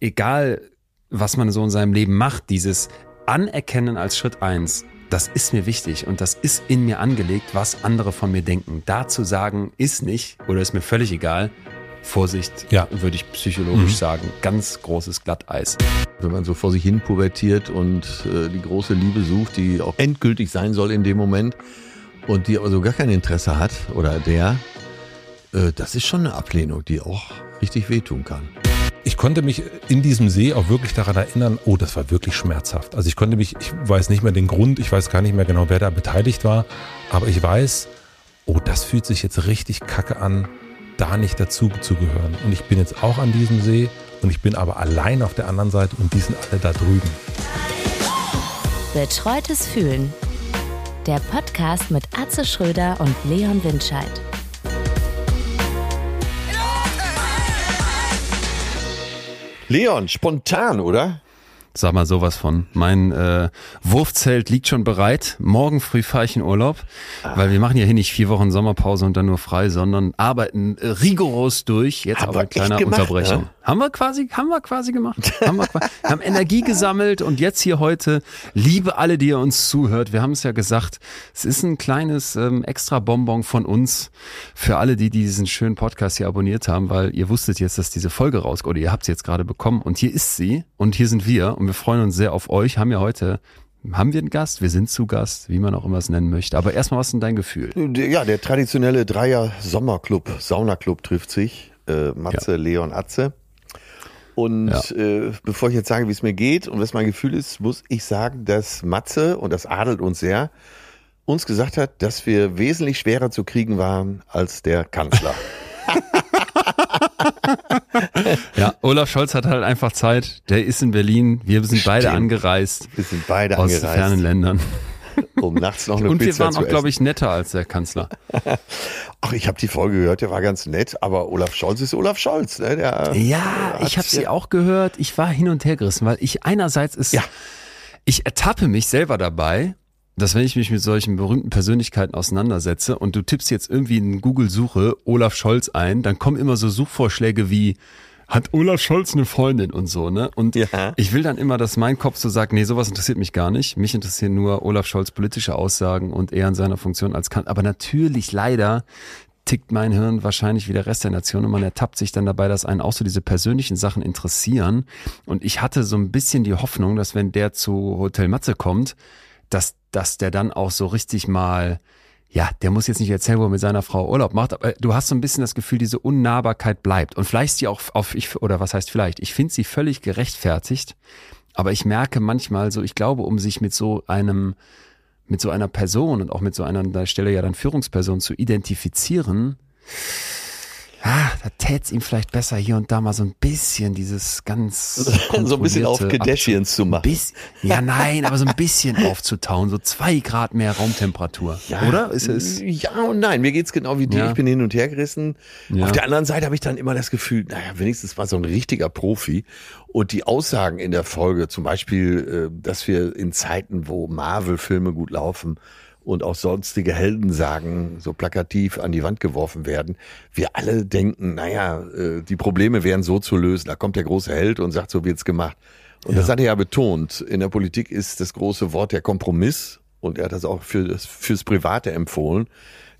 egal was man so in seinem Leben macht, dieses Anerkennen als Schritt eins, das ist mir wichtig und das ist in mir angelegt, was andere von mir denken. Da zu sagen, ist nicht oder ist mir völlig egal, Vorsicht, ja. würde ich psychologisch mhm. sagen, ganz großes Glatteis. Wenn man so vor sich hin pubertiert und äh, die große Liebe sucht, die auch endgültig sein soll in dem Moment und die aber so gar kein Interesse hat oder der, äh, das ist schon eine Ablehnung, die auch richtig wehtun kann. Ich konnte mich in diesem See auch wirklich daran erinnern, oh, das war wirklich schmerzhaft. Also ich konnte mich, ich weiß nicht mehr den Grund, ich weiß gar nicht mehr genau, wer da beteiligt war, aber ich weiß, oh, das fühlt sich jetzt richtig kacke an, da nicht dazu zu gehören. Und ich bin jetzt auch an diesem See und ich bin aber allein auf der anderen Seite und die sind alle da drüben. Betreutes Fühlen. Der Podcast mit Atze Schröder und Leon Windscheid. Leon, spontan, oder? Sag mal sowas von. Mein äh, Wurfzelt liegt schon bereit. Morgen früh fahre ich in Urlaub, ah. weil wir machen ja hier nicht vier Wochen Sommerpause und dann nur frei, sondern arbeiten äh, rigoros durch. Jetzt Haben aber eine kleine Unterbrechung. Ja? Haben wir quasi, haben wir quasi gemacht. haben wir haben Energie gesammelt und jetzt hier heute, liebe alle, die ihr uns zuhört, wir haben es ja gesagt, es ist ein kleines ähm, extra Bonbon von uns für alle, die diesen schönen Podcast hier abonniert haben, weil ihr wusstet jetzt, dass diese Folge rauskommt oder ihr habt sie jetzt gerade bekommen und hier ist sie und hier sind wir und wir freuen uns sehr auf euch, haben ja heute haben wir einen Gast? Wir sind zu Gast, wie man auch immer es nennen möchte. Aber erstmal, was ist denn dein Gefühl? Ja, der traditionelle Dreier Sommerclub, Saunaclub trifft sich. Äh, Matze, ja. Leon, Atze. Und ja. äh, bevor ich jetzt sage, wie es mir geht und was mein Gefühl ist, muss ich sagen, dass Matze, und das adelt uns sehr, uns gesagt hat, dass wir wesentlich schwerer zu kriegen waren als der Kanzler. ja, Olaf Scholz hat halt einfach Zeit. Der ist in Berlin. Wir sind beide Stimmt. angereist. Wir sind beide aus angereist. fernen Ländern. Um nachts noch eine Und Pizza wir waren auch, glaube ich, netter als der Kanzler. Ach, ich habe die Folge gehört, der war ganz nett, aber Olaf Scholz ist Olaf Scholz. Ne? Der, ja, ich habe sie auch gehört. Ich war hin und her gerissen, weil ich einerseits ist, ja. ich ertappe mich selber dabei, dass wenn ich mich mit solchen berühmten Persönlichkeiten auseinandersetze und du tippst jetzt irgendwie in Google-Suche Olaf Scholz ein, dann kommen immer so Suchvorschläge wie hat Olaf Scholz eine Freundin und so, ne? Und ja. ich will dann immer, dass mein Kopf so sagt, nee, sowas interessiert mich gar nicht. Mich interessieren nur Olaf Scholz politische Aussagen und er in seiner Funktion als Kanzler. Aber natürlich leider tickt mein Hirn wahrscheinlich wie der Rest der Nation und man ertappt sich dann dabei, dass einen auch so diese persönlichen Sachen interessieren. Und ich hatte so ein bisschen die Hoffnung, dass wenn der zu Hotel Matze kommt, dass, dass der dann auch so richtig mal ja, der muss jetzt nicht erzählen, wo er mit seiner Frau Urlaub macht, aber du hast so ein bisschen das Gefühl, diese Unnahbarkeit bleibt. Und vielleicht sie auch auf, ich, oder was heißt vielleicht, ich finde sie völlig gerechtfertigt, aber ich merke manchmal so, ich glaube, um sich mit so einem, mit so einer Person und auch mit so einer, da Stelle ja dann Führungsperson zu identifizieren, ah, da täte es ihm vielleicht besser, hier und da mal so ein bisschen dieses ganz. so ein bisschen auf Kardashian zu machen. Bis, ja, nein, aber so ein bisschen aufzutauen, so zwei Grad mehr Raumtemperatur. Ja, oder? Ist es? Ja und nein, mir geht's genau wie dir. Ja. Ich bin hin und her gerissen. Ja. Auf der anderen Seite habe ich dann immer das Gefühl, naja, wenigstens war so ein richtiger Profi. Und die Aussagen in der Folge, zum Beispiel, äh, dass wir in Zeiten, wo Marvel-Filme gut laufen, und auch sonstige Heldensagen so plakativ an die Wand geworfen werden. Wir alle denken, naja, äh, die Probleme wären so zu lösen. Da kommt der große Held und sagt, so wird's gemacht. Und ja. das hat er ja betont. In der Politik ist das große Wort der Kompromiss. Und er hat das auch für das, fürs Private empfohlen.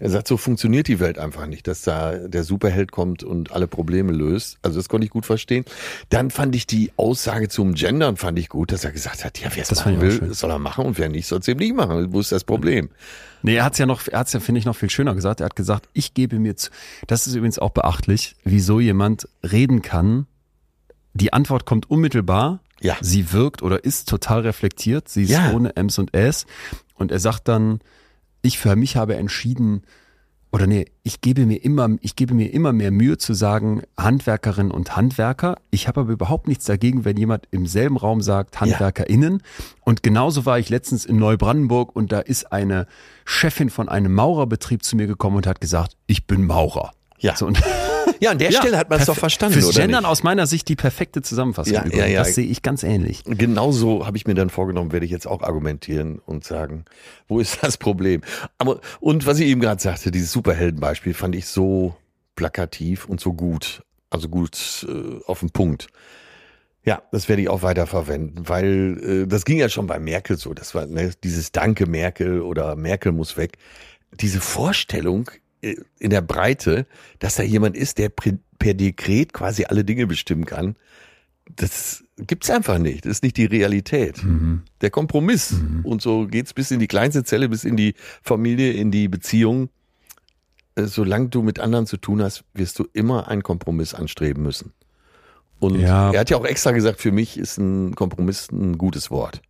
Er sagt, so funktioniert die Welt einfach nicht, dass da der Superheld kommt und alle Probleme löst. Also das konnte ich gut verstehen. Dann fand ich die Aussage zum Gendern fand ich gut, dass er gesagt hat, ja, wer es machen will, soll er machen und wer nicht, soll es eben nicht machen. Wo ist das Problem? Nee, er hat es ja noch, er hat es ja, finde ich, noch viel schöner gesagt. Er hat gesagt, ich gebe mir zu. Das ist übrigens auch beachtlich, wieso jemand reden kann. Die Antwort kommt unmittelbar. Ja. Sie wirkt oder ist total reflektiert. Sie ist ja. ohne Ms und S. Und er sagt dann, ich für mich habe entschieden, oder nee, ich gebe mir immer, ich gebe mir immer mehr Mühe zu sagen, Handwerkerinnen und Handwerker. Ich habe aber überhaupt nichts dagegen, wenn jemand im selben Raum sagt, HandwerkerInnen. Ja. Und genauso war ich letztens in Neubrandenburg und da ist eine Chefin von einem Maurerbetrieb zu mir gekommen und hat gesagt, ich bin Maurer. Ja. So, und ja, an der ja, Stelle hat man es doch verstanden. Fürs oder Gendern nicht? aus meiner Sicht die perfekte Zusammenfassung. Ja, ja, ja. Das sehe ich ganz ähnlich. Genauso habe ich mir dann vorgenommen, werde ich jetzt auch argumentieren und sagen, wo ist das Problem? Aber und was ich eben gerade sagte, dieses Superheldenbeispiel fand ich so plakativ und so gut, also gut äh, auf den Punkt. Ja, das werde ich auch weiter verwenden, weil äh, das ging ja schon bei Merkel so. Das war ne, dieses Danke Merkel oder Merkel muss weg. Diese Vorstellung in der Breite, dass da jemand ist, der per Dekret quasi alle Dinge bestimmen kann, das gibt's einfach nicht. Das ist nicht die Realität. Mhm. Der Kompromiss. Mhm. Und so geht's bis in die kleinste Zelle, bis in die Familie, in die Beziehung. Äh, solange du mit anderen zu tun hast, wirst du immer einen Kompromiss anstreben müssen. Und ja. er hat ja auch extra gesagt, für mich ist ein Kompromiss ein gutes Wort.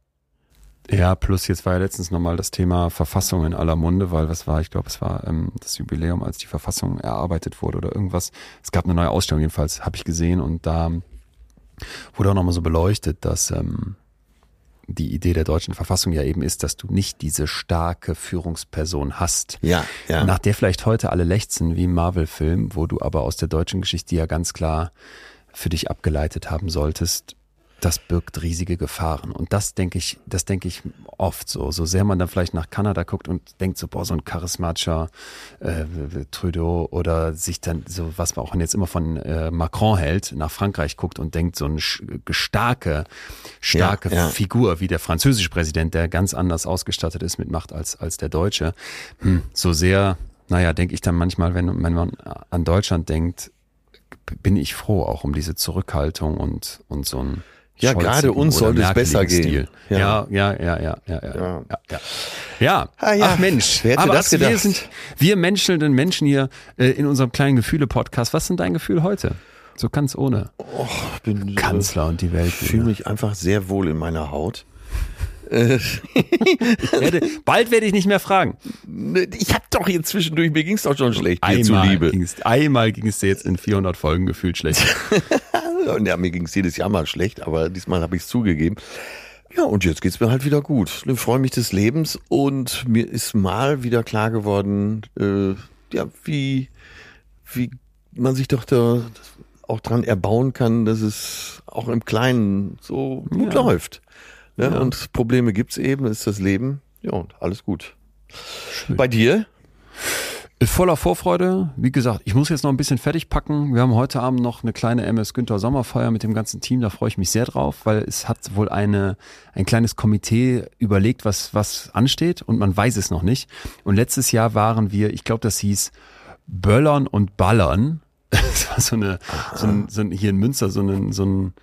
Ja, plus jetzt war ja letztens nochmal das Thema Verfassung in aller Munde, weil was war, ich glaube, es war ähm, das Jubiläum, als die Verfassung erarbeitet wurde oder irgendwas. Es gab eine neue Ausstellung jedenfalls, habe ich gesehen und da wurde auch nochmal so beleuchtet, dass ähm, die Idee der deutschen Verfassung ja eben ist, dass du nicht diese starke Führungsperson hast, ja, ja. nach der vielleicht heute alle lechzen wie im Marvel-Film, wo du aber aus der deutschen Geschichte ja ganz klar für dich abgeleitet haben solltest, das birgt riesige Gefahren. Und das denke ich, das denke ich oft so. So sehr man dann vielleicht nach Kanada guckt und denkt so, boah, so ein charismatischer äh, Trudeau oder sich dann so, was man auch jetzt immer von äh, Macron hält, nach Frankreich guckt und denkt, so eine starke, starke ja, ja. Figur wie der französische Präsident, der ganz anders ausgestattet ist mit Macht als, als der Deutsche. Hm, so sehr, naja, denke ich dann manchmal, wenn, wenn man an Deutschland denkt, bin ich froh auch um diese Zurückhaltung und, und so ein ja, gerade uns sollte es besser gehen. Ja. Ja, ja, ja, ja, ja, ja, ja. Ah. Ach Mensch, wer hätte aber das gedacht? Wir sind, wir menschelnden Menschen hier äh, in unserem kleinen Gefühle-Podcast. Was sind dein Gefühl heute? So ganz ohne. Oh, ich bin Kanzler und die Welt. Ich fühle mich einfach sehr wohl in meiner Haut. werde, bald werde ich nicht mehr fragen. Ich habe doch hier zwischendurch, mir ging es doch schon schlecht, einmal ging es dir jetzt in 400 Folgen gefühlt schlecht. Und ja, mir ging es jedes Jahr mal schlecht, aber diesmal habe ich es zugegeben. Ja, und jetzt geht's mir halt wieder gut. Ich freue mich des Lebens und mir ist mal wieder klar geworden, äh, ja, wie, wie man sich doch da auch dran erbauen kann, dass es auch im Kleinen so gut ja. läuft. Ne? Ja. Und Probleme gibt's eben, ist das Leben. Ja, und alles gut. Schön. Bei dir? Voller Vorfreude. Wie gesagt, ich muss jetzt noch ein bisschen fertig packen. Wir haben heute Abend noch eine kleine MS Günther Sommerfeier mit dem ganzen Team. Da freue ich mich sehr drauf, weil es hat wohl eine, ein kleines Komitee überlegt, was, was ansteht und man weiß es noch nicht. Und letztes Jahr waren wir, ich glaube, das hieß Böllern und Ballern. Das war so eine, so ein, so ein, hier in Münster so ein, so ein,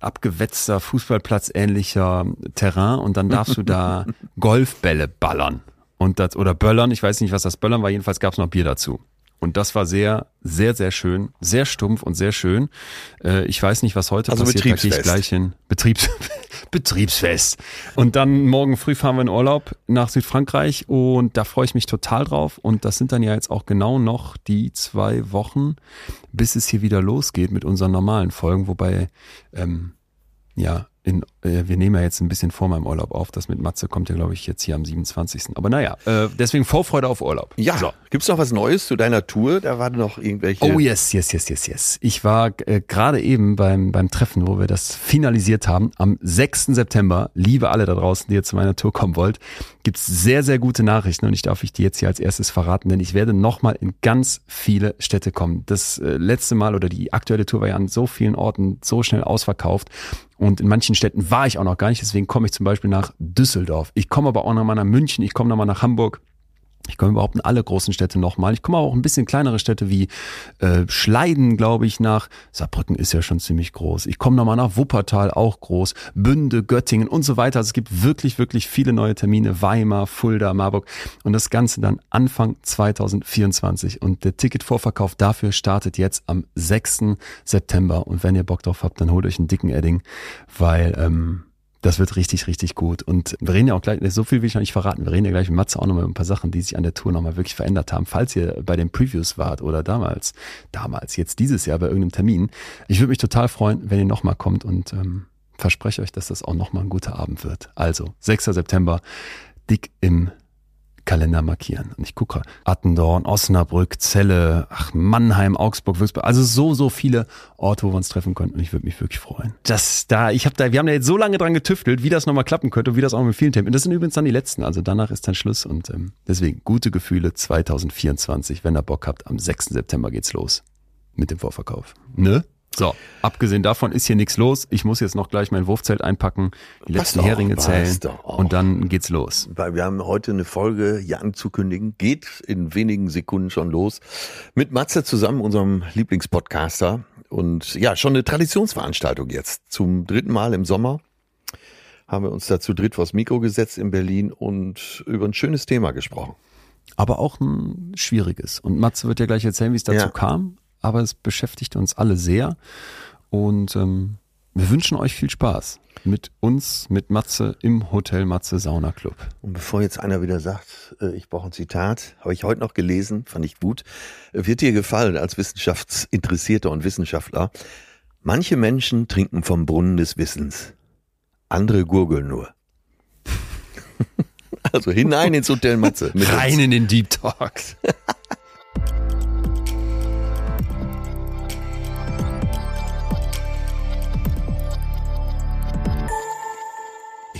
abgewetzter Fußballplatz ähnlicher Terrain und dann darfst du da Golfbälle ballern und das oder Böllern, ich weiß nicht, was das Böllern war, jedenfalls gab es noch Bier dazu. Und das war sehr, sehr, sehr schön, sehr stumpf und sehr schön. Äh, ich weiß nicht, was heute also passiert. Betriebsfest. Da ich gleich hin. Betriebs Betriebsfest. Und dann morgen früh fahren wir in Urlaub nach Südfrankreich und da freue ich mich total drauf. Und das sind dann ja jetzt auch genau noch die zwei Wochen, bis es hier wieder losgeht mit unseren normalen Folgen, wobei ähm, ja in, äh, wir nehmen ja jetzt ein bisschen vor meinem Urlaub auf. Das mit Matze kommt ja, glaube ich, jetzt hier am 27. Aber naja, äh, deswegen Vorfreude auf Urlaub. Ja, so. gibt's noch was Neues zu deiner Tour? Da waren noch irgendwelche... Oh yes, yes, yes, yes, yes. Ich war äh, gerade eben beim, beim Treffen, wo wir das finalisiert haben. Am 6. September, liebe alle da draußen, die jetzt zu meiner Tour kommen wollt, gibt's sehr, sehr gute Nachrichten und ich darf ich die jetzt hier als erstes verraten, denn ich werde nochmal in ganz viele Städte kommen. Das äh, letzte Mal oder die aktuelle Tour war ja an so vielen Orten so schnell ausverkauft und in manchen Städten war ich auch noch gar nicht. Deswegen komme ich zum Beispiel nach Düsseldorf. Ich komme aber auch nochmal nach München. Ich komme nochmal nach Hamburg. Ich komme überhaupt in alle großen Städte nochmal. Ich komme auch ein bisschen kleinere Städte wie äh, Schleiden, glaube ich, nach. Saarbrücken ist ja schon ziemlich groß. Ich komme nochmal nach Wuppertal, auch groß. Bünde, Göttingen und so weiter. Also es gibt wirklich, wirklich viele neue Termine. Weimar, Fulda, Marburg. Und das Ganze dann Anfang 2024. Und der Ticketvorverkauf dafür startet jetzt am 6. September. Und wenn ihr Bock drauf habt, dann holt euch einen dicken Edding, weil ähm, das wird richtig, richtig gut. Und wir reden ja auch gleich, so viel will ich noch nicht verraten, wir reden ja gleich mit Matze auch nochmal über ein paar Sachen, die sich an der Tour nochmal wirklich verändert haben. Falls ihr bei den Previews wart oder damals, damals, jetzt dieses Jahr bei irgendeinem Termin. Ich würde mich total freuen, wenn ihr nochmal kommt und ähm, verspreche euch, dass das auch nochmal ein guter Abend wird. Also, 6. September, dick im Kalender markieren. Und ich gucke, Attendorn, Osnabrück, Celle, ach, Mannheim, Augsburg, Würzburg. Also so, so viele Orte, wo wir uns treffen könnten. Und ich würde mich wirklich freuen. Das da, ich habe da, wir haben da jetzt so lange dran getüftelt, wie das nochmal klappen könnte und wie das auch mit vielen Themen. Und das sind übrigens dann die letzten. Also danach ist dann Schluss. Und ähm, deswegen gute Gefühle 2024, wenn ihr Bock habt. Am 6. September geht's los mit dem Vorverkauf. Ne? So, abgesehen davon ist hier nichts los. Ich muss jetzt noch gleich mein Wurfzelt einpacken, die letzten doch, Heringe zählen und dann geht's los. Weil wir haben heute eine Folge hier anzukündigen, geht in wenigen Sekunden schon los mit Matze zusammen, unserem Lieblingspodcaster. Und ja, schon eine Traditionsveranstaltung jetzt. Zum dritten Mal im Sommer haben wir uns dazu dritt vors Mikro gesetzt in Berlin und über ein schönes Thema gesprochen. Aber auch ein schwieriges. Und Matze wird ja gleich erzählen, wie es dazu ja. kam aber es beschäftigt uns alle sehr. Und ähm, wir wünschen euch viel Spaß mit uns, mit Matze im Hotel Matze Sauna Club. Und bevor jetzt einer wieder sagt, äh, ich brauche ein Zitat, habe ich heute noch gelesen, fand ich gut. Wird dir gefallen als Wissenschaftsinteressierter und Wissenschaftler? Manche Menschen trinken vom Brunnen des Wissens, andere gurgeln nur. also hinein ins Hotel Matze. Rein in den Deep Talks.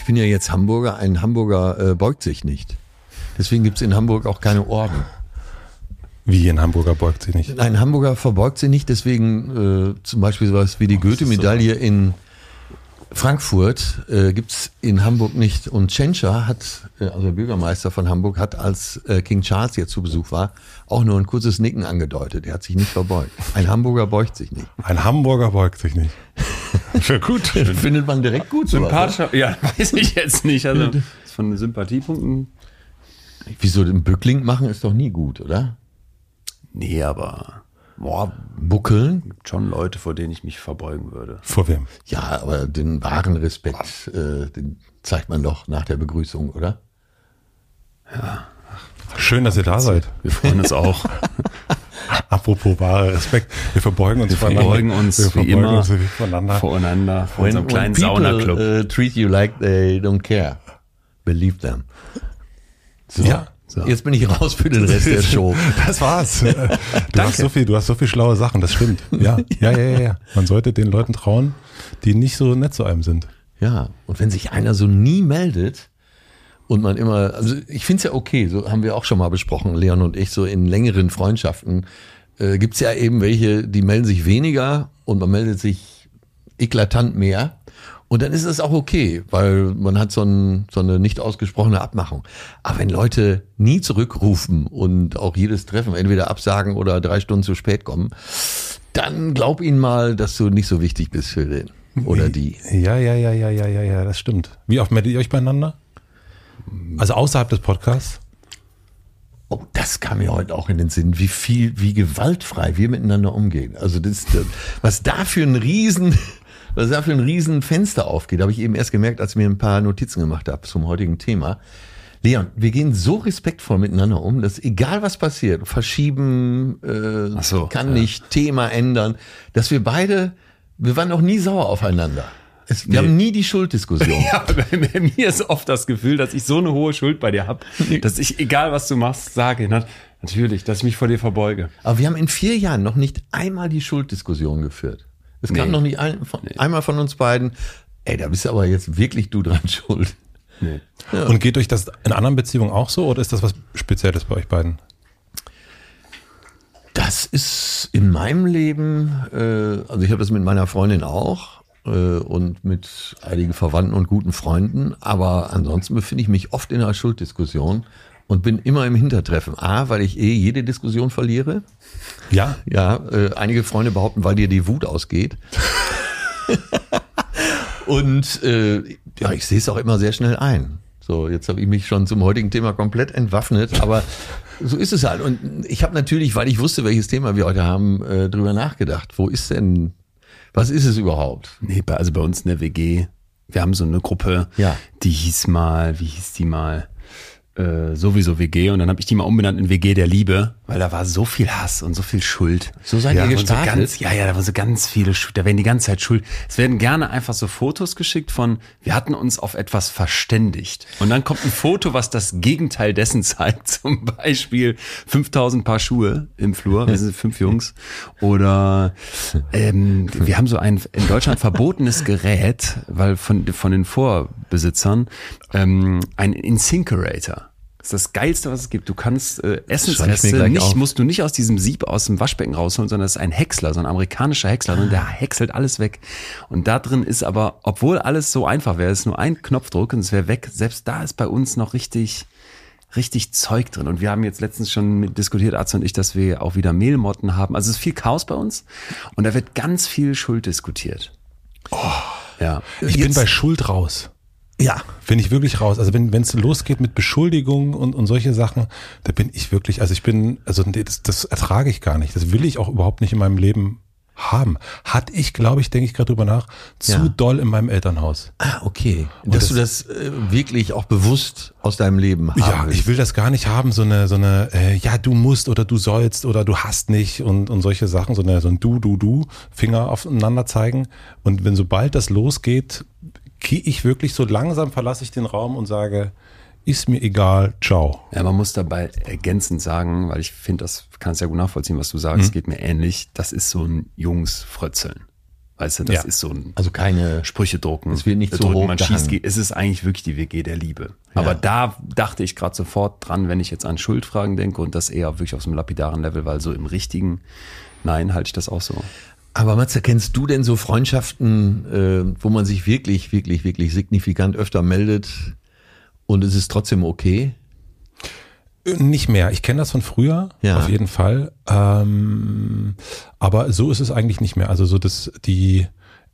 Ich bin ja jetzt Hamburger, ein Hamburger äh, beugt sich nicht. Deswegen gibt es in Hamburg auch keine Orden. Wie ein Hamburger beugt sich nicht? Ein Hamburger verbeugt sich nicht, deswegen äh, zum Beispiel sowas wie die Goethe-Medaille in Frankfurt äh, gibt in Hamburg nicht. Und Tschentscher hat, äh, also der Bürgermeister von Hamburg, hat, als äh, King Charles hier zu Besuch war, auch nur ein kurzes Nicken angedeutet. Er hat sich nicht verbeugt. Ein Hamburger beugt sich nicht. Ein Hamburger beugt sich nicht. Für gut. Findet man direkt gut. Sympathischer, so ja, weiß ich jetzt nicht. Also von den Sympathiepunkten. Wieso den Bückling machen ist doch nie gut, oder? Nee, aber Boah, buckeln. Gibt schon Leute, vor denen ich mich verbeugen würde. Vor wem? Ja, aber den wahren Respekt, äh, den zeigt man doch nach der Begrüßung, oder? Ja. Schön, dass ihr da seid. Wir freuen uns auch. Apropos wahrer Respekt, wir verbeugen uns wir verbeugen uns wir verbeugen immer uns voneinander, voreinander vor unserem kleinen Saunaclub. Uh, treat you like they don't care. Believe them. So. Ja. So. Jetzt bin ich raus für den Rest der Show. Das war's. Du Danke. hast so viel, du hast so viel schlaue Sachen, das stimmt. Ja, ja, ja, ja, ja. Man sollte den Leuten trauen, die nicht so nett zu einem sind. Ja, und wenn sich einer so nie meldet und man immer, also ich finde es ja okay, so haben wir auch schon mal besprochen, Leon und ich, so in längeren Freundschaften äh, gibt es ja eben welche, die melden sich weniger und man meldet sich eklatant mehr. Und dann ist es auch okay, weil man hat so, ein, so eine nicht ausgesprochene Abmachung. Aber wenn Leute nie zurückrufen und auch jedes Treffen entweder absagen oder drei Stunden zu spät kommen, dann glaub ihnen mal, dass du nicht so wichtig bist für den oder die. Ja, ja, ja, ja, ja, ja, ja, das stimmt. Wie oft meldet ihr euch beieinander? Also außerhalb des Podcasts? Oh, das kam mir heute auch in den Sinn, wie viel, wie gewaltfrei wir miteinander umgehen. Also das, was da für ein Riesen, was da für ein riesen Fenster aufgeht, habe ich eben erst gemerkt, als ich mir ein paar Notizen gemacht habe zum heutigen Thema. Leon, wir gehen so respektvoll miteinander um, dass egal was passiert, verschieben äh, so, kann ja. nicht, Thema ändern, dass wir beide, wir waren noch nie sauer aufeinander. Es, wir nee. haben nie die Schulddiskussion. Ja, bei, bei mir ist oft das Gefühl, dass ich so eine hohe Schuld bei dir habe, dass ich, egal was du machst, sage, natürlich, dass ich mich vor dir verbeuge. Aber wir haben in vier Jahren noch nicht einmal die Schulddiskussion geführt. Es nee. kam noch nicht ein, von, nee. einmal von uns beiden, ey, da bist du aber jetzt wirklich du dran schuld. Nee. Ja. Und geht euch das in anderen Beziehungen auch so oder ist das was Spezielles bei euch beiden? Das ist in meinem Leben, äh, also ich habe das mit meiner Freundin auch und mit einigen Verwandten und guten Freunden, aber ansonsten befinde ich mich oft in einer Schulddiskussion und bin immer im Hintertreffen. A, weil ich eh jede Diskussion verliere. Ja. Ja, äh, einige Freunde behaupten, weil dir die Wut ausgeht. und äh, ja, ich sehe es auch immer sehr schnell ein. So, jetzt habe ich mich schon zum heutigen Thema komplett entwaffnet, aber so ist es halt. Und ich habe natürlich, weil ich wusste, welches Thema wir heute haben, äh, drüber nachgedacht. Wo ist denn, was ist es überhaupt? Nee, also bei uns in der WG, wir haben so eine Gruppe, ja. die hieß mal, wie hieß die mal? äh, sowieso WG und dann habe ich die mal umbenannt in WG der Liebe, weil da war so viel Hass und so viel Schuld. So seid ja, ihr gestartet? So ganz, ja, ja, da waren so ganz viele Schuld, da werden die ganze Zeit Schuld. Es werden gerne einfach so Fotos geschickt von, wir hatten uns auf etwas verständigt. Und dann kommt ein Foto, was das Gegenteil dessen zeigt. Zum Beispiel 5000 Paar Schuhe im Flur, wir sind fünf Jungs. Oder ähm, wir haben so ein in Deutschland verbotenes Gerät, weil von, von den Vorbesitzern, ähm, ein Incinerator. Das ist das Geilste, was es gibt. Du kannst äh, Essensreste nicht, auf. musst du nicht aus diesem Sieb aus dem Waschbecken rausholen, sondern es ist ein Häcksler, so ein amerikanischer Häcksler, und der häckselt alles weg. Und da drin ist aber, obwohl alles so einfach wäre, ist nur ein Knopfdruck und es wäre weg. Selbst da ist bei uns noch richtig, richtig Zeug drin. Und wir haben jetzt letztens schon diskutiert, Arzt und ich, dass wir auch wieder Mehlmotten haben. Also es ist viel Chaos bei uns und da wird ganz viel Schuld diskutiert. Oh, ja. Ich jetzt, bin bei Schuld raus. Ja. Bin ich wirklich raus. Also wenn es losgeht mit Beschuldigungen und, und solche Sachen, da bin ich wirklich, also ich bin, also das, das ertrage ich gar nicht. Das will ich auch überhaupt nicht in meinem Leben haben. Hatte ich, glaube ich, denke ich gerade drüber nach, zu ja. doll in meinem Elternhaus. Ah, okay. Und Dass das, du das äh, wirklich auch bewusst aus deinem Leben haben Ja, willst. ich will das gar nicht haben, so eine, so eine, äh, ja, du musst oder du sollst oder du hast nicht und, und solche Sachen, so, eine, so ein Du, Du, Du, Finger aufeinander zeigen. Und wenn sobald das losgeht, gehe ich wirklich so langsam, verlasse ich den Raum und sage, ist mir egal, ciao. Ja, man muss dabei ergänzend sagen, weil ich finde, das kann es ja gut nachvollziehen, was du sagst, mhm. geht mir ähnlich. Das ist so ein Jungsfrötzeln. Weißt du, das ja. ist so ein also keine Sprüche drucken. Es wird nicht so hoch man schießt, es ist eigentlich wirklich die WG der Liebe. Ja. Aber da dachte ich gerade sofort dran, wenn ich jetzt an Schuldfragen denke und das eher wirklich auf so einem lapidaren Level, weil so im richtigen Nein halte ich das auch so. Aber Matze, kennst du denn so Freundschaften, äh, wo man sich wirklich, wirklich, wirklich signifikant öfter meldet und es ist trotzdem okay? Nicht mehr. Ich kenne das von früher, ja. auf jeden Fall. Ähm, aber so ist es eigentlich nicht mehr. Also so dass die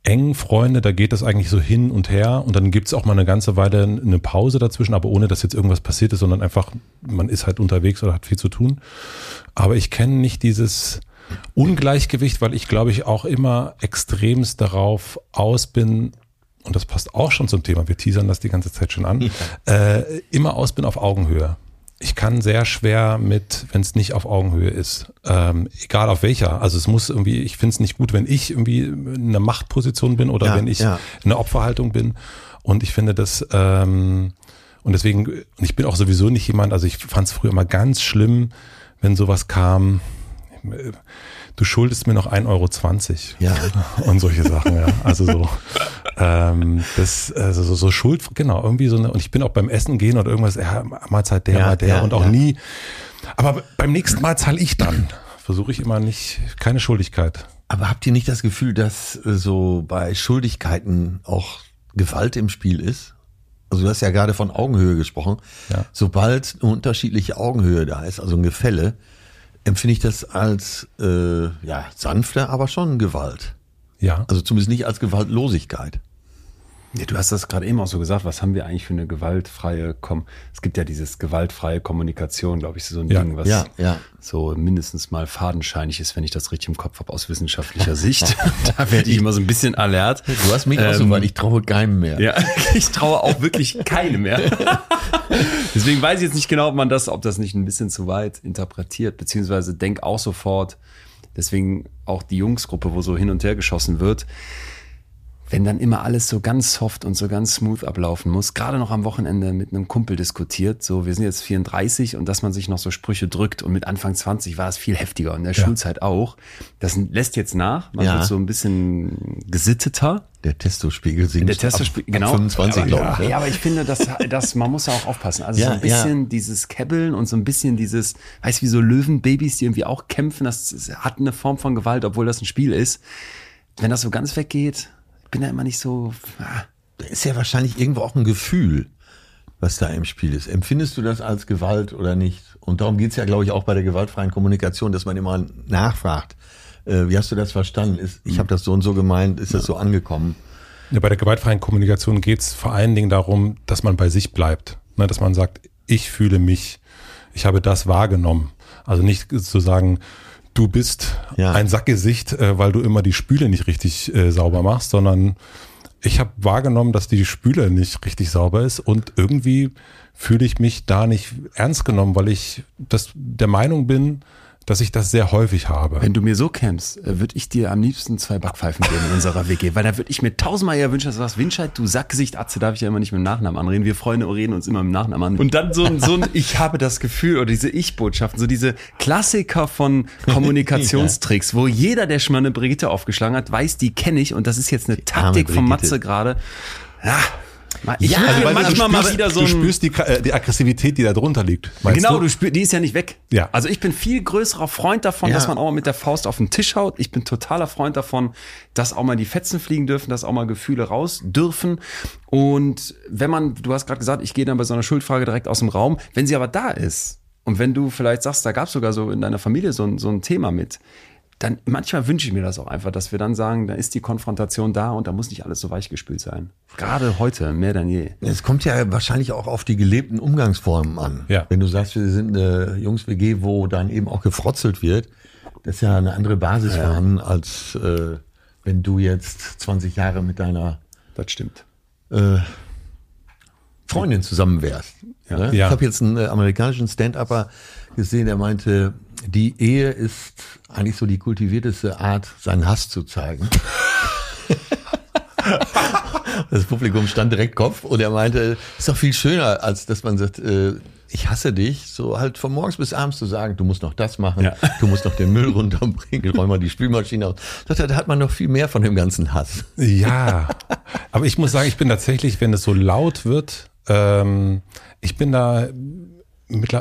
engen Freunde, da geht das eigentlich so hin und her und dann gibt's auch mal eine ganze Weile eine Pause dazwischen, aber ohne dass jetzt irgendwas passiert ist, sondern einfach, man ist halt unterwegs oder hat viel zu tun. Aber ich kenne nicht dieses Ungleichgewicht, weil ich glaube ich auch immer extremst darauf aus bin, und das passt auch schon zum Thema, wir teasern das die ganze Zeit schon an, äh, immer aus bin auf Augenhöhe. Ich kann sehr schwer mit, wenn es nicht auf Augenhöhe ist, ähm, egal auf welcher. Also es muss irgendwie, ich finde es nicht gut, wenn ich irgendwie in einer Machtposition bin oder ja, wenn ich ja. in einer Opferhaltung bin. Und ich finde das, ähm, und deswegen, und ich bin auch sowieso nicht jemand, also ich fand es früher immer ganz schlimm, wenn sowas kam, du schuldest mir noch 1,20 Euro. Ja. Und solche Sachen, ja. Also so, ähm, das, also so, so Schuld, genau, irgendwie so eine, und ich bin auch beim Essen gehen oder irgendwas, ja, Mahlzeit der, ja, mal der ja, und auch ja. nie. Aber beim nächsten Mal zahle ich dann. Versuche ich immer nicht, keine Schuldigkeit. Aber habt ihr nicht das Gefühl, dass äh, so bei Schuldigkeiten auch Gewalt im Spiel ist? Also du hast ja gerade von Augenhöhe gesprochen. Ja. Sobald eine unterschiedliche Augenhöhe da ist, also ein Gefälle, empfinde ich das als äh, ja sanfte, aber schon Gewalt. Ja. Also zumindest nicht als Gewaltlosigkeit. Ja, du hast das gerade eben auch so gesagt, was haben wir eigentlich für eine gewaltfreie Kom Es gibt ja dieses gewaltfreie Kommunikation, glaube ich, so ein ja, Ding, was ja, ja. so mindestens mal fadenscheinig ist, wenn ich das richtig im Kopf habe aus wissenschaftlicher Sicht. da werde ich immer so ein bisschen alert. Du hast mich ähm, auch so, ähm, weil ich traue keinem mehr. Ja, ich traue auch wirklich keinem mehr. Deswegen weiß ich jetzt nicht genau, ob man das, ob das nicht ein bisschen zu weit interpretiert, beziehungsweise denk auch sofort, deswegen auch die Jungsgruppe, wo so hin und her geschossen wird wenn dann immer alles so ganz soft und so ganz smooth ablaufen muss, gerade noch am Wochenende mit einem Kumpel diskutiert, so wir sind jetzt 34 und dass man sich noch so Sprüche drückt und mit Anfang 20 war es viel heftiger und in der ja. Schulzeit auch. Das lässt jetzt nach, man ja. wird so ein bisschen gesitteter. Der Testospiegel sinkt der Testospiegel, genau. 25, glaube ich. Ja, ja, aber ich finde, dass, dass man muss auch aufpassen. Also ja, so ein bisschen ja. dieses Kebbeln und so ein bisschen dieses, weißt du, wie so Löwenbabys, die irgendwie auch kämpfen, das hat eine Form von Gewalt, obwohl das ein Spiel ist. Wenn das so ganz weggeht, bin da immer nicht so. Ah. Da ist ja wahrscheinlich irgendwo auch ein Gefühl, was da im Spiel ist. Empfindest du das als Gewalt oder nicht? Und darum geht's ja, glaube ich, auch bei der gewaltfreien Kommunikation, dass man immer nachfragt. Äh, wie hast du das verstanden? Ist, ich habe das so und so gemeint, ist das so angekommen? Ja, bei der gewaltfreien Kommunikation geht's vor allen Dingen darum, dass man bei sich bleibt. Ne, dass man sagt, ich fühle mich, ich habe das wahrgenommen. Also nicht zu sagen, du bist ja. ein Sackgesicht, äh, weil du immer die Spüle nicht richtig äh, sauber machst, sondern ich habe wahrgenommen, dass die Spüle nicht richtig sauber ist und irgendwie fühle ich mich da nicht ernst genommen, weil ich das der Meinung bin, dass ich das sehr häufig habe. Wenn du mir so kennst, äh, würde ich dir am liebsten zwei Backpfeifen geben in unserer WG, weil da würde ich mir tausendmal eher wünschen, dass du sagst, Winscheid, du Sackgesicht, Atze, darf ich ja immer nicht mit dem Nachnamen anreden. Wir Freunde reden uns immer mit dem Nachnamen an. Und dann so ein, so ein ich habe das Gefühl oder diese Ich-Botschaften, so diese Klassiker von Kommunikationstricks, wo jeder, der schon mal eine Brigitte aufgeschlagen hat, weiß, die kenne ich und das ist jetzt eine Taktik von Matze gerade. Ja, Ich ja, also weil manchmal mal wieder so Du spürst die, äh, die Aggressivität, die da drunter liegt. Genau, du? du spürst, die ist ja nicht weg. Ja. Also ich bin viel größerer Freund davon, ja. dass man auch mal mit der Faust auf den Tisch haut. Ich bin totaler Freund davon, dass auch mal die Fetzen fliegen dürfen, dass auch mal Gefühle raus dürfen. Und wenn man, du hast gerade gesagt, ich gehe dann bei so einer Schuldfrage direkt aus dem Raum. Wenn sie aber da ist und wenn du vielleicht sagst, da gab es sogar so in deiner Familie so, so ein Thema mit, dann manchmal wünsche ich mir das auch einfach, dass wir dann sagen, da ist die Konfrontation da und da muss nicht alles so weichgespült sein. Gerade heute, mehr denn je. Es kommt ja wahrscheinlich auch auf die gelebten Umgangsformen an. Ja. Wenn du sagst, wir sind eine Jungs-WG, wo dann eben auch gefrotzelt wird, das ist ja eine andere Basis ja. vorhanden, als äh, wenn du jetzt 20 Jahre mit deiner das stimmt. Äh, Freundin zusammen wärst. Ja. Ne? Ja. Ich habe jetzt einen äh, amerikanischen Stand-Upper gesehen, der meinte, die Ehe ist eigentlich so die kultivierteste Art, seinen Hass zu zeigen. das Publikum stand direkt Kopf und er meinte, ist doch viel schöner, als dass man sagt, äh, ich hasse dich, so halt von morgens bis abends zu sagen, du musst noch das machen, ja. du musst noch den Müll runterbringen, räum mal die Spülmaschine aus. Da hat man noch viel mehr von dem ganzen Hass. Ja, aber ich muss sagen, ich bin tatsächlich, wenn es so laut wird, ähm, ich bin da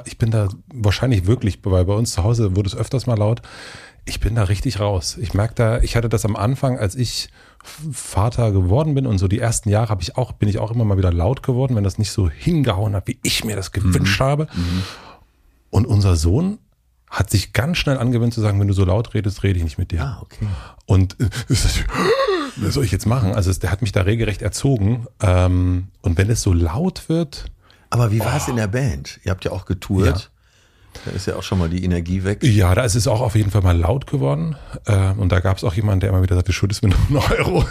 ich bin da wahrscheinlich wirklich, weil bei uns zu Hause wurde es öfters mal laut. Ich bin da richtig raus. Ich merke da, ich hatte das am Anfang, als ich Vater geworden bin und so die ersten Jahre habe ich auch, bin ich auch immer mal wieder laut geworden, wenn das nicht so hingehauen hat, wie ich mir das gewünscht mhm. habe. Mhm. Und unser Sohn hat sich ganz schnell angewöhnt zu sagen, wenn du so laut redest, rede ich nicht mit dir. Ah, okay. Und äh, was soll ich jetzt machen? Also der hat mich da regelrecht erzogen. Ähm, und wenn es so laut wird, aber wie war es oh. in der Band? Ihr habt ja auch getourt. Ja. Da ist ja auch schon mal die Energie weg. Ja, da ist es auch auf jeden Fall mal laut geworden. Ähm, und da gab es auch jemanden, der immer wieder sagte, schuldest mir noch einen Euro.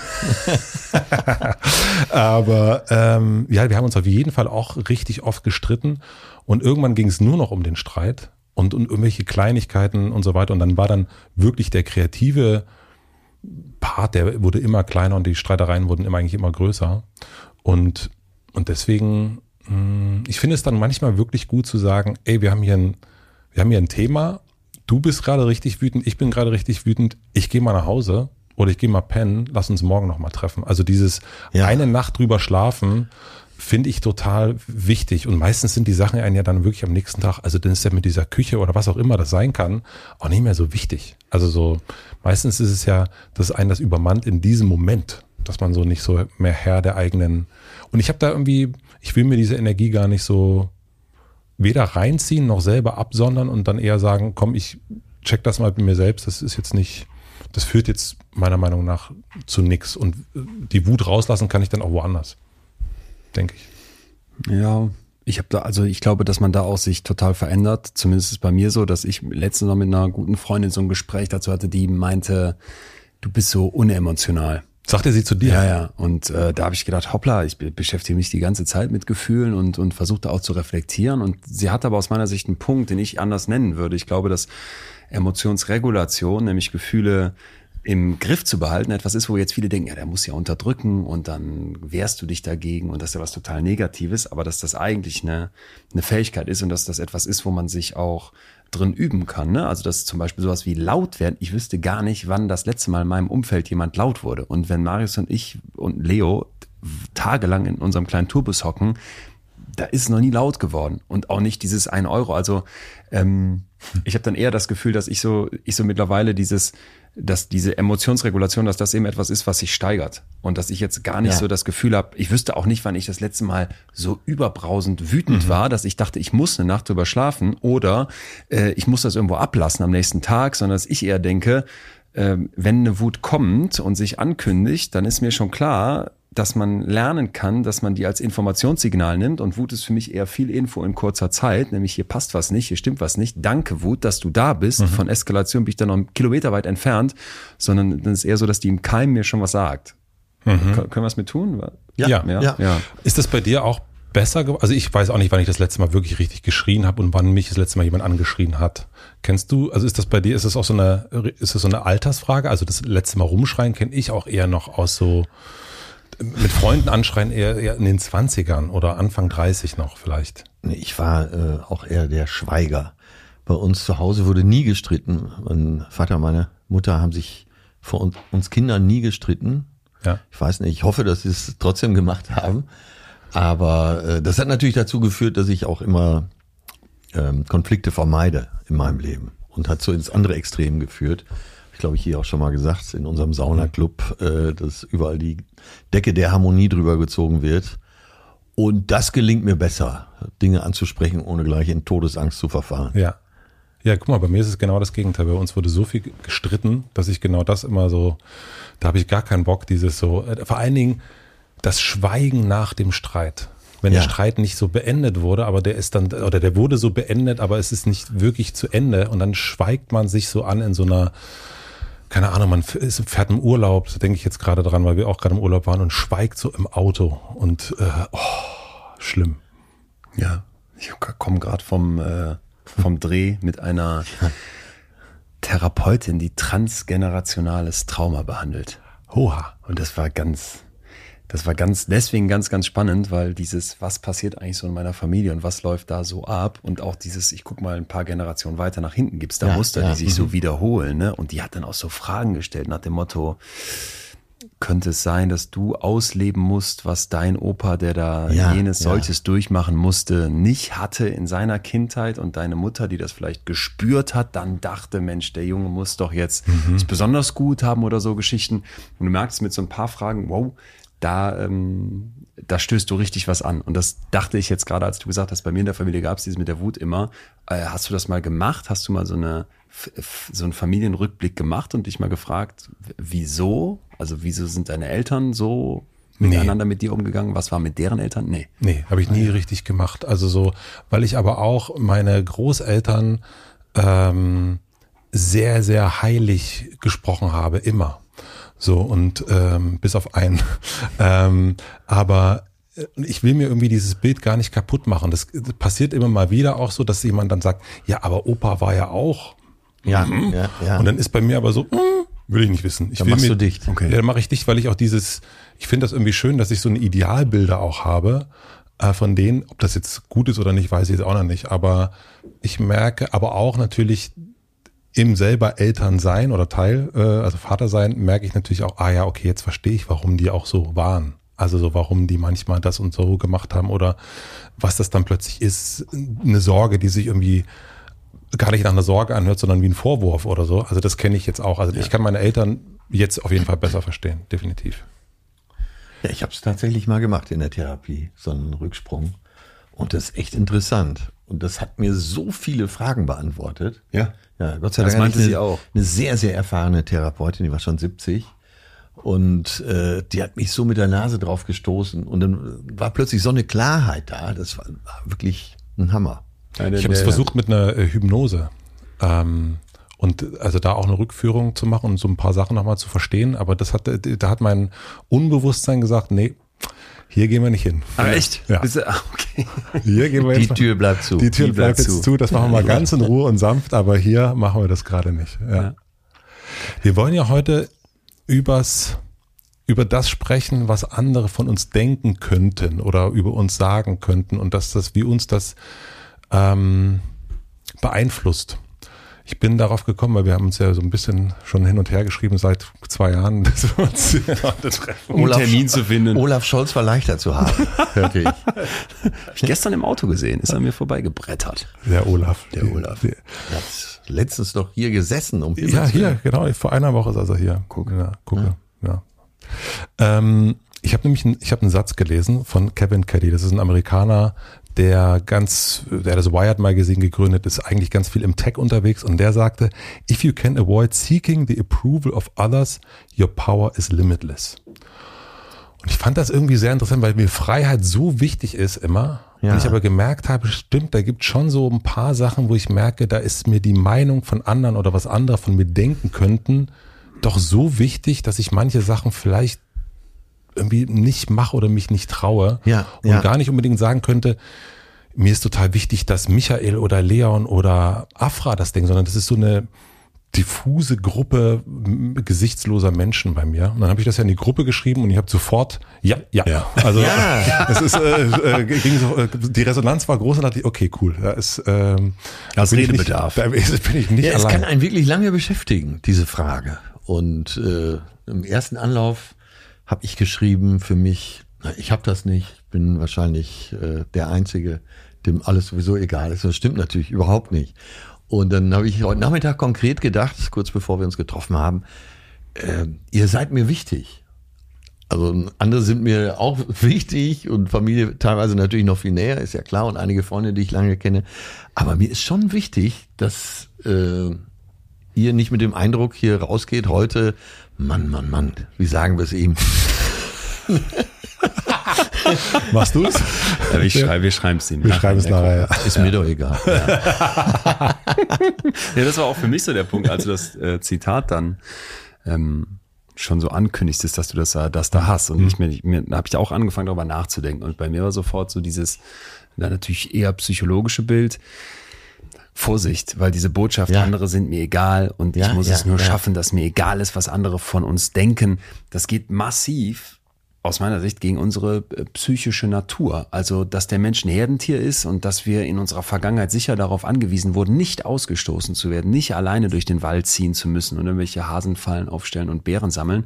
Aber ähm, ja, wir haben uns auf jeden Fall auch richtig oft gestritten. Und irgendwann ging es nur noch um den Streit und um irgendwelche Kleinigkeiten und so weiter. Und dann war dann wirklich der kreative Part, der wurde immer kleiner und die Streitereien wurden immer eigentlich immer größer. Und, und deswegen hm, ich finde es dann manchmal wirklich gut zu sagen, ey, wir haben hier ein, wir haben hier ein Thema, du bist gerade richtig wütend, ich bin gerade richtig wütend, ich gehe mal nach Hause oder ich gehe mal pennen, lass uns morgen nochmal treffen. Also dieses ja. eine Nacht drüber schlafen, finde ich total wichtig. Und meistens sind die Sachen einen ja dann wirklich am nächsten Tag, also dann ist ja mit dieser Küche oder was auch immer das sein kann, auch nicht mehr so wichtig. Also so, meistens ist es ja, dass einen das übermannt in diesem Moment, dass man so nicht so mehr Herr der eigenen. Und ich habe da irgendwie, ich will mir diese Energie gar nicht so weder reinziehen noch selber absondern und dann eher sagen, komm, ich check das mal mit mir selbst. Das ist jetzt nicht, das führt jetzt meiner Meinung nach zu nichts. Und äh, die Wut rauslassen kann ich dann auch woanders. Denke ich. Ja, ich habe da, also ich glaube, dass man da auch sich total verändert. Zumindest ist es bei mir so, dass ich letztens noch mit einer guten Freundin so ein Gespräch dazu hatte, die meinte, du bist so unemotional. Sagte sie zu dir? Ja, ja. Und äh, da habe ich gedacht, hoppla, ich beschäftige mich die ganze Zeit mit Gefühlen und, und versuchte auch zu reflektieren. Und sie hat aber aus meiner Sicht einen Punkt, den ich anders nennen würde. Ich glaube, dass Emotionsregulation, nämlich Gefühle im Griff zu behalten, etwas ist, wo jetzt viele denken, ja, der muss ja unterdrücken und dann wehrst du dich dagegen und das ist ja was total Negatives, aber dass das eigentlich eine, eine Fähigkeit ist und dass das etwas ist, wo man sich auch drin üben kann. Ne? Also dass zum Beispiel sowas wie laut werden. Ich wüsste gar nicht, wann das letzte Mal in meinem Umfeld jemand laut wurde. Und wenn Marius und ich und Leo tagelang in unserem kleinen Tourbus hocken, da ist noch nie laut geworden und auch nicht dieses ein Euro. Also ähm, ich habe dann eher das Gefühl, dass ich so ich so mittlerweile dieses dass diese Emotionsregulation, dass das eben etwas ist, was sich steigert. Und dass ich jetzt gar nicht ja. so das Gefühl habe, ich wüsste auch nicht, wann ich das letzte Mal so überbrausend wütend mhm. war, dass ich dachte, ich muss eine Nacht drüber schlafen oder äh, ich muss das irgendwo ablassen am nächsten Tag, sondern dass ich eher denke, äh, wenn eine Wut kommt und sich ankündigt, dann ist mir schon klar, dass man lernen kann, dass man die als Informationssignal nimmt und Wut ist für mich eher viel Info in kurzer Zeit, nämlich hier passt was nicht, hier stimmt was nicht. Danke Wut, dass du da bist. Mhm. Von Eskalation bin ich dann noch einen Kilometer weit entfernt, sondern dann ist eher so, dass die im Keim mir schon was sagt. Mhm. Können wir es mit tun? Ja. Ja. ja. ja. Ist das bei dir auch besser geworden? Also ich weiß auch nicht, wann ich das letzte Mal wirklich richtig geschrien habe und wann mich das letzte Mal jemand angeschrien hat. Kennst du, also ist das bei dir, ist das auch so eine, ist das so eine Altersfrage? Also das letzte Mal rumschreien kenne ich auch eher noch aus so mit Freunden anschreien eher, eher in den 20ern oder Anfang 30 noch vielleicht. Nee, ich war äh, auch eher der Schweiger. Bei uns zu Hause wurde nie gestritten. Mein Vater und meine Mutter haben sich vor uns, uns Kindern nie gestritten. Ja. Ich weiß nicht, ich hoffe, dass sie es trotzdem gemacht haben. Aber äh, das hat natürlich dazu geführt, dass ich auch immer ähm, Konflikte vermeide in meinem Leben und hat so ins andere Extrem geführt. Glaube, ich hier auch schon mal gesagt, in unserem Saunaclub, äh, dass überall die Decke der Harmonie drüber gezogen wird. Und das gelingt mir besser, Dinge anzusprechen, ohne gleich in Todesangst zu verfahren. Ja. Ja, guck mal, bei mir ist es genau das Gegenteil. Bei uns wurde so viel gestritten, dass ich genau das immer so, da habe ich gar keinen Bock, dieses so, äh, vor allen Dingen das Schweigen nach dem Streit wenn ja. der Streit nicht so beendet wurde, aber der ist dann, oder der wurde so beendet, aber es ist nicht wirklich zu Ende und dann schweigt man sich so an in so einer, keine Ahnung, man fährt im Urlaub, da denke ich jetzt gerade dran, weil wir auch gerade im Urlaub waren und schweigt so im Auto und äh, oh, schlimm. Ja, ich komme gerade vom, äh, vom Dreh mit einer Therapeutin, die transgenerationales Trauma behandelt. Hoha. Und das war ganz, das war ganz, deswegen ganz, ganz spannend, weil dieses, was passiert eigentlich so in meiner Familie und was läuft da so ab und auch dieses, ich guck mal ein paar Generationen weiter nach hinten, gibt's da ja, Muster, ja. die sich mhm. so wiederholen, ne? Und die hat dann auch so Fragen gestellt nach dem Motto, könnte es sein, dass du ausleben musst, was dein Opa, der da ja, jenes solches durchmachen musste, nicht hatte in seiner Kindheit und deine Mutter, die das vielleicht gespürt hat, dann dachte, Mensch, der Junge muss doch jetzt mhm. es besonders gut haben oder so Geschichten. Und du merkst mit so ein paar Fragen, wow, da, ähm, da stößt du richtig was an. Und das dachte ich jetzt gerade, als du gesagt hast, bei mir in der Familie gab es dieses mit der Wut immer. Äh, hast du das mal gemacht? Hast du mal so eine so einen Familienrückblick gemacht und dich mal gefragt, wieso? Also wieso sind deine Eltern so miteinander nee. mit dir umgegangen? Was war mit deren Eltern? Nee. Nee, habe ich nie ja. richtig gemacht. Also so, weil ich aber auch meine Großeltern ähm, sehr, sehr heilig gesprochen habe, immer. So, und ähm, bis auf einen. ähm, aber äh, ich will mir irgendwie dieses Bild gar nicht kaputt machen. Das, das passiert immer mal wieder auch so, dass jemand dann sagt, ja, aber Opa war ja auch. Ja, mhm. ja, ja. Und dann ist bei mir aber so, mm, will ich nicht wissen. Ich dann will machst mir, du dicht. Okay. Ja, dann mache ich dicht, weil ich auch dieses, ich finde das irgendwie schön, dass ich so eine Idealbilder auch habe äh, von denen. Ob das jetzt gut ist oder nicht, weiß ich jetzt auch noch nicht. Aber ich merke aber auch natürlich, im selber Eltern sein oder Teil, äh, also Vater sein, merke ich natürlich auch, ah ja, okay, jetzt verstehe ich, warum die auch so waren. Also so, warum die manchmal das und so gemacht haben oder was das dann plötzlich ist, eine Sorge, die sich irgendwie gar nicht nach einer Sorge anhört, sondern wie ein Vorwurf oder so. Also das kenne ich jetzt auch. Also ja. ich kann meine Eltern jetzt auf jeden Fall besser verstehen, definitiv. Ja, ich habe es tatsächlich mal gemacht in der Therapie, so einen Rücksprung. Und das ist echt interessant. Und das hat mir so viele Fragen beantwortet. Ja. Ja, Gott sei Dank. Das meinte sie auch. Eine sehr, sehr erfahrene Therapeutin, die war schon 70. Und äh, die hat mich so mit der Nase drauf gestoßen. Und dann war plötzlich so eine Klarheit da. Das war, war wirklich ein Hammer. Eine, ich habe es versucht mit einer äh, Hypnose. Ähm, und also da auch eine Rückführung zu machen und so ein paar Sachen nochmal zu verstehen. Aber das hat, da hat mein Unbewusstsein gesagt, nee, hier gehen wir nicht hin. Aber echt? Ja. Du, ah, okay. Hier gehen wir jetzt Die Tür bleibt zu. Die Tür Die bleibt, bleibt jetzt zu. Das machen wir mal ganz in Ruhe und sanft, aber hier machen wir das gerade nicht. Ja. ja. Wir wollen ja heute übers, über das sprechen, was andere von uns denken könnten oder über uns sagen könnten und dass das, wie uns das ähm, beeinflusst. Ich bin darauf gekommen, weil wir haben uns ja so ein bisschen schon hin und her geschrieben seit zwei Jahren, dass wir uns treffen, um Olaf, Termin zu finden. Olaf Scholz war leichter zu haben, hörte ich. Hab ich gestern im Auto gesehen, ist er mir vorbeigebrettert. Der Olaf. Der die, Olaf. Der hat letztens doch hier gesessen. Um ja, hier, genau. Vor einer Woche saß er hier. Gucke, ja, gucke, ja. ja. Ähm, ich habe nämlich einen, ich hab einen Satz gelesen von Kevin Caddy. Das ist ein Amerikaner, der ganz, der das Wired Magazine gegründet ist, eigentlich ganz viel im Tech unterwegs und der sagte, if you can avoid seeking the approval of others, your power is limitless. Und ich fand das irgendwie sehr interessant, weil mir Freiheit so wichtig ist immer. Ja. Und ich aber gemerkt habe, stimmt, da gibt schon so ein paar Sachen, wo ich merke, da ist mir die Meinung von anderen oder was andere von mir denken könnten, doch so wichtig, dass ich manche Sachen vielleicht irgendwie nicht mache oder mich nicht traue ja, und ja. gar nicht unbedingt sagen könnte, mir ist total wichtig, dass Michael oder Leon oder Afra das denken, sondern das ist so eine diffuse Gruppe gesichtsloser Menschen bei mir. Und dann habe ich das ja in die Gruppe geschrieben und ich habe sofort, ja, ja. ja. Also ja. es ist, äh, äh, ging so, äh, die Resonanz war groß und dachte ich, okay, cool. Da ist ähm, das Redebedarf. da bin ich nicht ja, allein. Es kann einen wirklich lange beschäftigen, diese Frage. Und äh, im ersten Anlauf habe ich geschrieben für mich, Ich habe das nicht. Ich bin wahrscheinlich äh, der Einzige, dem alles sowieso egal ist. Das stimmt natürlich überhaupt nicht. Und dann habe ich heute Nachmittag konkret gedacht, kurz bevor wir uns getroffen haben, äh, ihr seid mir wichtig. Also andere sind mir auch wichtig und Familie teilweise natürlich noch viel näher, ist ja klar, und einige Freunde, die ich lange kenne. Aber mir ist schon wichtig, dass äh, ihr nicht mit dem Eindruck hier rausgeht heute, Mann, Mann, Mann, wie sagen wir es ihm? Machst du es? Ja, wir, schrei wir schreiben es ihm. Wir schreiben es nachher. Ja. Ist mir doch egal. Ja. ja, das war auch für mich so der Punkt, als du das äh, Zitat dann ähm, schon so ankündigst, dass du das, das da hast. Und mhm. ich mir, mir habe ich auch angefangen, darüber nachzudenken. Und bei mir war sofort so dieses, na, natürlich eher psychologische Bild. Vorsicht, weil diese Botschaft, ja. andere sind mir egal und ja, ich muss ja, es nur schaffen, dass mir egal ist, was andere von uns denken. Das geht massiv aus meiner Sicht gegen unsere äh, psychische Natur. Also, dass der Mensch ein Herdentier ist und dass wir in unserer Vergangenheit sicher darauf angewiesen wurden, nicht ausgestoßen zu werden, nicht alleine durch den Wald ziehen zu müssen und irgendwelche Hasenfallen aufstellen und Bären sammeln.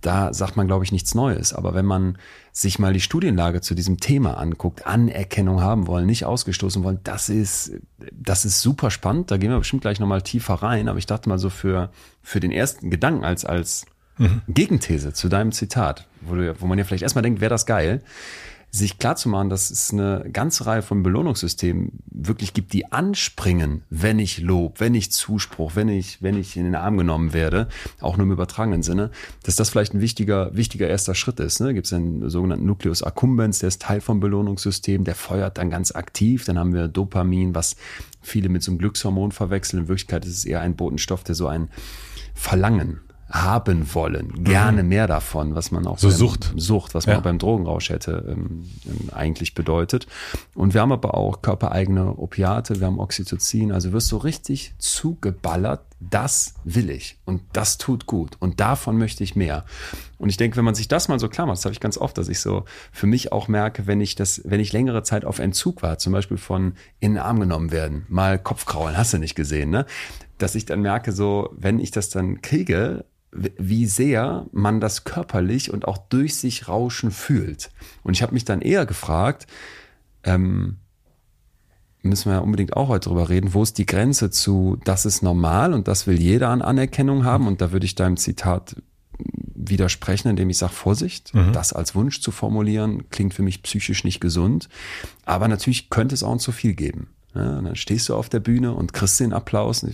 Da sagt man, glaube ich, nichts Neues. Aber wenn man sich mal die Studienlage zu diesem Thema anguckt, Anerkennung haben wollen, nicht ausgestoßen wollen, das ist, das ist super spannend. Da gehen wir bestimmt gleich nochmal tiefer rein. Aber ich dachte mal so für, für den ersten Gedanken als, als mhm. Gegenthese zu deinem Zitat, wo, du, wo man ja vielleicht erstmal denkt, wäre das geil, sich klarzumachen, dass es eine ganze Reihe von Belohnungssystemen wirklich gibt, die anspringen, wenn ich Lob, wenn ich Zuspruch, wenn ich, wenn ich in den Arm genommen werde, auch nur im übertragenen Sinne, dass das vielleicht ein wichtiger, wichtiger erster Schritt ist. Ne? Gibt es einen sogenannten Nucleus accumbens, der ist Teil vom Belohnungssystem, der feuert dann ganz aktiv. Dann haben wir Dopamin, was viele mit so einem Glückshormon verwechseln. In Wirklichkeit ist es eher ein Botenstoff, der so ein Verlangen haben wollen, gerne mhm. mehr davon, was man auch so Sucht, Sucht, was man ja. auch beim Drogenrausch hätte ähm, ähm, eigentlich bedeutet. Und wir haben aber auch körpereigene Opiate, wir haben Oxytocin, also wirst du richtig zugeballert, das will ich und das tut gut und davon möchte ich mehr. Und ich denke, wenn man sich das mal so klar macht, das habe ich ganz oft, dass ich so für mich auch merke, wenn ich das, wenn ich längere Zeit auf Entzug war, zum Beispiel von in den Arm genommen werden, mal Kopfkraulen, hast du nicht gesehen, ne? Dass ich dann merke, so, wenn ich das dann kriege, wie sehr man das körperlich und auch durch sich rauschen fühlt. Und ich habe mich dann eher gefragt, ähm, müssen wir ja unbedingt auch heute drüber reden, wo ist die Grenze zu, das ist normal und das will jeder an Anerkennung haben. Und da würde ich deinem Zitat widersprechen, indem ich sage, Vorsicht, mhm. das als Wunsch zu formulieren, klingt für mich psychisch nicht gesund. Aber natürlich könnte es auch ein zu viel geben. Ja, und dann stehst du auf der Bühne und kriegst den Applaus.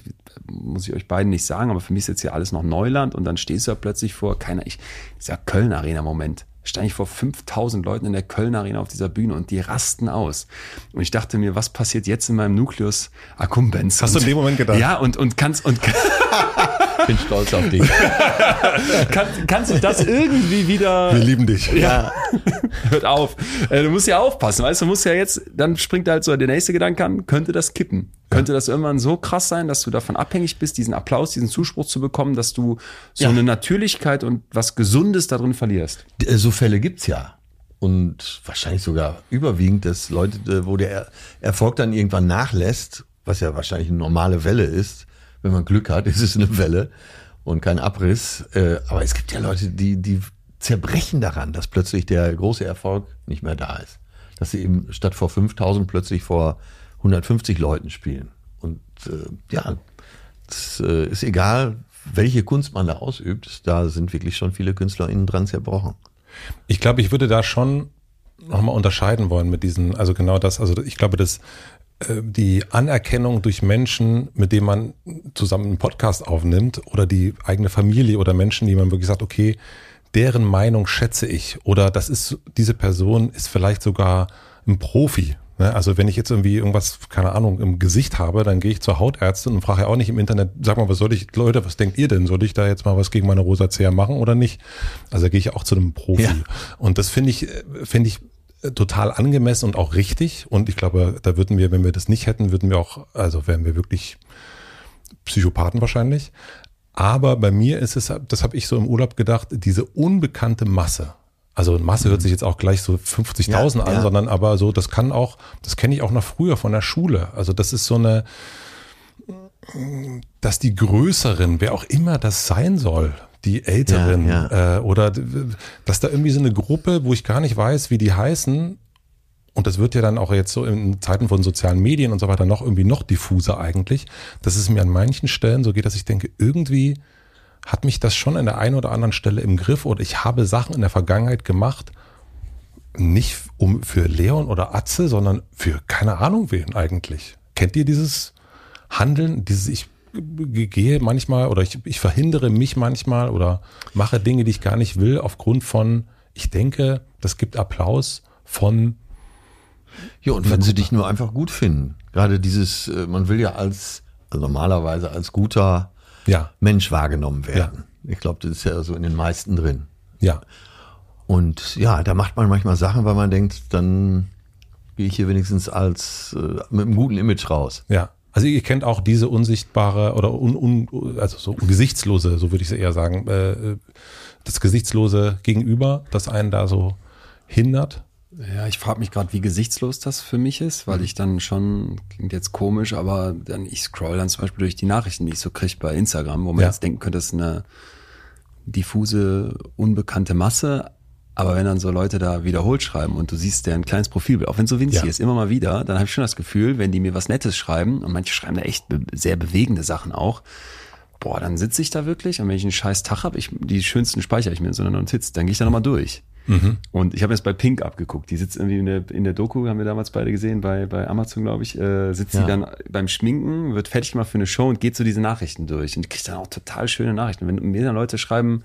Muss ich euch beiden nicht sagen, aber für mich ist jetzt hier alles noch Neuland und dann stehst du da plötzlich vor, keiner, ich, dieser Köln Arena Moment. Stand ich vor 5000 Leuten in der Köln Arena auf dieser Bühne und die rasten aus. Und ich dachte mir, was passiert jetzt in meinem Nucleus accumbens? Hast du in dem Moment gedacht? Ja, und, und kannst, und, bin stolz auf dich. Kann, kannst du das irgendwie wieder. Wir lieben dich. Ja. Hört auf. Äh, du musst ja aufpassen, weißt du, musst ja jetzt, dann springt halt so der nächste Gedanke an, könnte das kippen? Könnte das irgendwann so krass sein, dass du davon abhängig bist, diesen Applaus, diesen Zuspruch zu bekommen, dass du so ja. eine Natürlichkeit und was Gesundes darin verlierst? Äh, so Fälle gibt's ja. Und wahrscheinlich sogar überwiegend, dass Leute, äh, wo der Erfolg dann irgendwann nachlässt, was ja wahrscheinlich eine normale Welle ist, wenn man Glück hat, ist es eine Welle und kein Abriss. Äh, aber es gibt ja Leute, die, die zerbrechen daran, dass plötzlich der große Erfolg nicht mehr da ist. Dass sie eben statt vor 5000 plötzlich vor 150 Leuten spielen. Und äh, ja, es äh, ist egal, welche Kunst man da ausübt, da sind wirklich schon viele Künstler innen dran zerbrochen. Ich glaube, ich würde da schon nochmal unterscheiden wollen mit diesen, also genau das, also ich glaube, dass die Anerkennung durch Menschen, mit denen man zusammen einen Podcast aufnimmt oder die eigene Familie oder Menschen, die man wirklich sagt, okay, deren Meinung schätze ich oder das ist, diese Person ist vielleicht sogar ein Profi. Ne? Also wenn ich jetzt irgendwie irgendwas, keine Ahnung, im Gesicht habe, dann gehe ich zur Hautärztin und frage ja auch nicht im Internet, sag mal, was soll ich, Leute, was denkt ihr denn? Soll ich da jetzt mal was gegen meine Rosazea machen oder nicht? Also da gehe ich auch zu einem Profi. Ja. Und das finde ich, äh, finde ich total angemessen und auch richtig. Und ich glaube, da würden wir, wenn wir das nicht hätten, würden wir auch, also wären wir wirklich Psychopathen wahrscheinlich. Aber bei mir ist es, das habe ich so im Urlaub gedacht, diese unbekannte Masse. Also Masse hört sich jetzt auch gleich so 50.000 ja, an, ja. sondern aber so, das kann auch, das kenne ich auch noch früher von der Schule. Also das ist so eine, dass die Größeren, wer auch immer das sein soll, die Älteren ja, ja. Äh, oder dass da irgendwie so eine Gruppe, wo ich gar nicht weiß, wie die heißen, und das wird ja dann auch jetzt so in Zeiten von sozialen Medien und so weiter noch irgendwie noch diffuser eigentlich, dass es mir an manchen Stellen so geht, dass ich denke, irgendwie hat mich das schon an der einen oder anderen Stelle im Griff oder ich habe Sachen in der Vergangenheit gemacht, nicht um für Leon oder Atze, sondern für keine Ahnung wen eigentlich. Kennt ihr dieses Handeln, dieses ich gehe manchmal oder ich, ich verhindere mich manchmal oder mache Dinge, die ich gar nicht will, aufgrund von, ich denke, das gibt Applaus von. Ja, und wenn sie dich nur einfach gut finden. Gerade dieses, äh, man will ja als, also normalerweise als guter ja. Mensch wahrgenommen werden. Ja. Ich glaube, das ist ja so in den meisten drin. Ja. Und ja, da macht man manchmal Sachen, weil man denkt, dann gehe ich hier wenigstens als äh, mit einem guten Image raus. Ja. Also ihr kennt auch diese unsichtbare oder un, un, also so gesichtslose, so würde ich es eher sagen, äh, das gesichtslose Gegenüber, das einen da so hindert. Ja, ich frage mich gerade, wie gesichtslos das für mich ist, weil mhm. ich dann schon, klingt jetzt komisch, aber dann ich scroll dann zum Beispiel durch die Nachrichten, die ich so kriege bei Instagram, wo man ja. jetzt denken könnte, das ist eine diffuse, unbekannte Masse, aber wenn dann so Leute da wiederholt schreiben und du siehst deren kleines Profilbild, auch wenn es so winzig ja. ist, immer mal wieder, dann habe ich schon das Gefühl, wenn die mir was Nettes schreiben, und manche schreiben da echt be sehr bewegende Sachen auch, boah, dann sitze ich da wirklich und wenn ich einen scheiß Tag habe, ich, die schönsten speichere ich mir in so einer Notiz, dann gehe ich da nochmal durch. Mhm. Und ich habe jetzt bei Pink abgeguckt. Die sitzt irgendwie in der, in der Doku, haben wir damals beide gesehen, bei, bei Amazon, glaube ich, äh, sitzt ja. sie dann beim Schminken, wird fertig gemacht für eine Show und geht so diese Nachrichten durch. Und kriegt dann auch total schöne Nachrichten. Wenn mir dann Leute schreiben,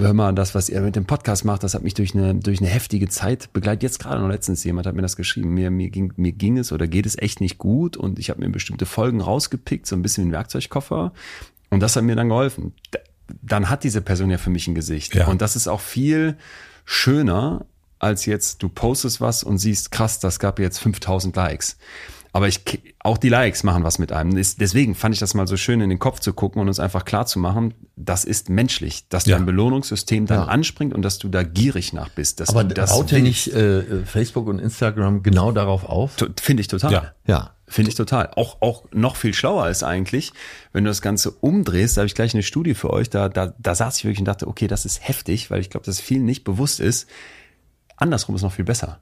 hör mal, das, was ihr mit dem Podcast macht, das hat mich durch eine, durch eine heftige Zeit begleitet. Jetzt gerade noch letztens jemand hat mir das geschrieben. Mir, mir, ging, mir ging es oder geht es echt nicht gut und ich habe mir bestimmte Folgen rausgepickt, so ein bisschen wie ein Werkzeugkoffer. Und das hat mir dann geholfen. Dann hat diese Person ja für mich ein Gesicht. Ja. Und das ist auch viel schöner, als jetzt du postest was und siehst, krass, das gab jetzt 5000 Likes. Aber ich, auch die Likes machen was mit einem. Deswegen fand ich das mal so schön in den Kopf zu gucken und uns einfach klar zu machen, das ist menschlich, dass ja. dein Belohnungssystem dann ja. anspringt und dass du da gierig nach bist. Dass Aber das baut ja nicht äh, Facebook und Instagram genau darauf auf? Finde ich total. Ja. ja. Finde ich total. Auch, auch noch viel schlauer ist eigentlich, wenn du das Ganze umdrehst, da habe ich gleich eine Studie für euch, da, da, da saß ich wirklich und dachte, okay, das ist heftig, weil ich glaube, dass vielen nicht bewusst ist. Andersrum ist noch viel besser.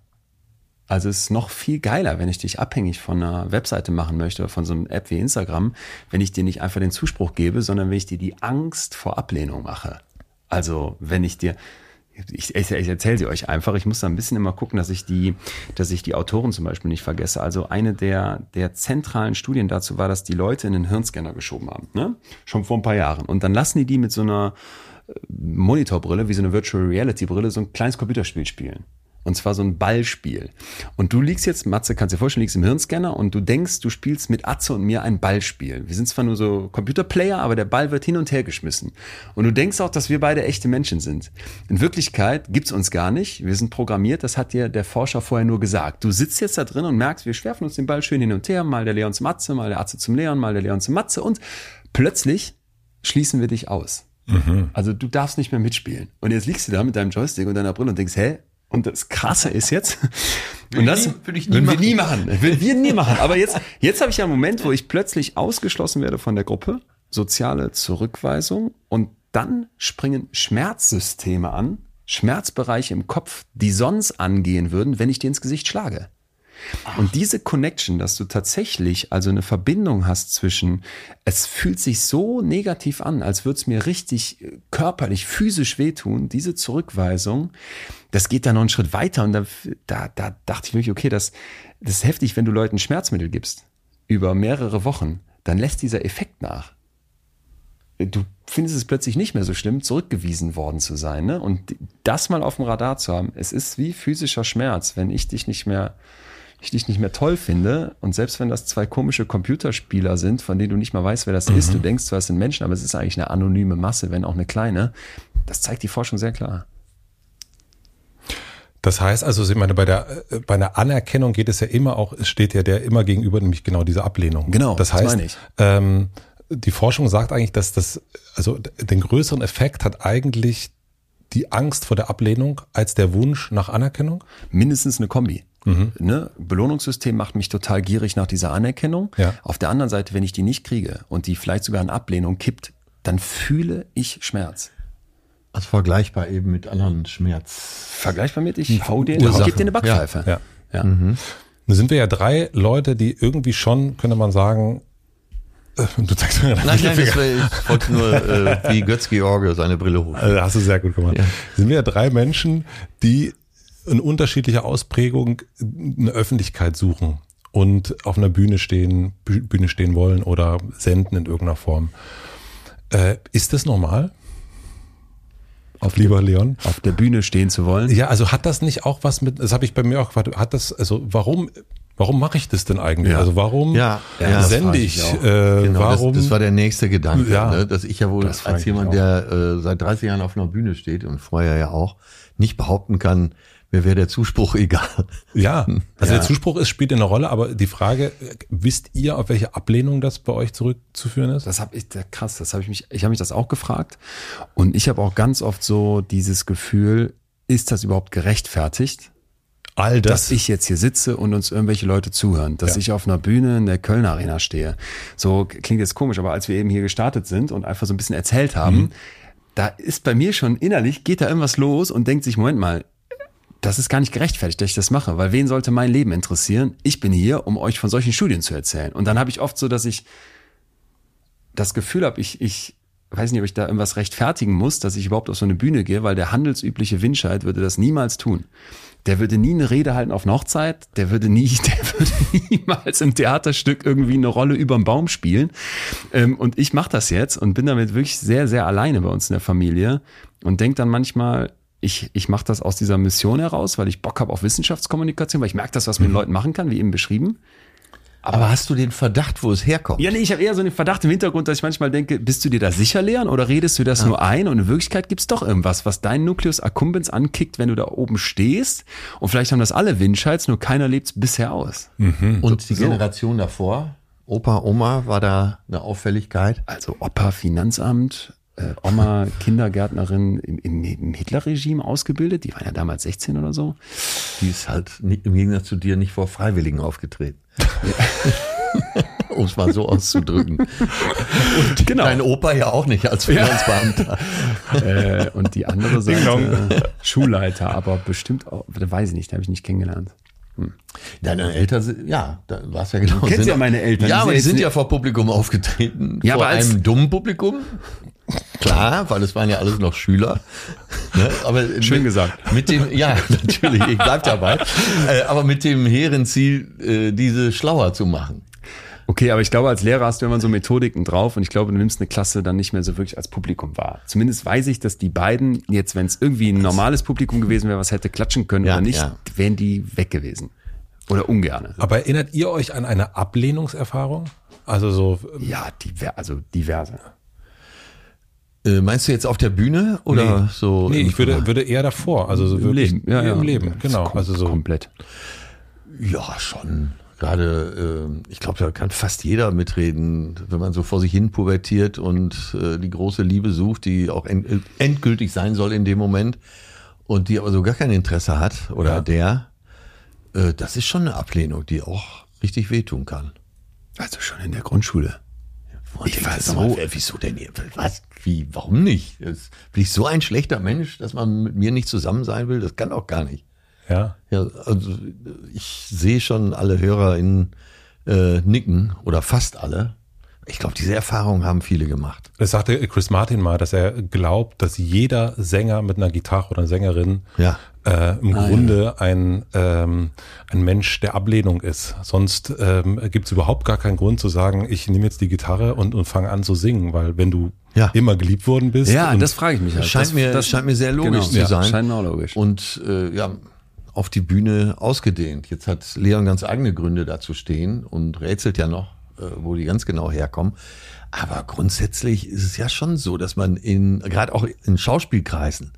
Also es ist noch viel geiler, wenn ich dich abhängig von einer Webseite machen möchte von so einer App wie Instagram, wenn ich dir nicht einfach den Zuspruch gebe, sondern wenn ich dir die Angst vor Ablehnung mache. Also wenn ich dir, ich, ich, ich erzähle sie euch einfach, ich muss da ein bisschen immer gucken, dass ich die, dass ich die Autoren zum Beispiel nicht vergesse. Also eine der, der zentralen Studien dazu war, dass die Leute in den Hirnscanner geschoben haben, ne? Schon vor ein paar Jahren. Und dann lassen die die mit so einer äh, Monitorbrille, wie so eine Virtual Reality Brille, so ein kleines Computerspiel spielen. Und zwar so ein Ballspiel. Und du liegst jetzt, Matze, kannst dir vorstellen, liegst im Hirnscanner und du denkst, du spielst mit Atze und mir ein Ballspiel. Wir sind zwar nur so Computerplayer, aber der Ball wird hin und her geschmissen. Und du denkst auch, dass wir beide echte Menschen sind. In Wirklichkeit gibt's uns gar nicht. Wir sind programmiert, das hat dir der Forscher vorher nur gesagt. Du sitzt jetzt da drin und merkst, wir schwerfen uns den Ball schön hin und her, mal der Leon zum Atze, mal der Atze zum Leon, mal der Leon zum Matze und plötzlich schließen wir dich aus. Mhm. Also du darfst nicht mehr mitspielen. Und jetzt liegst du da mit deinem Joystick und deiner Brille und denkst, hä, und das Krasse ist jetzt, und das würde ich nie würden wir nie machen. Würden wir nie machen. Aber jetzt, jetzt habe ich ja einen Moment, wo ich plötzlich ausgeschlossen werde von der Gruppe, soziale Zurückweisung und dann springen Schmerzsysteme an, Schmerzbereiche im Kopf, die sonst angehen würden, wenn ich dir ins Gesicht schlage. Und diese Connection, dass du tatsächlich also eine Verbindung hast zwischen, es fühlt sich so negativ an, als würde es mir richtig äh, körperlich, physisch wehtun, diese Zurückweisung, das geht da noch einen Schritt weiter. Und da, da, da dachte ich wirklich, okay, das, das ist heftig, wenn du Leuten Schmerzmittel gibst über mehrere Wochen, dann lässt dieser Effekt nach du findest es plötzlich nicht mehr so schlimm, zurückgewiesen worden zu sein. Ne? Und das mal auf dem Radar zu haben, es ist wie physischer Schmerz, wenn ich dich nicht mehr ich dich nicht mehr toll finde und selbst wenn das zwei komische Computerspieler sind, von denen du nicht mal weißt, wer das mhm. ist, du denkst zwar, es sind Menschen, aber es ist eigentlich eine anonyme Masse, wenn auch eine kleine, das zeigt die Forschung sehr klar. Das heißt also, ich meine, bei der, äh, bei einer Anerkennung geht es ja immer auch, es steht ja der immer gegenüber, nämlich genau diese Ablehnung. Genau, das, heißt, das ähm, die Forschung sagt eigentlich, dass das, also den größeren Effekt hat eigentlich die Angst vor der Ablehnung als der Wunsch nach Anerkennung? Mindestens eine Kombi. Mhm. Ne? Belohnungssystem macht mich total gierig nach dieser Anerkennung. Ja. Auf der anderen Seite, wenn ich die nicht kriege und die vielleicht sogar in Ablehnung kippt, dann fühle ich Schmerz. Also vergleichbar eben mit anderen Schmerz. Vergleichbar mit, ich hau dir, ich gebe dir eine Backpfeife. Ja. ja. ja. Mhm. Nun sind wir ja drei Leute, die irgendwie schon, könnte man sagen, äh, Du zeigst mir nein, nein, das war, ich wollte nur äh, wie Götz George seine Brille hoch. Also hast du sehr gut gemacht. Ja. Sind wir ja drei Menschen, die in unterschiedlicher Ausprägung eine Öffentlichkeit suchen und auf einer Bühne stehen, Bühne stehen wollen oder senden in irgendeiner Form. Äh, ist das normal? Auf lieber Leon. Auf der Bühne stehen zu wollen. Ja, also hat das nicht auch was mit, das habe ich bei mir auch gefragt, hat das, also warum, warum mache ich das denn eigentlich? Ja. Also warum ja, ja, sende ich? ich äh, genau, warum? Das, das, war der nächste Gedanke, ja, ne? dass ich ja wohl als jemand, der äh, seit 30 Jahren auf einer Bühne steht und vorher ja auch, nicht behaupten kann, mir wäre der Zuspruch egal. Ja, also ja. der Zuspruch ist, spielt eine Rolle, aber die Frage, wisst ihr, auf welche Ablehnung das bei euch zurückzuführen ist? Das habe ich, krass, das habe ich mich, ich habe mich das auch gefragt und ich habe auch ganz oft so dieses Gefühl, ist das überhaupt gerechtfertigt? All das. Dass ich jetzt hier sitze und uns irgendwelche Leute zuhören, dass ja. ich auf einer Bühne in der Kölner Arena stehe. So klingt jetzt komisch, aber als wir eben hier gestartet sind und einfach so ein bisschen erzählt haben, mhm. da ist bei mir schon innerlich, geht da irgendwas los und denkt sich, Moment mal, das ist gar nicht gerechtfertigt, dass ich das mache, weil wen sollte mein Leben interessieren? Ich bin hier, um euch von solchen Studien zu erzählen. Und dann habe ich oft so, dass ich das Gefühl habe, ich, ich weiß nicht, ob ich da irgendwas rechtfertigen muss, dass ich überhaupt auf so eine Bühne gehe, weil der handelsübliche Winscheid würde das niemals tun. Der würde nie eine Rede halten auf eine Hochzeit, der würde nie, der würde niemals im Theaterstück irgendwie eine Rolle überm Baum spielen. Ähm, und ich mache das jetzt und bin damit wirklich sehr, sehr alleine bei uns in der Familie und denke dann manchmal, ich, ich mache das aus dieser Mission heraus, weil ich Bock habe auf Wissenschaftskommunikation, weil ich merke das, was man mhm. den Leuten machen kann, wie eben beschrieben. Aber, Aber, hast du den Verdacht, wo es herkommt? Ja, nee, ich habe eher so den Verdacht im Hintergrund, dass ich manchmal denke, bist du dir da sicher, Leon, oder redest du das ah. nur ein? Und in Wirklichkeit gibt's doch irgendwas, was deinen Nucleus accumbens ankickt, wenn du da oben stehst. Und vielleicht haben das alle Windscheids, nur keiner lebt's bisher aus. Mhm. Und so, die Generation so. davor? Opa, Oma, war da eine Auffälligkeit? Also Opa, Finanzamt, äh, Oma Kindergärtnerin im, im, im Hitlerregime ausgebildet. Die war ja damals 16 oder so. Die ist halt im Gegensatz zu dir nicht vor Freiwilligen aufgetreten. um es mal so auszudrücken. Und genau. dein Opa ja auch nicht als Finanzbeamter. Ja. äh, und die andere Seite Schulleiter, aber bestimmt auch, weiß ich nicht, habe ich nicht kennengelernt. Hm. Deine Eltern, ja, da war es ja genau. Du kennst ja meine Eltern. Ja, aber die sind ja vor Publikum aufgetreten. Ja, vor aber einem dummen Publikum. Klar, weil es waren ja alles noch Schüler. Ne? Aber Schön mit, gesagt. Mit dem, ja, natürlich, ich bleib dabei. Äh, aber mit dem hehren Ziel, äh, diese schlauer zu machen. Okay, aber ich glaube, als Lehrer hast du immer so Methodiken drauf und ich glaube, du nimmst eine Klasse dann nicht mehr so wirklich als Publikum wahr. Zumindest weiß ich, dass die beiden jetzt, wenn es irgendwie ein normales Publikum gewesen wäre, was hätte klatschen können ja, oder nicht, ja. wären die weg gewesen. Oder ungerne. Aber erinnert ihr euch an eine Ablehnungserfahrung? Also so. Ja, diver also diverse. Äh, meinst du jetzt auf der Bühne oder nee. so? Nee, ich würde, würde eher davor, also so Im wirklich Leben. Ja, ja. im Leben, genau, also so komplett. Ja, schon. Gerade, äh, ich glaube, da kann fast jeder mitreden, wenn man so vor sich hin pubertiert und äh, die große Liebe sucht, die auch end, endgültig sein soll in dem Moment und die aber so gar kein Interesse hat oder ja. der. Äh, das ist schon eine Ablehnung, die auch richtig wehtun kann. Also schon in der Grundschule. Ich war so, mal, wieso denn? Was? Wie? Warum nicht? Das, bin ich so ein schlechter Mensch, dass man mit mir nicht zusammen sein will? Das kann auch gar nicht. Ja. Ja, also ich sehe schon alle Hörer in äh, nicken oder fast alle. Ich glaube, diese Erfahrung haben viele gemacht. Das sagte Chris Martin mal, dass er glaubt, dass jeder Sänger mit einer Gitarre oder einer Sängerin ja. Äh, im ah, Grunde ja. ein, ähm, ein Mensch der Ablehnung ist. Sonst ähm, gibt es überhaupt gar keinen Grund zu sagen, ich nehme jetzt die Gitarre und, und fange an zu singen, weil wenn du ja. immer geliebt worden bist. Ja, das frage ich mich halt. Scheint das, mir, das scheint mir sehr logisch genau, zu sein. Scheint mir auch logisch. Und äh, ja, auf die Bühne ausgedehnt. Jetzt hat Leon ganz eigene Gründe dazu stehen und rätselt ja noch, äh, wo die ganz genau herkommen. Aber grundsätzlich ist es ja schon so, dass man in, gerade auch in Schauspielkreisen,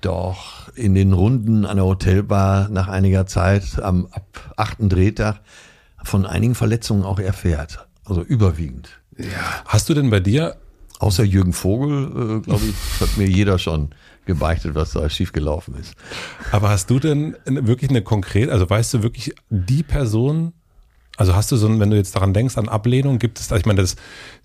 doch in den Runden an der Hotelbar nach einiger Zeit am ab achten Drehtag von einigen Verletzungen auch erfährt. Also überwiegend. Ja. Hast du denn bei dir Außer Jürgen Vogel, äh, glaube ich, hat mir jeder schon gebeichtet, was da schiefgelaufen ist. Aber hast du denn wirklich eine konkrete, also weißt du wirklich die Person, Also hast du so, wenn du jetzt daran denkst, an Ablehnung, gibt es, ich meine, das,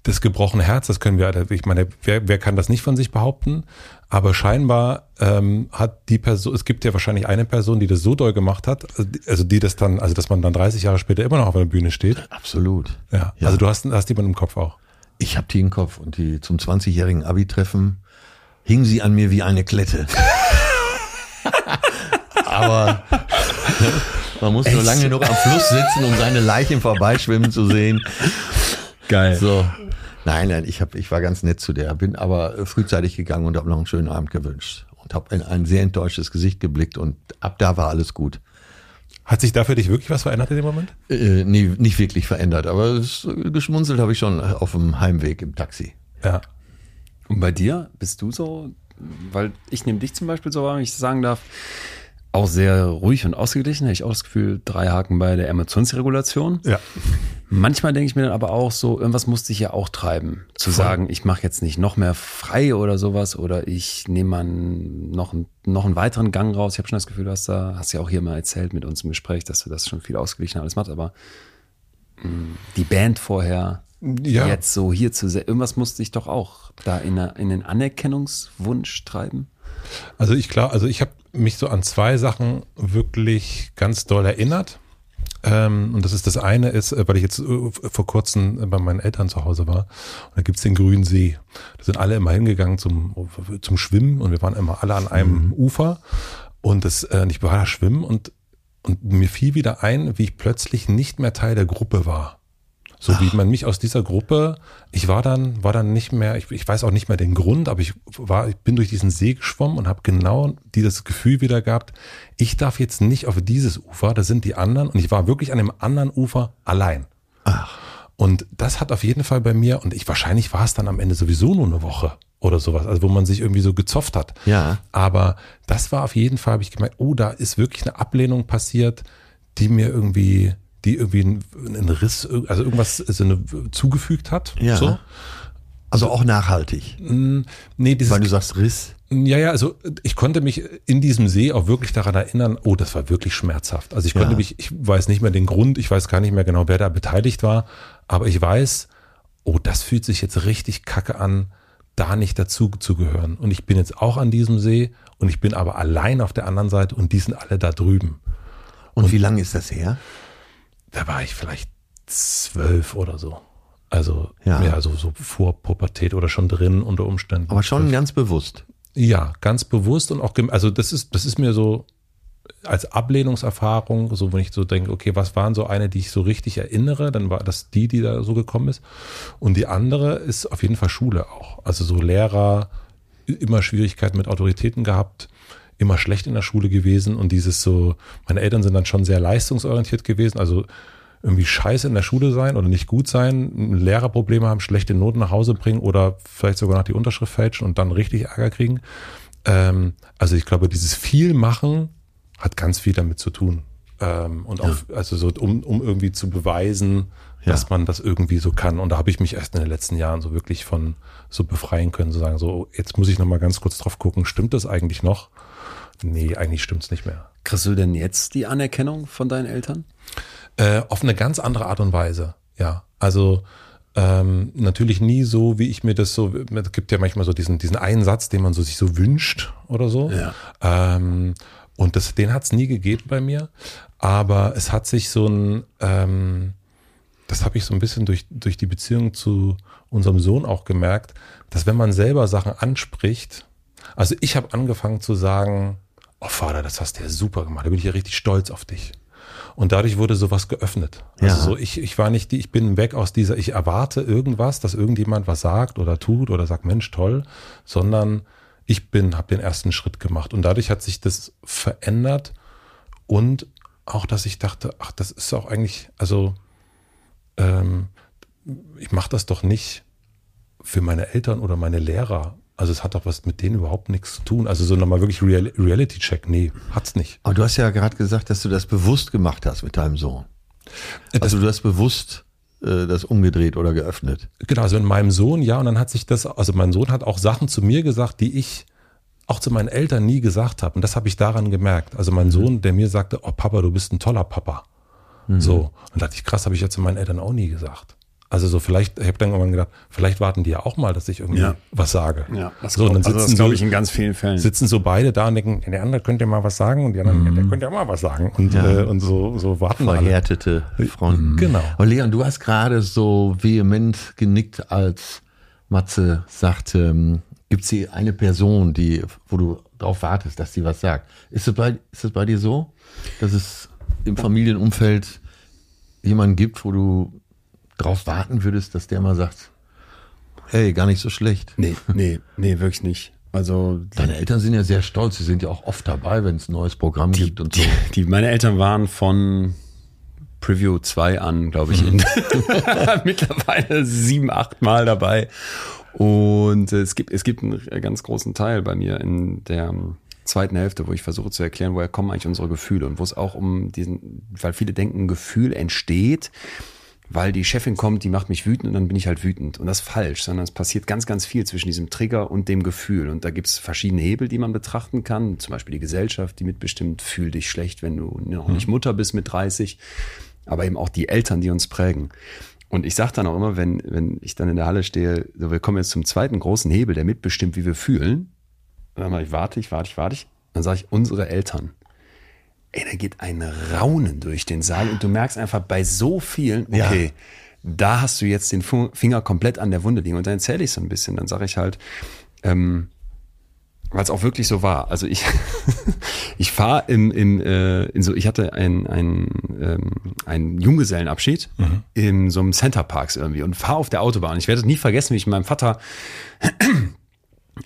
das gebrochene Herz, das können wir, ich meine, wer, wer kann das nicht von sich behaupten? Aber scheinbar ähm, hat die Person, es gibt ja wahrscheinlich eine Person, die das so doll gemacht hat, also die das dann, also dass man dann 30 Jahre später immer noch auf einer Bühne steht. Absolut. Ja. ja. Also du hast, hast jemanden im Kopf auch. Ich habe die im Kopf und die zum 20-jährigen Abi-Treffen hing sie an mir wie eine Klette. Aber man muss Echt? nur lange genug am Fluss sitzen, um seine Leichen vorbeischwimmen zu sehen. Geil. So. Nein, nein, ich, hab, ich war ganz nett zu der, bin aber frühzeitig gegangen und habe noch einen schönen Abend gewünscht und habe in ein sehr enttäuschtes Gesicht geblickt und ab da war alles gut. Hat sich da für dich wirklich was verändert in dem Moment? Äh, nee, nicht wirklich verändert, aber es, geschmunzelt habe ich schon auf dem Heimweg im Taxi. Ja. Und bei dir bist du so, weil ich nehme dich zum Beispiel so, wenn ich sagen darf, auch sehr ruhig und ausgeglichen. Hätte ich auch das Gefühl, drei Haken bei der Emotionsregulation. Ja. Manchmal denke ich mir dann aber auch so, irgendwas musste ich ja auch treiben. Zu Voll. sagen, ich mache jetzt nicht noch mehr frei oder sowas oder ich nehme mal noch, noch einen weiteren Gang raus. Ich habe schon das Gefühl, du hast da, hast ja auch hier mal erzählt mit uns im Gespräch, dass du das schon viel ausgeglichen alles machst, aber mh, mm, die Band vorher, ja. jetzt so hier zu sehen, irgendwas musste ich doch auch da in, eine, in den Anerkennungswunsch treiben. Also ich glaube, also ich habe mich so an zwei Sachen wirklich ganz doll erinnert. Ähm, und das ist das eine ist, äh, weil ich jetzt äh, vor kurzem bei meinen Eltern zu Hause war. Und da gibt's den grünen See. Da sind alle immer hingegangen zum, zum Schwimmen und wir waren immer alle an einem mhm. Ufer. Und das, äh, ich war da schwimmen und, und mir fiel wieder ein, wie ich plötzlich nicht mehr Teil der Gruppe war. So Ach. wie man mich aus dieser Gruppe, ich war dann, war dann nicht mehr, ich, ich weiß auch nicht mehr den Grund, aber ich war, ich bin durch diesen See geschwommen und habe genau dieses Gefühl wieder gehabt, ich darf jetzt nicht auf dieses Ufer, da sind die anderen und ich war wirklich an dem anderen Ufer allein. Ach. Und das hat auf jeden Fall bei mir, und ich wahrscheinlich war es dann am Ende sowieso nur eine Woche oder sowas, also wo man sich irgendwie so gezopft hat. Ja. Aber das war auf jeden Fall, habe ich gemerkt, oh, da ist wirklich eine Ablehnung passiert, die mir irgendwie die irgendwie einen, Riss, also irgendwas so eine, zugefügt hat. Ja. So. Also auch nachhaltig. Mm, nee, dieses, Weil du sagst Riss. Ja, ja, also ich konnte mich in diesem See auch wirklich daran erinnern, oh, das war wirklich schmerzhaft. Also ich konnte ja. mich, ich weiß nicht mehr den Grund, ich weiß gar nicht mehr genau, wer da beteiligt war, aber ich weiß, oh, das fühlt sich jetzt richtig kacke an, da nicht dazu zu gehören. Und ich bin jetzt auch an diesem See und ich bin aber allein auf der anderen Seite und die sind alle da drüben. Und, und wie lange ist das her? Da war ich vielleicht zwölf oder so. Also ja, ja so, so vor Pubertät oder schon drin unter Umständen. Aber schon ganz bewusst. Ja, ganz bewusst und auch, also das ist, das ist mir so als Ablehnungserfahrung, so wenn ich so denke, okay, was waren so eine, die ich so richtig erinnere, dann war das die, die da so gekommen ist. Und die andere ist auf jeden Fall Schule auch. Also so Lehrer, immer Schwierigkeiten mit Autoritäten gehabt, immer schlecht in der Schule gewesen und dieses so, meine Eltern sind dann schon sehr leistungsorientiert gewesen, also irgendwie scheiße in der Schule sein oder nicht gut sein, Lehrerprobleme haben, schlechte Noten nach Hause bringen oder vielleicht sogar noch die Unterschrift fälschen und dann richtig Ärger kriegen. Ähm, also ich glaube, dieses viel machen hat ganz viel damit zu tun. Ähm, und auch, ja. also so, um, um irgendwie zu beweisen, ja. dass man das irgendwie so kann. Und da habe ich mich erst in den letzten Jahren so wirklich von so befreien können, zu sagen, so, jetzt muss ich nochmal ganz kurz drauf gucken, stimmt das eigentlich noch? Nee, eigentlich stimmt's nicht mehr. Kriegst du denn jetzt die Anerkennung von deinen Eltern? Äh, auf eine ganz andere Art und Weise, ja. Also ähm, natürlich nie so, wie ich mir das so, es gibt ja manchmal so diesen, diesen einen Satz, den man so sich so wünscht oder so. Ja. Ähm, und das, den hat's nie gegeben bei mir. Aber es hat sich so ein, ähm, das habe ich so ein bisschen durch, durch die Beziehung zu unserem Sohn auch gemerkt, dass wenn man selber Sachen anspricht, also ich habe angefangen zu sagen, oh Vater, das hast du ja super gemacht, da bin ich ja richtig stolz auf dich. Und dadurch wurde sowas geöffnet. Also ja. so, ich, ich war nicht die, ich bin weg aus dieser, ich erwarte irgendwas, dass irgendjemand was sagt oder tut oder sagt, Mensch, toll, sondern ich bin, habe den ersten Schritt gemacht. Und dadurch hat sich das verändert und auch, dass ich dachte, ach, das ist auch eigentlich, also ähm, ich mache das doch nicht für meine Eltern oder meine Lehrer also es hat doch was mit denen überhaupt nichts zu tun. Also so nochmal wirklich Real Reality-Check. Nee, hat's nicht. Aber du hast ja gerade gesagt, dass du das bewusst gemacht hast mit deinem Sohn. Äh, also du hast bewusst äh, das umgedreht oder geöffnet. Genau, also in meinem Sohn, ja, und dann hat sich das, also mein Sohn hat auch Sachen zu mir gesagt, die ich auch zu meinen Eltern nie gesagt habe. Und das habe ich daran gemerkt. Also mein mhm. Sohn, der mir sagte, oh Papa, du bist ein toller Papa. Mhm. So. Und dachte ich, krass, habe ich jetzt meinen Eltern auch nie gesagt. Also so vielleicht, ich habe dann irgendwann gedacht, vielleicht warten die ja auch mal, dass ich irgendwie ja. was sage. Ja, das so, und dann sitzen also das glaube ich in ganz vielen Fällen. Sitzen so beide da und denken, der andere könnte mal was sagen und die anderen, mhm. der könnte ja mal was sagen und, ja. äh, und so, so warten Verhärtete alle. Fronten. Genau. Aber Leon, du hast gerade so vehement genickt, als Matze sagte, ähm, gibt es eine Person, die, wo du darauf wartest, dass sie was sagt. Ist es bei, ist es bei dir so, dass es im Familienumfeld jemanden gibt, wo du drauf warten würdest, dass der mal sagt, hey, gar nicht so schlecht. Nee, nee, nee, wirklich nicht. Also deine Eltern sind ja sehr stolz, sie sind ja auch oft dabei, wenn es ein neues Programm die, gibt und so. Die, die, meine Eltern waren von Preview 2 an, glaube ich, in, mittlerweile sieben, acht Mal dabei. Und es gibt, es gibt einen ganz großen Teil bei mir in der zweiten Hälfte, wo ich versuche zu erklären, woher kommen eigentlich unsere Gefühle und wo es auch um diesen, weil viele denken, Gefühl entsteht, weil die Chefin kommt, die macht mich wütend und dann bin ich halt wütend. Und das ist falsch, sondern es passiert ganz, ganz viel zwischen diesem Trigger und dem Gefühl. Und da gibt es verschiedene Hebel, die man betrachten kann. Zum Beispiel die Gesellschaft, die mitbestimmt, fühl dich schlecht, wenn du noch nicht mhm. Mutter bist mit 30. Aber eben auch die Eltern, die uns prägen. Und ich sage dann auch immer, wenn, wenn ich dann in der Halle stehe, so, wir kommen jetzt zum zweiten großen Hebel, der mitbestimmt, wie wir fühlen. dann mache ich, warte ich, warte ich, warte ich. Dann sage ich, unsere Eltern ey, da geht ein Raunen durch den Saal und du merkst einfach bei so vielen, okay, ja. da hast du jetzt den Finger komplett an der Wunde liegen. Und dann erzähle ich so ein bisschen, dann sage ich halt, ähm, weil es auch wirklich so war. Also ich, ich fahre im, im äh, in so, ich hatte ein, ein, ähm, einen Junggesellenabschied mhm. in so einem Center Parks irgendwie und fahre auf der Autobahn. Ich werde es nie vergessen, wie ich mit meinem Vater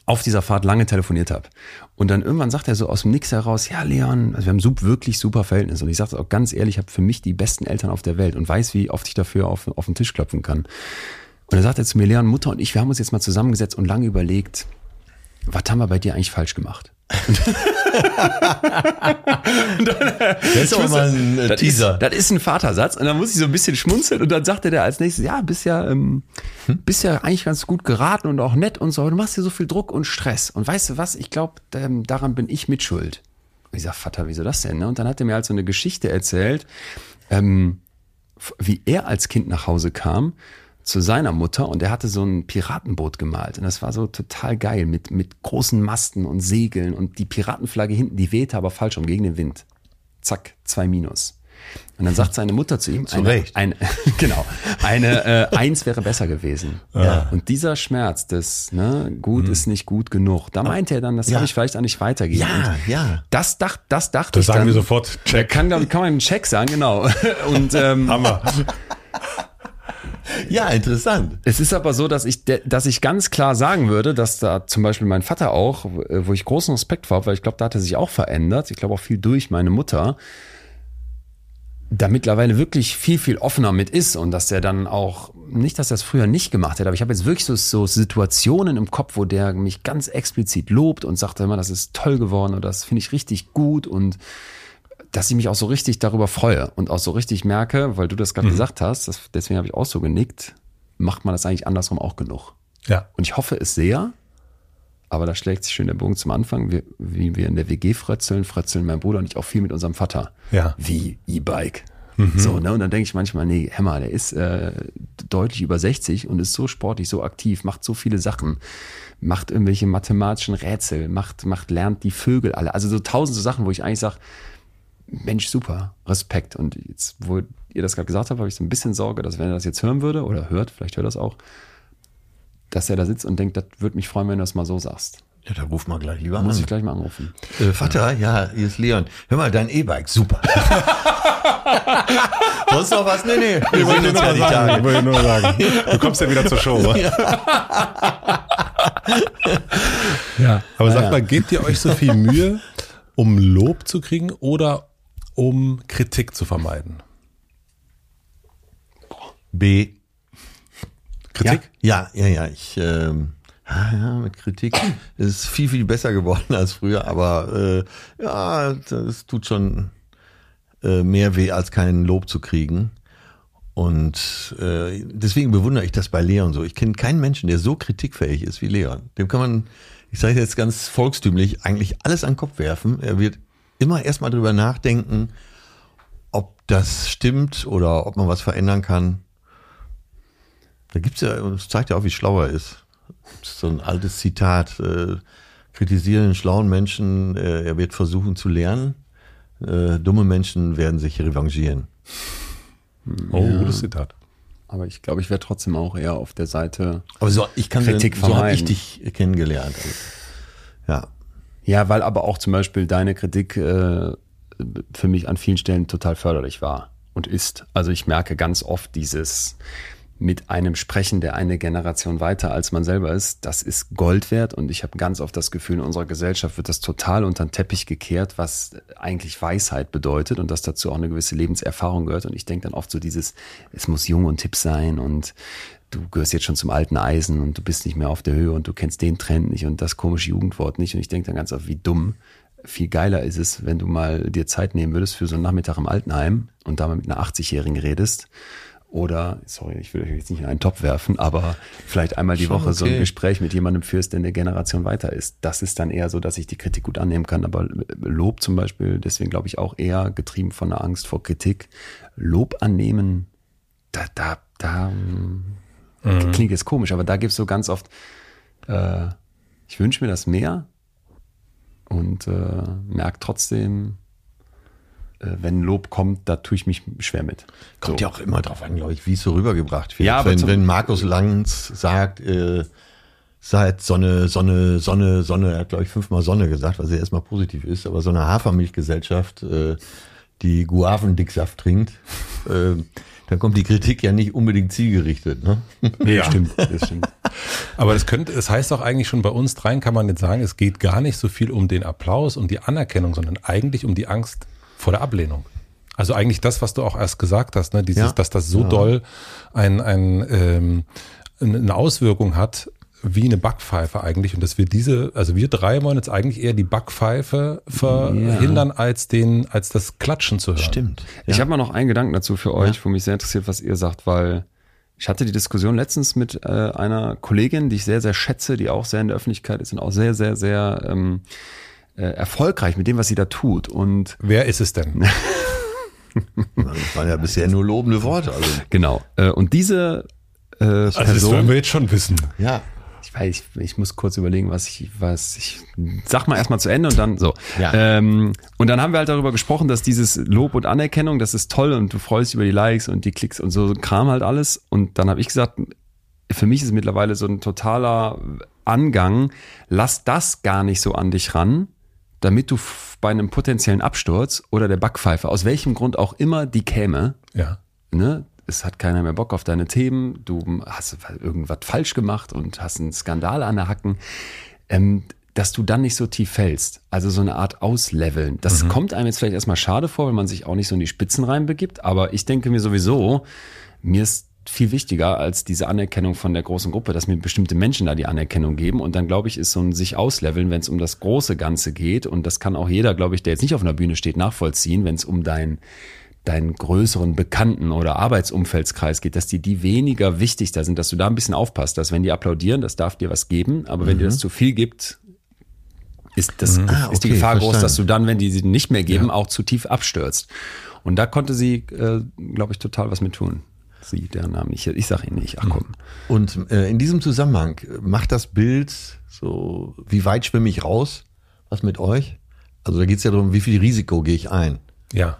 auf dieser Fahrt lange telefoniert habe. Und dann irgendwann sagt er so aus dem Nix heraus, ja Leon, also wir haben super, wirklich super Verhältnisse. Und ich sage auch ganz ehrlich, ich habe für mich die besten Eltern auf der Welt und weiß, wie oft ich dafür auf, auf den Tisch klopfen kann. Und dann sagt er zu mir, Leon, Mutter und ich, wir haben uns jetzt mal zusammengesetzt und lange überlegt, was haben wir bei dir eigentlich falsch gemacht? Das ist aber mal ein äh, das Teaser. Ist, das ist ein Vatersatz. Und dann muss ich so ein bisschen schmunzeln und dann sagt er als nächstes, ja, bist ja, ähm, hm? bist ja eigentlich ganz gut geraten und auch nett und so, aber du machst dir so viel Druck und Stress. Und weißt du was, ich glaube, ähm, daran bin ich mitschuld. Und ich sag, Vater, wieso das denn? Ne? Und dann hat er mir halt so eine Geschichte erzählt, ähm, wie er als Kind nach Hause kam zu seiner Mutter und er hatte so ein Piratenboot gemalt und das war so total geil mit, mit großen Masten und Segeln und die Piratenflagge hinten, die wehte aber falsch um gegen den Wind. Zack, zwei Minus. Und dann sagt seine Mutter zu ihm, zu eine, Recht. Eine, genau, eine äh, Eins wäre besser gewesen. Ja. Und dieser Schmerz des, ne, gut mhm. ist nicht gut genug, da meinte er dann, das ja. habe ich vielleicht auch nicht weitergegeben. Ja, und ja. Das, dacht, das dachte das ich sagen dann. wir sofort, check. Kann, kann man einen Check sagen, genau. Und, ähm, Hammer. Ja, interessant. Es ist aber so, dass ich, dass ich ganz klar sagen würde, dass da zum Beispiel mein Vater auch, wo ich großen Respekt vor habe, weil ich glaube, da hat er sich auch verändert. Ich glaube auch viel durch meine Mutter, da mittlerweile wirklich viel, viel offener mit ist und dass der dann auch, nicht, dass er es früher nicht gemacht hätte, aber ich habe jetzt wirklich so, so Situationen im Kopf, wo der mich ganz explizit lobt und sagt immer, das ist toll geworden oder das finde ich richtig gut und dass ich mich auch so richtig darüber freue und auch so richtig merke, weil du das gerade mhm. gesagt hast, das, deswegen habe ich auch so genickt, macht man das eigentlich andersrum auch genug. Ja. Und ich hoffe es sehr, aber da schlägt sich schön der Bogen zum Anfang, wie, wie wir in der WG frötzeln, frötzeln mein Bruder und ich auch viel mit unserem Vater. Ja. Wie E-Bike. Mhm. So, ne? Und dann denke ich manchmal, nee, Hämmer, der ist äh, deutlich über 60 und ist so sportlich, so aktiv, macht so viele Sachen, macht irgendwelche mathematischen Rätsel, macht, macht, lernt die Vögel alle. Also so tausend so Sachen, wo ich eigentlich sage, Mensch, super, Respekt. Und jetzt, wo ihr das gerade gesagt habt, habe ich so ein bisschen Sorge, dass wenn er das jetzt hören würde oder hört, vielleicht hört er das auch, dass er da sitzt und denkt, das würde mich freuen, wenn du das mal so sagst. Ja, da ruf mal gleich lieber Muss an. Muss ich gleich mal anrufen. Äh, Vater, ja, hier ist Leon. Hör mal, dein E-Bike, super. Sonst noch was? Nee, nee. Wir ja die Tage. Ich nur sagen. Du kommst ja wieder zur Show. ja. ja. Aber sag mal, gebt ihr euch so viel Mühe, um Lob zu kriegen oder um Kritik zu vermeiden? B. Kritik? Ja, ja, ja. ja. Ich, ähm, ja, mit Kritik ist es viel, viel besser geworden als früher, aber äh, ja, das tut schon äh, mehr weh, als keinen Lob zu kriegen. Und äh, deswegen bewundere ich das bei Leon so. Ich kenne keinen Menschen, der so kritikfähig ist wie Leon. Dem kann man, ich sage jetzt ganz volkstümlich, eigentlich alles an den Kopf werfen. Er wird immer erstmal drüber nachdenken, ob das stimmt oder ob man was verändern kann. Da gibt's ja, das zeigt ja auch, wie schlau er ist. So ein altes Zitat. Äh, kritisieren einen schlauen Menschen, äh, er wird versuchen zu lernen. Äh, dumme Menschen werden sich revanchieren. Oh, ja. gutes Zitat. Aber ich glaube, ich wäre trotzdem auch eher auf der Seite. Aber so, ich kann Kritik den, so habe ich dich kennengelernt. Also, ja. Ja, weil aber auch zum Beispiel deine Kritik äh, für mich an vielen Stellen total förderlich war und ist. Also ich merke ganz oft dieses mit einem sprechen, der eine Generation weiter als man selber ist, das ist Gold wert und ich habe ganz oft das Gefühl, in unserer Gesellschaft wird das total unter den Teppich gekehrt, was eigentlich Weisheit bedeutet und dass dazu auch eine gewisse Lebenserfahrung gehört und ich denke dann oft so dieses, es muss jung und tipp sein und du gehörst jetzt schon zum alten Eisen und du bist nicht mehr auf der Höhe und du kennst den Trend nicht und das komische Jugendwort nicht und ich denke dann ganz oft, wie dumm viel geiler ist es, wenn du mal dir Zeit nehmen würdest für so einen Nachmittag im Altenheim und da mal mit einer 80-Jährigen redest. Oder, sorry, ich will euch jetzt nicht in einen Topf werfen, aber vielleicht einmal die Schon Woche okay. so ein Gespräch mit jemandem führst, der in der Generation weiter ist. Das ist dann eher so, dass ich die Kritik gut annehmen kann. Aber Lob zum Beispiel, deswegen glaube ich auch eher getrieben von der Angst vor Kritik. Lob annehmen, da, da, da mhm. klingt jetzt komisch, aber da gibt es so ganz oft, äh, ich wünsche mir das mehr, und äh, merke trotzdem, äh, wenn Lob kommt, da tue ich mich schwer mit. Kommt so. ja auch immer drauf an, glaube ich, wie es so rübergebracht wird. Ja, wenn, wenn Markus Lanz sagt, äh, seit Sonne, Sonne, Sonne, Sonne, er hat, glaube ich, fünfmal Sonne gesagt, was ja erstmal positiv ist, aber so eine Hafermilchgesellschaft, äh, die Guavendicksaft trinkt, äh, dann kommt die Kritik ja nicht unbedingt zielgerichtet. Ne? Nee, ja. stimmt, das stimmt. Aber das könnte, das heißt auch eigentlich schon bei uns dreien kann man jetzt sagen, es geht gar nicht so viel um den Applaus, um die Anerkennung, sondern eigentlich um die Angst vor der Ablehnung. Also eigentlich das, was du auch erst gesagt hast, ne, dieses, ja. dass das so ja. doll ein, ein, ähm, eine Auswirkung hat wie eine Backpfeife eigentlich und dass wir diese, also wir drei wollen jetzt eigentlich eher die Backpfeife verhindern, ja. als den, als das Klatschen zu hören. Stimmt. Ja. Ich habe mal noch einen Gedanken dazu für euch, ja. wo mich sehr interessiert, was ihr sagt, weil ich hatte die Diskussion letztens mit äh, einer Kollegin, die ich sehr, sehr schätze, die auch sehr in der Öffentlichkeit ist und auch sehr, sehr, sehr ähm, äh, erfolgreich mit dem, was sie da tut. Und wer ist es denn? das waren ja bisher nur lobende Worte. Also. Genau. Äh, und diese äh, Person, also das wollen wir jetzt schon wissen. Ja ich, ich muss kurz überlegen, was ich, was ich sag mal erstmal zu Ende und dann so. Ja. Ähm, und dann haben wir halt darüber gesprochen, dass dieses Lob und Anerkennung, das ist toll und du freust dich über die Likes und die Klicks und so Kram halt alles. Und dann habe ich gesagt, für mich ist es mittlerweile so ein totaler Angang, lass das gar nicht so an dich ran, damit du bei einem potenziellen Absturz oder der Backpfeife, aus welchem Grund auch immer die käme, ja. ne, es hat keiner mehr Bock auf deine Themen, du hast irgendwas falsch gemacht und hast einen Skandal an der Hacken, ähm, dass du dann nicht so tief fällst. Also so eine Art Ausleveln. Das mhm. kommt einem jetzt vielleicht erstmal schade vor, weil man sich auch nicht so in die Spitzen reinbegibt, aber ich denke mir sowieso, mir ist viel wichtiger als diese Anerkennung von der großen Gruppe, dass mir bestimmte Menschen da die Anerkennung geben. Und dann, glaube ich, ist so ein sich ausleveln, wenn es um das große Ganze geht. Und das kann auch jeder, glaube ich, der jetzt nicht auf einer Bühne steht, nachvollziehen, wenn es um dein deinen größeren Bekannten- oder Arbeitsumfeldskreis geht, dass die die weniger wichtig da sind, dass du da ein bisschen aufpasst, dass wenn die applaudieren, das darf dir was geben, aber wenn mhm. dir das zu viel gibt, ist, das, mhm. ah, ist die Gefahr verstanden. groß, dass du dann, wenn die sie nicht mehr geben, ja. auch zu tief abstürzt. Und da konnte sie, äh, glaube ich, total was mit tun. Sie, der Name, ich, ich sage Ihnen nicht, ach komm. Und äh, in diesem Zusammenhang, macht das Bild so, wie weit schwimme ich raus? Was mit euch? Also da geht es ja darum, wie viel Risiko gehe ich ein? Ja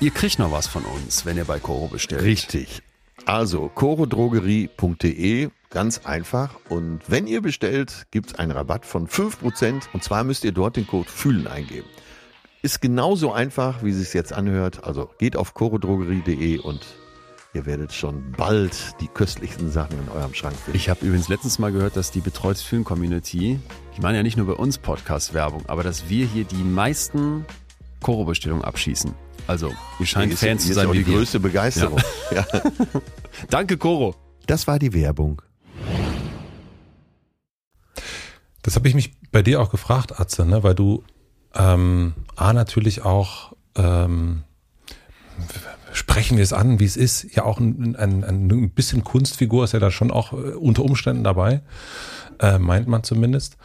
Ihr kriegt noch was von uns, wenn ihr bei Coro bestellt. Richtig. Also chorodrogerie.de, ganz einfach. Und wenn ihr bestellt, gibt es einen Rabatt von 5%. Und zwar müsst ihr dort den Code FÜHLEN eingeben. Ist genauso einfach, wie es sich jetzt anhört. Also geht auf chorodrogerie.de und ihr werdet schon bald die köstlichsten Sachen in eurem Schrank finden. Ich habe übrigens letztens mal gehört, dass die Betreutes Fühlen Community, ich meine ja nicht nur bei uns Podcast-Werbung, aber dass wir hier die meisten Koro-Bestellungen abschießen. Also, ihr scheint ist, Fans zu ist sein. auch wie die wir. größte Begeisterung. Ja. Danke, Koro. Das war die Werbung. Das habe ich mich bei dir auch gefragt, Atze, ne? weil du ähm, A natürlich auch ähm, sprechen wir es an, wie es ist, ja auch ein, ein, ein bisschen Kunstfigur ist ja da schon auch äh, unter Umständen dabei, äh, meint man zumindest.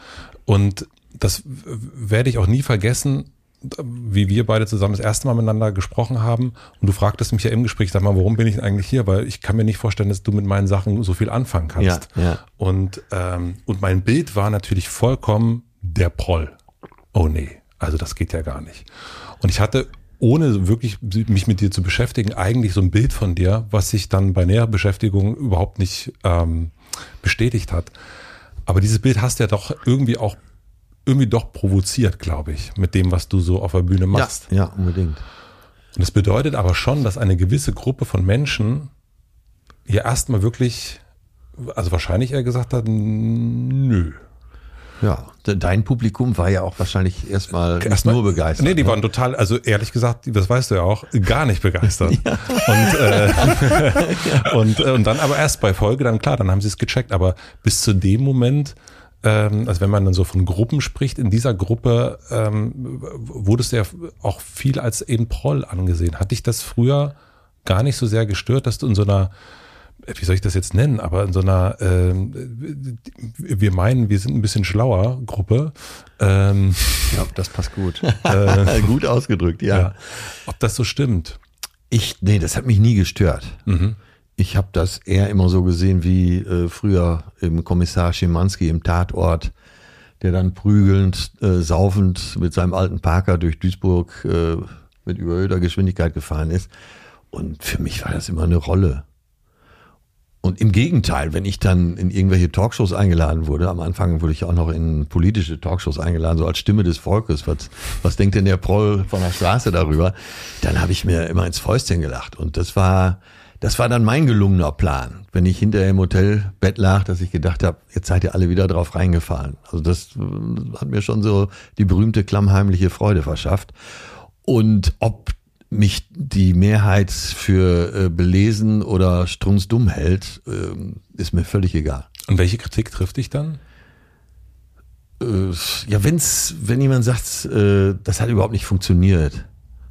Und das werde ich auch nie vergessen, wie wir beide zusammen das erste Mal miteinander gesprochen haben. Und du fragtest mich ja im Gespräch, sag mal, warum bin ich denn eigentlich hier? Weil ich kann mir nicht vorstellen, dass du mit meinen Sachen so viel anfangen kannst. Ja, ja. Und, ähm, und mein Bild war natürlich vollkommen der Proll. Oh nee, also das geht ja gar nicht. Und ich hatte, ohne wirklich mich mit dir zu beschäftigen, eigentlich so ein Bild von dir, was sich dann bei näherer Beschäftigung überhaupt nicht ähm, bestätigt hat. Aber dieses Bild hast du ja doch irgendwie auch irgendwie doch provoziert, glaube ich, mit dem, was du so auf der Bühne machst. Ja, ja, unbedingt. Und das bedeutet aber schon, dass eine gewisse Gruppe von Menschen hier erstmal wirklich, also wahrscheinlich eher gesagt hat, nö. Ja, de- dein Publikum war ja auch wahrscheinlich erstmal Erstmal- nur begeistert. Nee, die ne? waren total, also ehrlich gesagt, das weißt du ja auch, gar nicht begeistert. Und, äh, und, äh, und dann aber erst bei Folge, dann klar, dann haben sie es gecheckt. Aber bis zu dem Moment, ähm, also wenn man dann so von Gruppen spricht, in dieser Gruppe ähm, wurdest du ja auch viel als eben Proll angesehen. Hat dich das früher gar nicht so sehr gestört, dass du in so einer wie soll ich das jetzt nennen, aber in so einer, ähm, wir meinen, wir sind ein bisschen schlauer Gruppe, ähm, Ja, das passt gut. Gut ausgedrückt, ja. ja. ob das so stimmt. Ich, nee, das hat mich nie gestört. Mhm. Ich habe das eher immer so gesehen wie äh, früher im Kommissar Schimanski im Tatort, der dann prügelnd, äh, saufend mit seinem alten Parker durch Duisburg äh, mit überhöhter Geschwindigkeit gefahren ist. Und für mich war das immer eine Rolle. Und im Gegenteil, wenn ich dann in irgendwelche Talkshows eingeladen wurde, am Anfang wurde ich auch noch in politische Talkshows eingeladen, so als Stimme des Volkes, was, was denkt denn der Proll von der Straße darüber? Dann habe ich mir immer ins Fäustchen gelacht. Und das war, das war dann mein gelungener Plan. Wenn ich hinterher im Hotelbett lag, dass ich gedacht habe, jetzt seid ihr alle wieder drauf reingefallen. Also das äh, hat mir schon so die berühmte klammheimliche Freude verschafft. Und ob mich die Mehrheit für äh, belesen oder strunzdumm hält, ähm, ist mir völlig egal. Und welche Kritik trifft dich dann? Äh, ja, wenn's, wenn jemand sagt, äh, das hat überhaupt nicht funktioniert,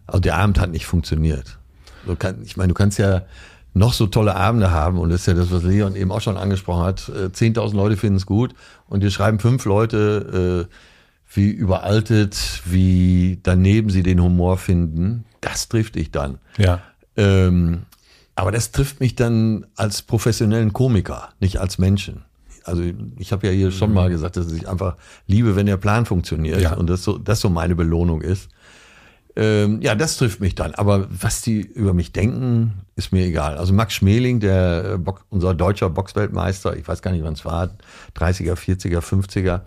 also der Abend hat nicht funktioniert. Kann, ich meine, du kannst ja noch so tolle Abende haben und das ist ja das, was Leon eben auch schon angesprochen hat. Äh, 10.000 Leute finden es gut und dir schreiben fünf Leute, äh, wie überaltet, wie daneben sie den Humor finden. Das trifft dich dann. Ja. Ähm, aber das trifft mich dann als professionellen Komiker, nicht als Menschen. Also ich habe ja hier schon mal gesagt, dass ich einfach liebe, wenn der Plan funktioniert Ja. und das so, das so meine Belohnung ist. Ähm, ja, das trifft mich dann. Aber was die über mich denken, ist mir egal. Also Max Schmeling, der äh, Box, unser deutscher Boxweltmeister, ich weiß gar nicht, wann es war, 30er, 40er, 50er,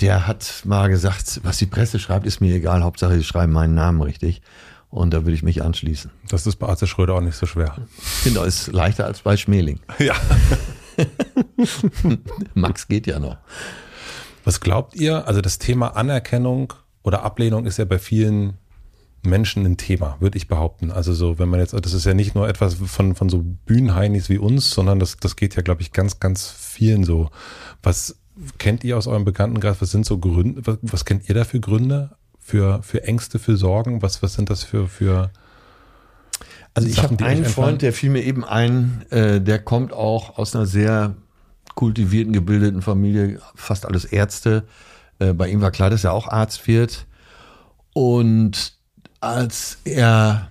der hat mal gesagt, was die Presse schreibt, ist mir egal. Hauptsache, sie schreiben meinen Namen richtig. Und da würde ich mich anschließen. Das ist bei Arze Schröder auch nicht so schwer. Genau, ist leichter als bei Schmeling. Ja. Max geht ja noch. Was glaubt ihr? Also das Thema Anerkennung oder Ablehnung ist ja bei vielen Menschen ein Thema, würde ich behaupten. Also so, wenn man jetzt, das ist ja nicht nur etwas von, von so Bühnenheinis wie uns, sondern das, das geht ja, glaube ich, ganz, ganz vielen so. Was kennt ihr aus eurem Bekanntenkreis? Was sind so Gründe? Was, was kennt ihr da für Gründe? Für, für Ängste, für Sorgen? Was, was sind das für, für Also ich habe einen? Freund, der fiel mir eben ein, äh, der kommt auch aus einer sehr kultivierten, gebildeten Familie, fast alles Ärzte. Äh, bei ihm war klar, dass er auch Arzt wird. Und als er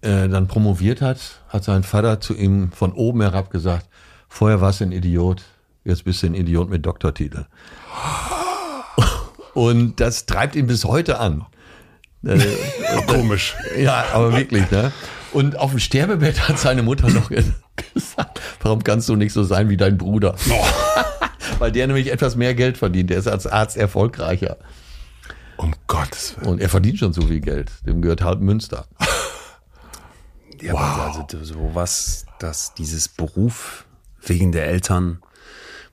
äh, dann promoviert hat, hat sein Vater zu ihm von oben herab gesagt, vorher warst du ein Idiot, jetzt bist du ein Idiot mit Doktortitel. Und das treibt ihn bis heute an. Äh, komisch. ja, aber wirklich, ne? Und auf dem Sterbebett hat seine Mutter noch gesagt, warum kannst du nicht so sein wie dein Bruder? Oh. Weil der nämlich etwas mehr Geld verdient. Der ist als Arzt erfolgreicher. Um Gottes Willen. Und er verdient schon so viel Geld. Dem gehört halb Münster. Ja, wow. also so was, dass dieses Beruf wegen der Eltern,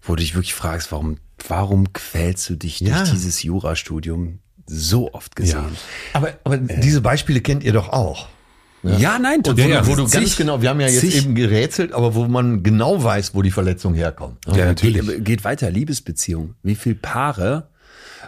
wo du dich wirklich fragst, warum, warum quälst du dich ja. durch dieses Jurastudium so oft gesehen? Ja. Aber, aber äh. diese Beispiele kennt ihr doch auch. Ja, ja nein, und wo, ja, wo du ganz genau, wir haben ja jetzt sich, eben gerätselt, aber wo man genau weiß, wo die Verletzung herkommt. Ja, natürlich. Geht, geht weiter, Liebesbeziehung. Wie viele Paare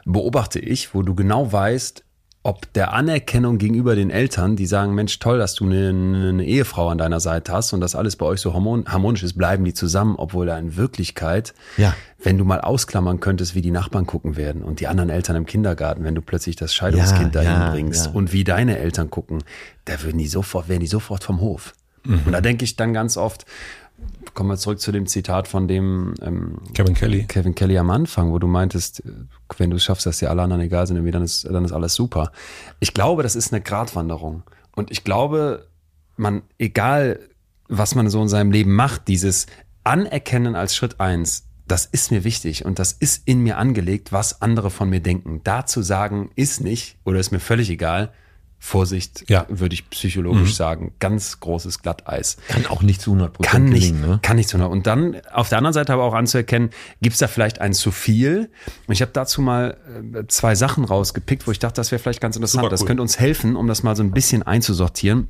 beobachte ich, wo du genau weißt, ob der Anerkennung gegenüber den Eltern, die sagen, Mensch, toll, dass du eine, eine Ehefrau an deiner Seite hast und dass alles bei euch so harmonisch ist, bleiben die zusammen, obwohl da in Wirklichkeit, ja. wenn du mal ausklammern könntest, wie die Nachbarn gucken werden und die anderen Eltern im Kindergarten, wenn du plötzlich das Scheidungskind ja, dahin ja, bringst und wie deine Eltern gucken, da würden die sofort, wären die sofort vom Hof. Mhm. Und da denke ich dann ganz oft, kommen wir zurück zu dem Zitat von dem ähm, Kevin Kelly. Kevin Kelly am Anfang, wo du meintest, wenn du es schaffst, dass dir alle anderen egal sind, dann ist, dann ist alles super. Ich glaube, das ist eine Gratwanderung. Und ich glaube, man, egal was man so in seinem Leben macht, dieses Anerkennen als Schritt eins, das ist mir wichtig und das ist in mir angelegt, was andere von mir denken. Da zu sagen, ist nicht oder ist mir völlig egal, Vorsicht, ja. würde ich psychologisch mhm. sagen. Ganz großes Glatteis. Kann auch nicht zu 100 Prozent kann nicht, gelingen, ne? Kann nicht zu 100. Und dann auf der anderen Seite aber auch anzuerkennen, gibt es da vielleicht ein zu viel? Und ich habe dazu mal äh, zwei Sachen rausgepickt, wo ich dachte, das wäre vielleicht ganz interessant. Cool. Das könnte uns helfen, um das mal so ein bisschen einzusortieren.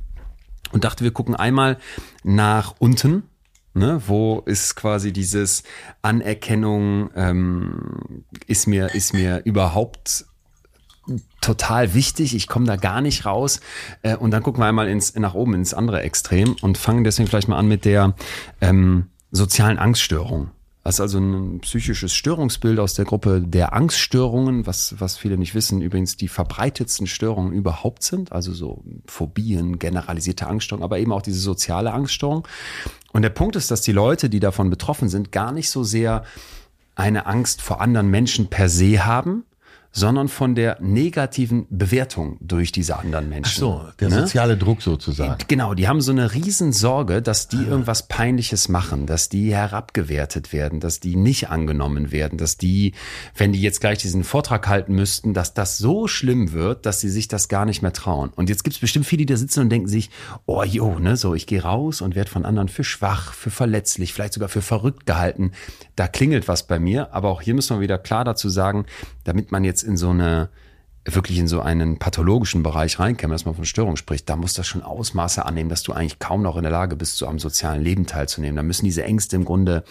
Und dachte, wir gucken einmal nach unten. Ne, wo ist quasi dieses Anerkennung, ähm, ist mir, ist mir überhaupt total wichtig. Ich komme da gar nicht raus. Äh, und dann gucken wir einmal ins, nach oben ins andere Extrem und fangen deswegen vielleicht mal an mit der ähm, sozialen Angststörung. Das ist also ein psychisches Störungsbild aus der Gruppe der Angststörungen, was, was viele nicht wissen, übrigens die verbreitetsten Störungen überhaupt sind, also so Phobien, generalisierte Angststörungen, aber eben auch diese soziale Angststörung. Und der Punkt ist, dass die Leute, die davon betroffen sind, gar nicht so sehr eine Angst vor anderen Menschen per se haben, sondern von der negativen Bewertung durch diese anderen Menschen. Ach so, der ne? soziale Druck sozusagen. Genau, die haben so eine Riesensorge, dass die ah. irgendwas Peinliches machen, dass die herabgewertet werden, dass die nicht angenommen werden, dass die, wenn die jetzt gleich diesen Vortrag halten müssten, dass das so schlimm wird, dass sie sich das gar nicht mehr trauen. Und jetzt gibt es bestimmt viele, die da sitzen und denken sich, oh jo, ne, so ich gehe raus und werde von anderen für schwach, für verletzlich, vielleicht sogar für verrückt gehalten. Da klingelt was bei mir, aber auch hier müssen wir wieder klar dazu sagen, damit man jetzt in so eine wirklich in so einen pathologischen Bereich reinkäme, dass man von Störung spricht, da muss das schon Ausmaße annehmen, dass du eigentlich kaum noch in der Lage bist, zu einem sozialen Leben teilzunehmen. Da müssen diese Ängste im Grunde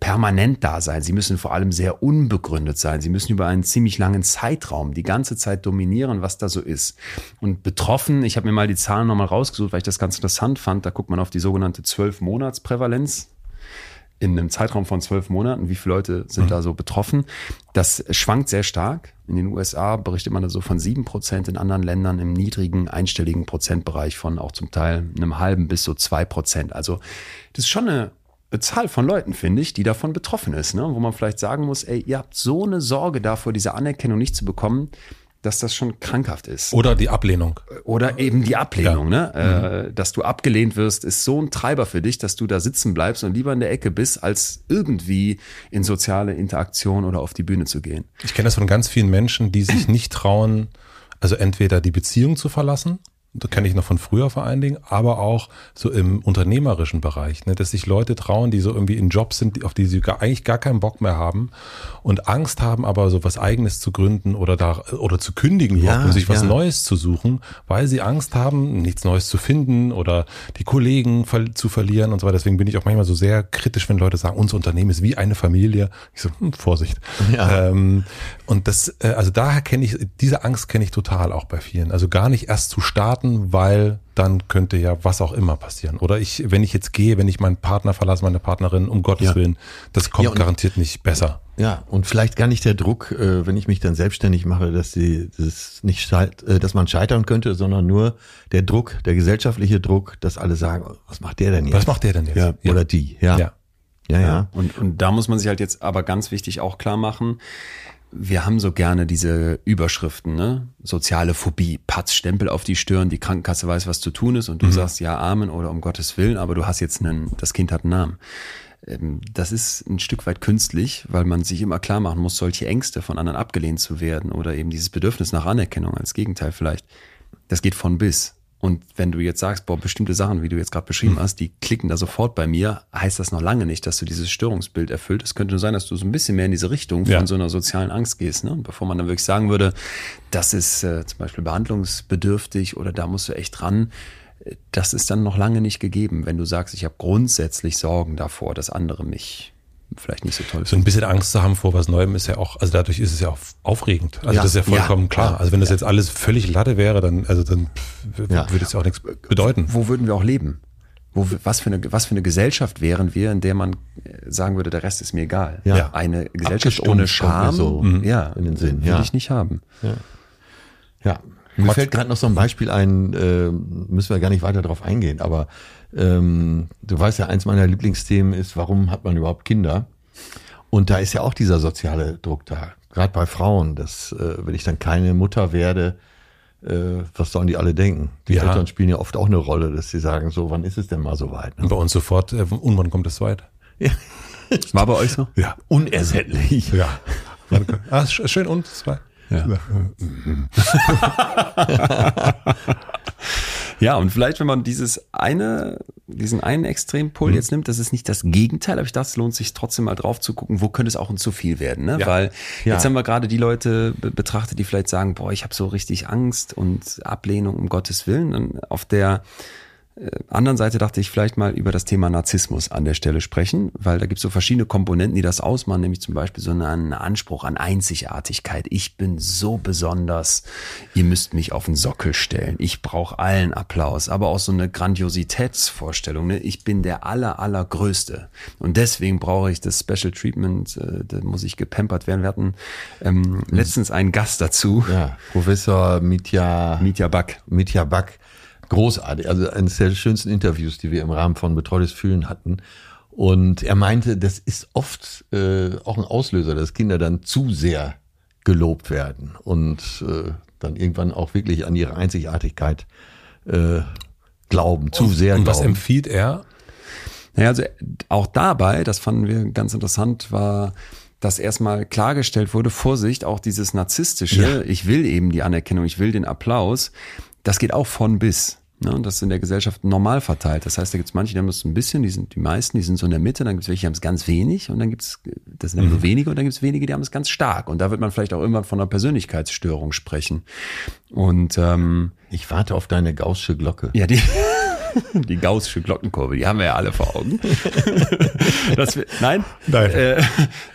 permanent da sein. Sie müssen vor allem sehr unbegründet sein. Sie müssen über einen ziemlich langen Zeitraum die ganze Zeit dominieren, was da so ist. Und betroffen, ich habe mir mal die Zahlen nochmal rausgesucht, weil ich das ganz interessant fand, da guckt man auf die sogenannte 12-Monats-Prävalenz in einem Zeitraum von zwölf Monaten, wie viele Leute sind mhm. da so betroffen. Das schwankt sehr stark. In den USA berichtet man da so von sieben Prozent, in anderen Ländern im niedrigen, einstelligen Prozentbereich von auch zum Teil einem halben bis so zwei Prozent. Also das ist schon eine Zahl von Leuten, finde ich, die davon betroffen ist, ne? wo man vielleicht sagen muss, ey, ihr habt so eine Sorge davor, diese Anerkennung nicht zu bekommen, dass das schon krankhaft ist. Oder die Ablehnung. Oder eben die Ablehnung, ja. ne? Mhm. dass du abgelehnt wirst, ist so ein Treiber für dich, dass du da sitzen bleibst und lieber in der Ecke bist, als irgendwie in soziale Interaktion oder auf die Bühne zu gehen. Ich kenne das von ganz vielen Menschen, die sich nicht trauen, also entweder die Beziehung zu verlassen das kenne ich noch von früher vor allen Dingen, aber auch so im unternehmerischen Bereich, ne, dass sich Leute trauen, die so irgendwie in Jobs sind, auf die sie gar, eigentlich gar keinen Bock mehr haben und Angst haben, aber so was Eigenes zu gründen oder da oder zu kündigen, ja, um sich was ja. Neues zu suchen, weil sie Angst haben, nichts Neues zu finden oder die Kollegen zu verlieren und so weiter. Deswegen bin ich auch manchmal so sehr kritisch, wenn Leute sagen, unser Unternehmen ist wie eine Familie. Ich so, hm, Vorsicht. Ja. Ähm, und das, äh, also daher kenne ich, diese Angst kenne ich total auch bei vielen. Also gar nicht erst zu starten, weil dann könnte ja was auch immer passieren. Oder ich, wenn ich jetzt gehe, wenn ich meinen Partner verlasse, meine Partnerin, um Gottes ja. Willen, das kommt ja, garantiert nicht besser. Ja, und vielleicht gar nicht der Druck, äh, wenn ich mich dann selbstständig mache, dass sie das nicht äh, dass man scheitern könnte, sondern nur der Druck, der gesellschaftliche Druck, dass alle sagen, was macht der denn jetzt? Was macht der denn jetzt? Ja, Oder die, ja. ja. Ja, ja. Und, und da muss man sich halt jetzt aber ganz wichtig auch klar machen, wir haben so gerne diese Überschriften, ne? Soziale Phobie, Patz, Stempel auf die Stirn, die Krankenkasse weiß, was zu tun ist und du mhm. sagst ja Amen oder um Gottes Willen, aber du hast jetzt einen, das Kind hat einen Namen. Ähm, das ist ein Stück weit künstlich, weil man sich immer klar machen muss, solche Ängste von anderen abgelehnt zu werden oder eben dieses Bedürfnis nach Anerkennung als Gegenteil vielleicht. Das geht von bis. Und wenn du jetzt sagst, boah, bestimmte Sachen, wie du jetzt gerade beschrieben mhm. hast, die klicken da sofort bei mir, heißt das noch lange nicht, dass du dieses Störungsbild erfüllt. Es könnte nur sein, dass du so ein bisschen mehr in diese Richtung von ja. so einer sozialen Angst gehst. Ne? Und bevor man dann wirklich sagen würde, das ist äh, zum Beispiel behandlungsbedürftig oder da musst du echt ran, das ist dann noch lange nicht gegeben, wenn du sagst, ich habe grundsätzlich Sorgen davor, dass andere mich vielleicht nicht so toll. So ein bisschen Angst zu haben vor was Neuem ist ja auch, also dadurch ist es ja auch aufregend. Also ja, das ist ja vollkommen ja, klar. Also wenn das jetzt alles völlig Latte wäre, dann, also dann ja. würde es ja auch nichts bedeuten. Wo würden wir auch leben? Wo, was, für eine, was für eine Gesellschaft wären wir, in der man äh, sagen würde, der Rest ist mir egal. Ja. Eine Gesellschaft ohne Scham, so mhm. ja, in den Sinn. Will ich nicht haben. Ja. ja. Mir fällt gerade noch so ein Beispiel ein, äh, müssen wir gar nicht weiter darauf eingehen, aber ähm, du weißt ja, eins meiner Lieblingsthemen ist, warum hat man überhaupt Kinder? Und da ist ja auch dieser soziale Druck da, gerade bei Frauen, dass äh, wenn ich dann keine Mutter werde, äh, was sollen die alle denken? Die ja. Eltern spielen ja oft auch eine Rolle, dass sie sagen, so, wann ist es denn mal so weit? Ne? Bei uns sofort, äh, und wann kommt es weit? Ja. War bei euch so? Ja. Unersättlich. Ja. ah, schön und zwei. Ja. ja, und vielleicht, wenn man dieses eine, diesen einen Extrempol mhm. jetzt nimmt, das ist nicht das Gegenteil, aber ich dachte, es lohnt sich trotzdem mal drauf zu gucken, wo könnte es auch ein zu viel werden, ne? Ja. Weil ja. jetzt haben wir gerade die Leute betrachtet, die vielleicht sagen, boah, ich habe so richtig Angst und Ablehnung um Gottes Willen. Und auf der anderen Seite dachte ich vielleicht mal über das Thema Narzissmus an der Stelle sprechen, weil da gibt es so verschiedene Komponenten, die das ausmachen, nämlich zum Beispiel so einen Anspruch an Einzigartigkeit. Ich bin so besonders, ihr müsst mich auf den Sockel stellen. Ich brauche allen Applaus, aber auch so eine Grandiositätsvorstellung. Ne? Ich bin der aller, allergrößte. Und deswegen brauche ich das Special Treatment, äh, da muss ich gepampert werden. Wir hatten ähm, letztens einen Gast dazu. Ja, Professor Mitya, Mitya Back. Mitya Back großartig. Also eines der schönsten Interviews, die wir im Rahmen von Betreutes Fühlen hatten. Und er meinte, das ist oft äh, auch ein Auslöser, dass Kinder dann zu sehr gelobt werden und äh, dann irgendwann auch wirklich an ihre Einzigartigkeit äh, glauben, zu sehr und glauben. Was empfiehlt er? Naja, also auch dabei, das fanden wir ganz interessant, war, dass erstmal klargestellt wurde, Vorsicht, auch dieses narzisstische, ja. ich will eben die Anerkennung, ich will den Applaus, das geht auch von bis. Ne? Und das ist in der Gesellschaft normal verteilt. Das heißt, da gibt es manche, die haben das ein bisschen, die sind die meisten, die sind so in der Mitte, dann gibt es welche, die haben es ganz wenig und dann gibt es, das sind dann mhm. nur wenige und dann gibt es wenige, die haben es ganz stark. Und da wird man vielleicht auch irgendwann von einer Persönlichkeitsstörung sprechen. Und ähm, ich warte auf deine gaussische Glocke. Ja, die die gaußsche Glockenkurve, die haben wir ja alle vor Augen. das, nein? Nein. Äh,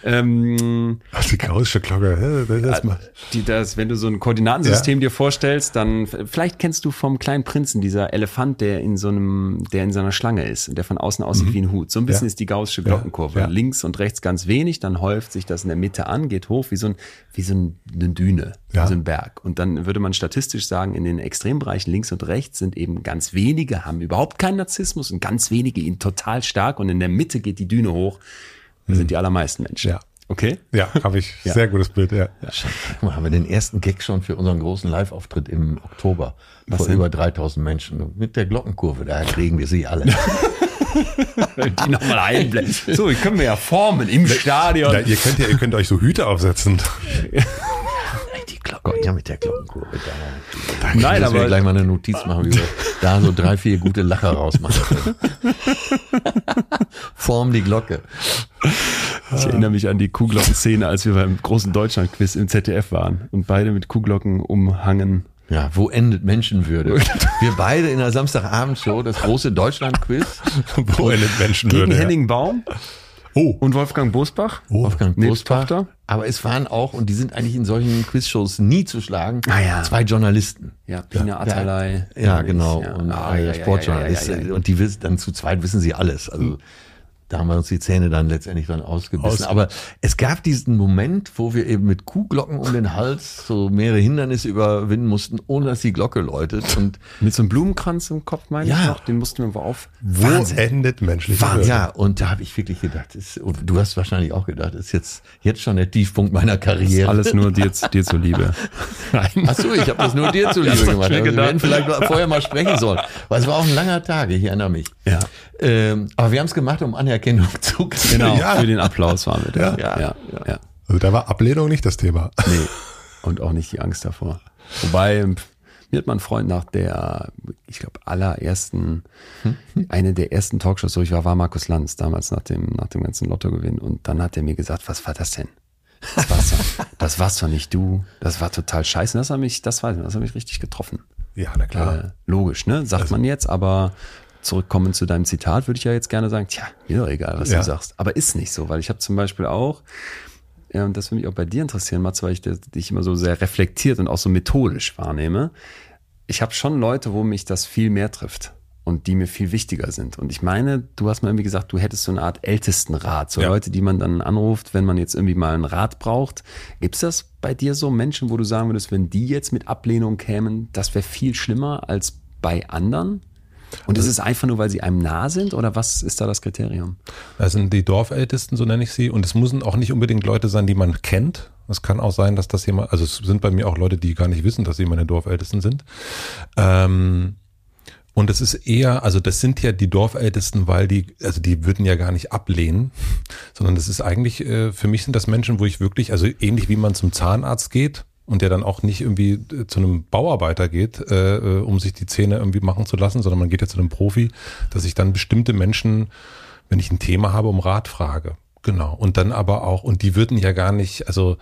ähm, Ach, die gaußsche Glocke. Das äh, die, das, wenn du so ein Koordinatensystem ja. dir vorstellst, dann vielleicht kennst du vom kleinen Prinzen dieser Elefant, der in so einem, der in so einer Schlange ist, der von außen aussieht mhm. wie ein Hut. So ein bisschen ja. ist die gaußsche Glockenkurve. Ja. Links und rechts ganz wenig, dann häuft sich das in der Mitte an, geht hoch wie so, ein, wie so eine Düne, wie so ein Berg. Und dann würde man statistisch sagen, in den Extrembereichen links und rechts sind eben ganz wenige, haben überhaupt keinen Narzissmus und ganz wenige ihn total stark und in der Mitte geht die Düne hoch. Da sind die allermeisten Menschen. Ja. Okay? Ja, habe ich. Ja. Sehr gutes Bild, ja. ja. Guck mal, haben wir den ersten Gag schon für unseren großen Live-Auftritt im Oktober Was vor denn? über 3000 Menschen. Mit der Glockenkurve, da kriegen wir sie alle. die nochmal einblenden. So, die können wir ja formen im Stadion. Da, ihr, könnt ja, ihr könnt euch so Hüte aufsetzen. Glocke, ja, mit der Glockenkurve. Da, Nein, aber. Wir gleich mal eine Notiz machen, wie wir da so drei, vier gute Lacher rausmachen können. Form die Glocke. Ich erinnere mich an die Kuhglocken-Szene, als wir beim großen Deutschland-Quiz im ZDF waren und beide mit Kuhglocken umhangen. Ja, wo endet Menschenwürde? Wir beide in der Samstagabendshow, das große Deutschland-Quiz. wo endet Menschenwürde? Gegen Henning Baum. Oh. Und Wolfgang Bosbach. Oh. Wolfgang Bosbach. Aber es waren auch, und die sind eigentlich in solchen Quizshows nie zu schlagen, ah, ja. zwei Journalisten. Ja, Pina ja. Atalay. Ja, genau. Ja. Und ah, ja, Sportjournalisten. Und die wissen, dann zu zweit wissen sie alles. Also, da haben wir uns die Zähne dann letztendlich dann ausgebissen. Aus Aber es gab diesen Moment, wo wir eben mit Kuhglocken um den Hals so mehrere Hindernisse überwinden mussten, ohne dass die Glocke läutet. Und mit so einem Blumenkranz im Kopf, meine ja. ich noch, den mussten wir auf. Wo Wahnsinn. endet menschliche Wahnsinn. Ja, und da habe ich wirklich gedacht, ist, und du hast wahrscheinlich auch gedacht, ist jetzt, jetzt schon der Tiefpunkt meiner Karriere. Das ist alles nur dir, dir zuliebe. Nein. Ach so, ich habe das nur dir zuliebe gemacht. Also wir werden vielleicht vorher mal sprechen sollen. Weil es war auch ein langer Tag, ich erinnere mich. Ja. Ähm, aber wir haben es gemacht, um Anerkennung zu kriegen. Genau, ja. für den Applaus waren wir da. Ja. Ja. ja. ja. Also da war Ablehnung nicht das Thema. Nee. Und auch nicht die Angst davor. Wobei, mir hat mein Freund nach der, ich glaube, allerersten, hm? eine der ersten Talkshows, wo ich war, war Markus Lanz, damals nach dem, nach dem ganzen Lottogewinn. Und dann hat er mir gesagt, was war das denn? Das war's, doch, das war's doch nicht du. Das war total scheiße. Das hat mich, das weiß ich, das hat mich richtig getroffen. Ja, na klar. Äh, logisch, ne? Sagt also, man jetzt, aber zurückkommen zu deinem Zitat, würde ich ja jetzt gerne sagen, tja, mir doch egal, was ja. du sagst. Aber ist nicht so, weil ich habe zum Beispiel auch, ja, und das würde mich auch bei dir interessieren, Mats, weil ich dich immer so sehr reflektiert und auch so methodisch wahrnehme. Ich habe schon Leute, wo mich das viel mehr trifft und die mir viel wichtiger sind. Und ich meine, du hast mir irgendwie gesagt, du hättest so eine Art Ältestenrat, so ja. Leute, die man dann anruft, wenn man jetzt irgendwie mal einen Rat braucht. Gibt's das bei dir so Menschen, wo du sagen würdest, wenn die jetzt mit Ablehnung kämen, das wäre viel schlimmer als bei anderen? Und ist es einfach nur, weil sie einem nah sind oder was ist da das Kriterium? Das sind die Dorfältesten, so nenne ich sie. Und es müssen auch nicht unbedingt Leute sein, die man kennt. Es kann auch sein, dass das jemand, also es sind bei mir auch Leute, die gar nicht wissen, dass sie meine Dorfältesten sind. Ähm, und es ist eher, also das sind ja die Dorfältesten, weil die, also die würden ja gar nicht ablehnen, sondern das ist eigentlich, äh, für mich sind das Menschen, wo ich wirklich, also ähnlich wie man zum Zahnarzt geht, und der dann auch nicht irgendwie äh, zu einem Bauarbeiter geht, äh, äh, um sich die Zähne irgendwie machen zu lassen, sondern man geht ja zu einem Profi, dass ich dann bestimmte Menschen, wenn ich ein Thema habe, um Rat frage. Genau. Und dann aber auch, und die würden ja gar nicht, also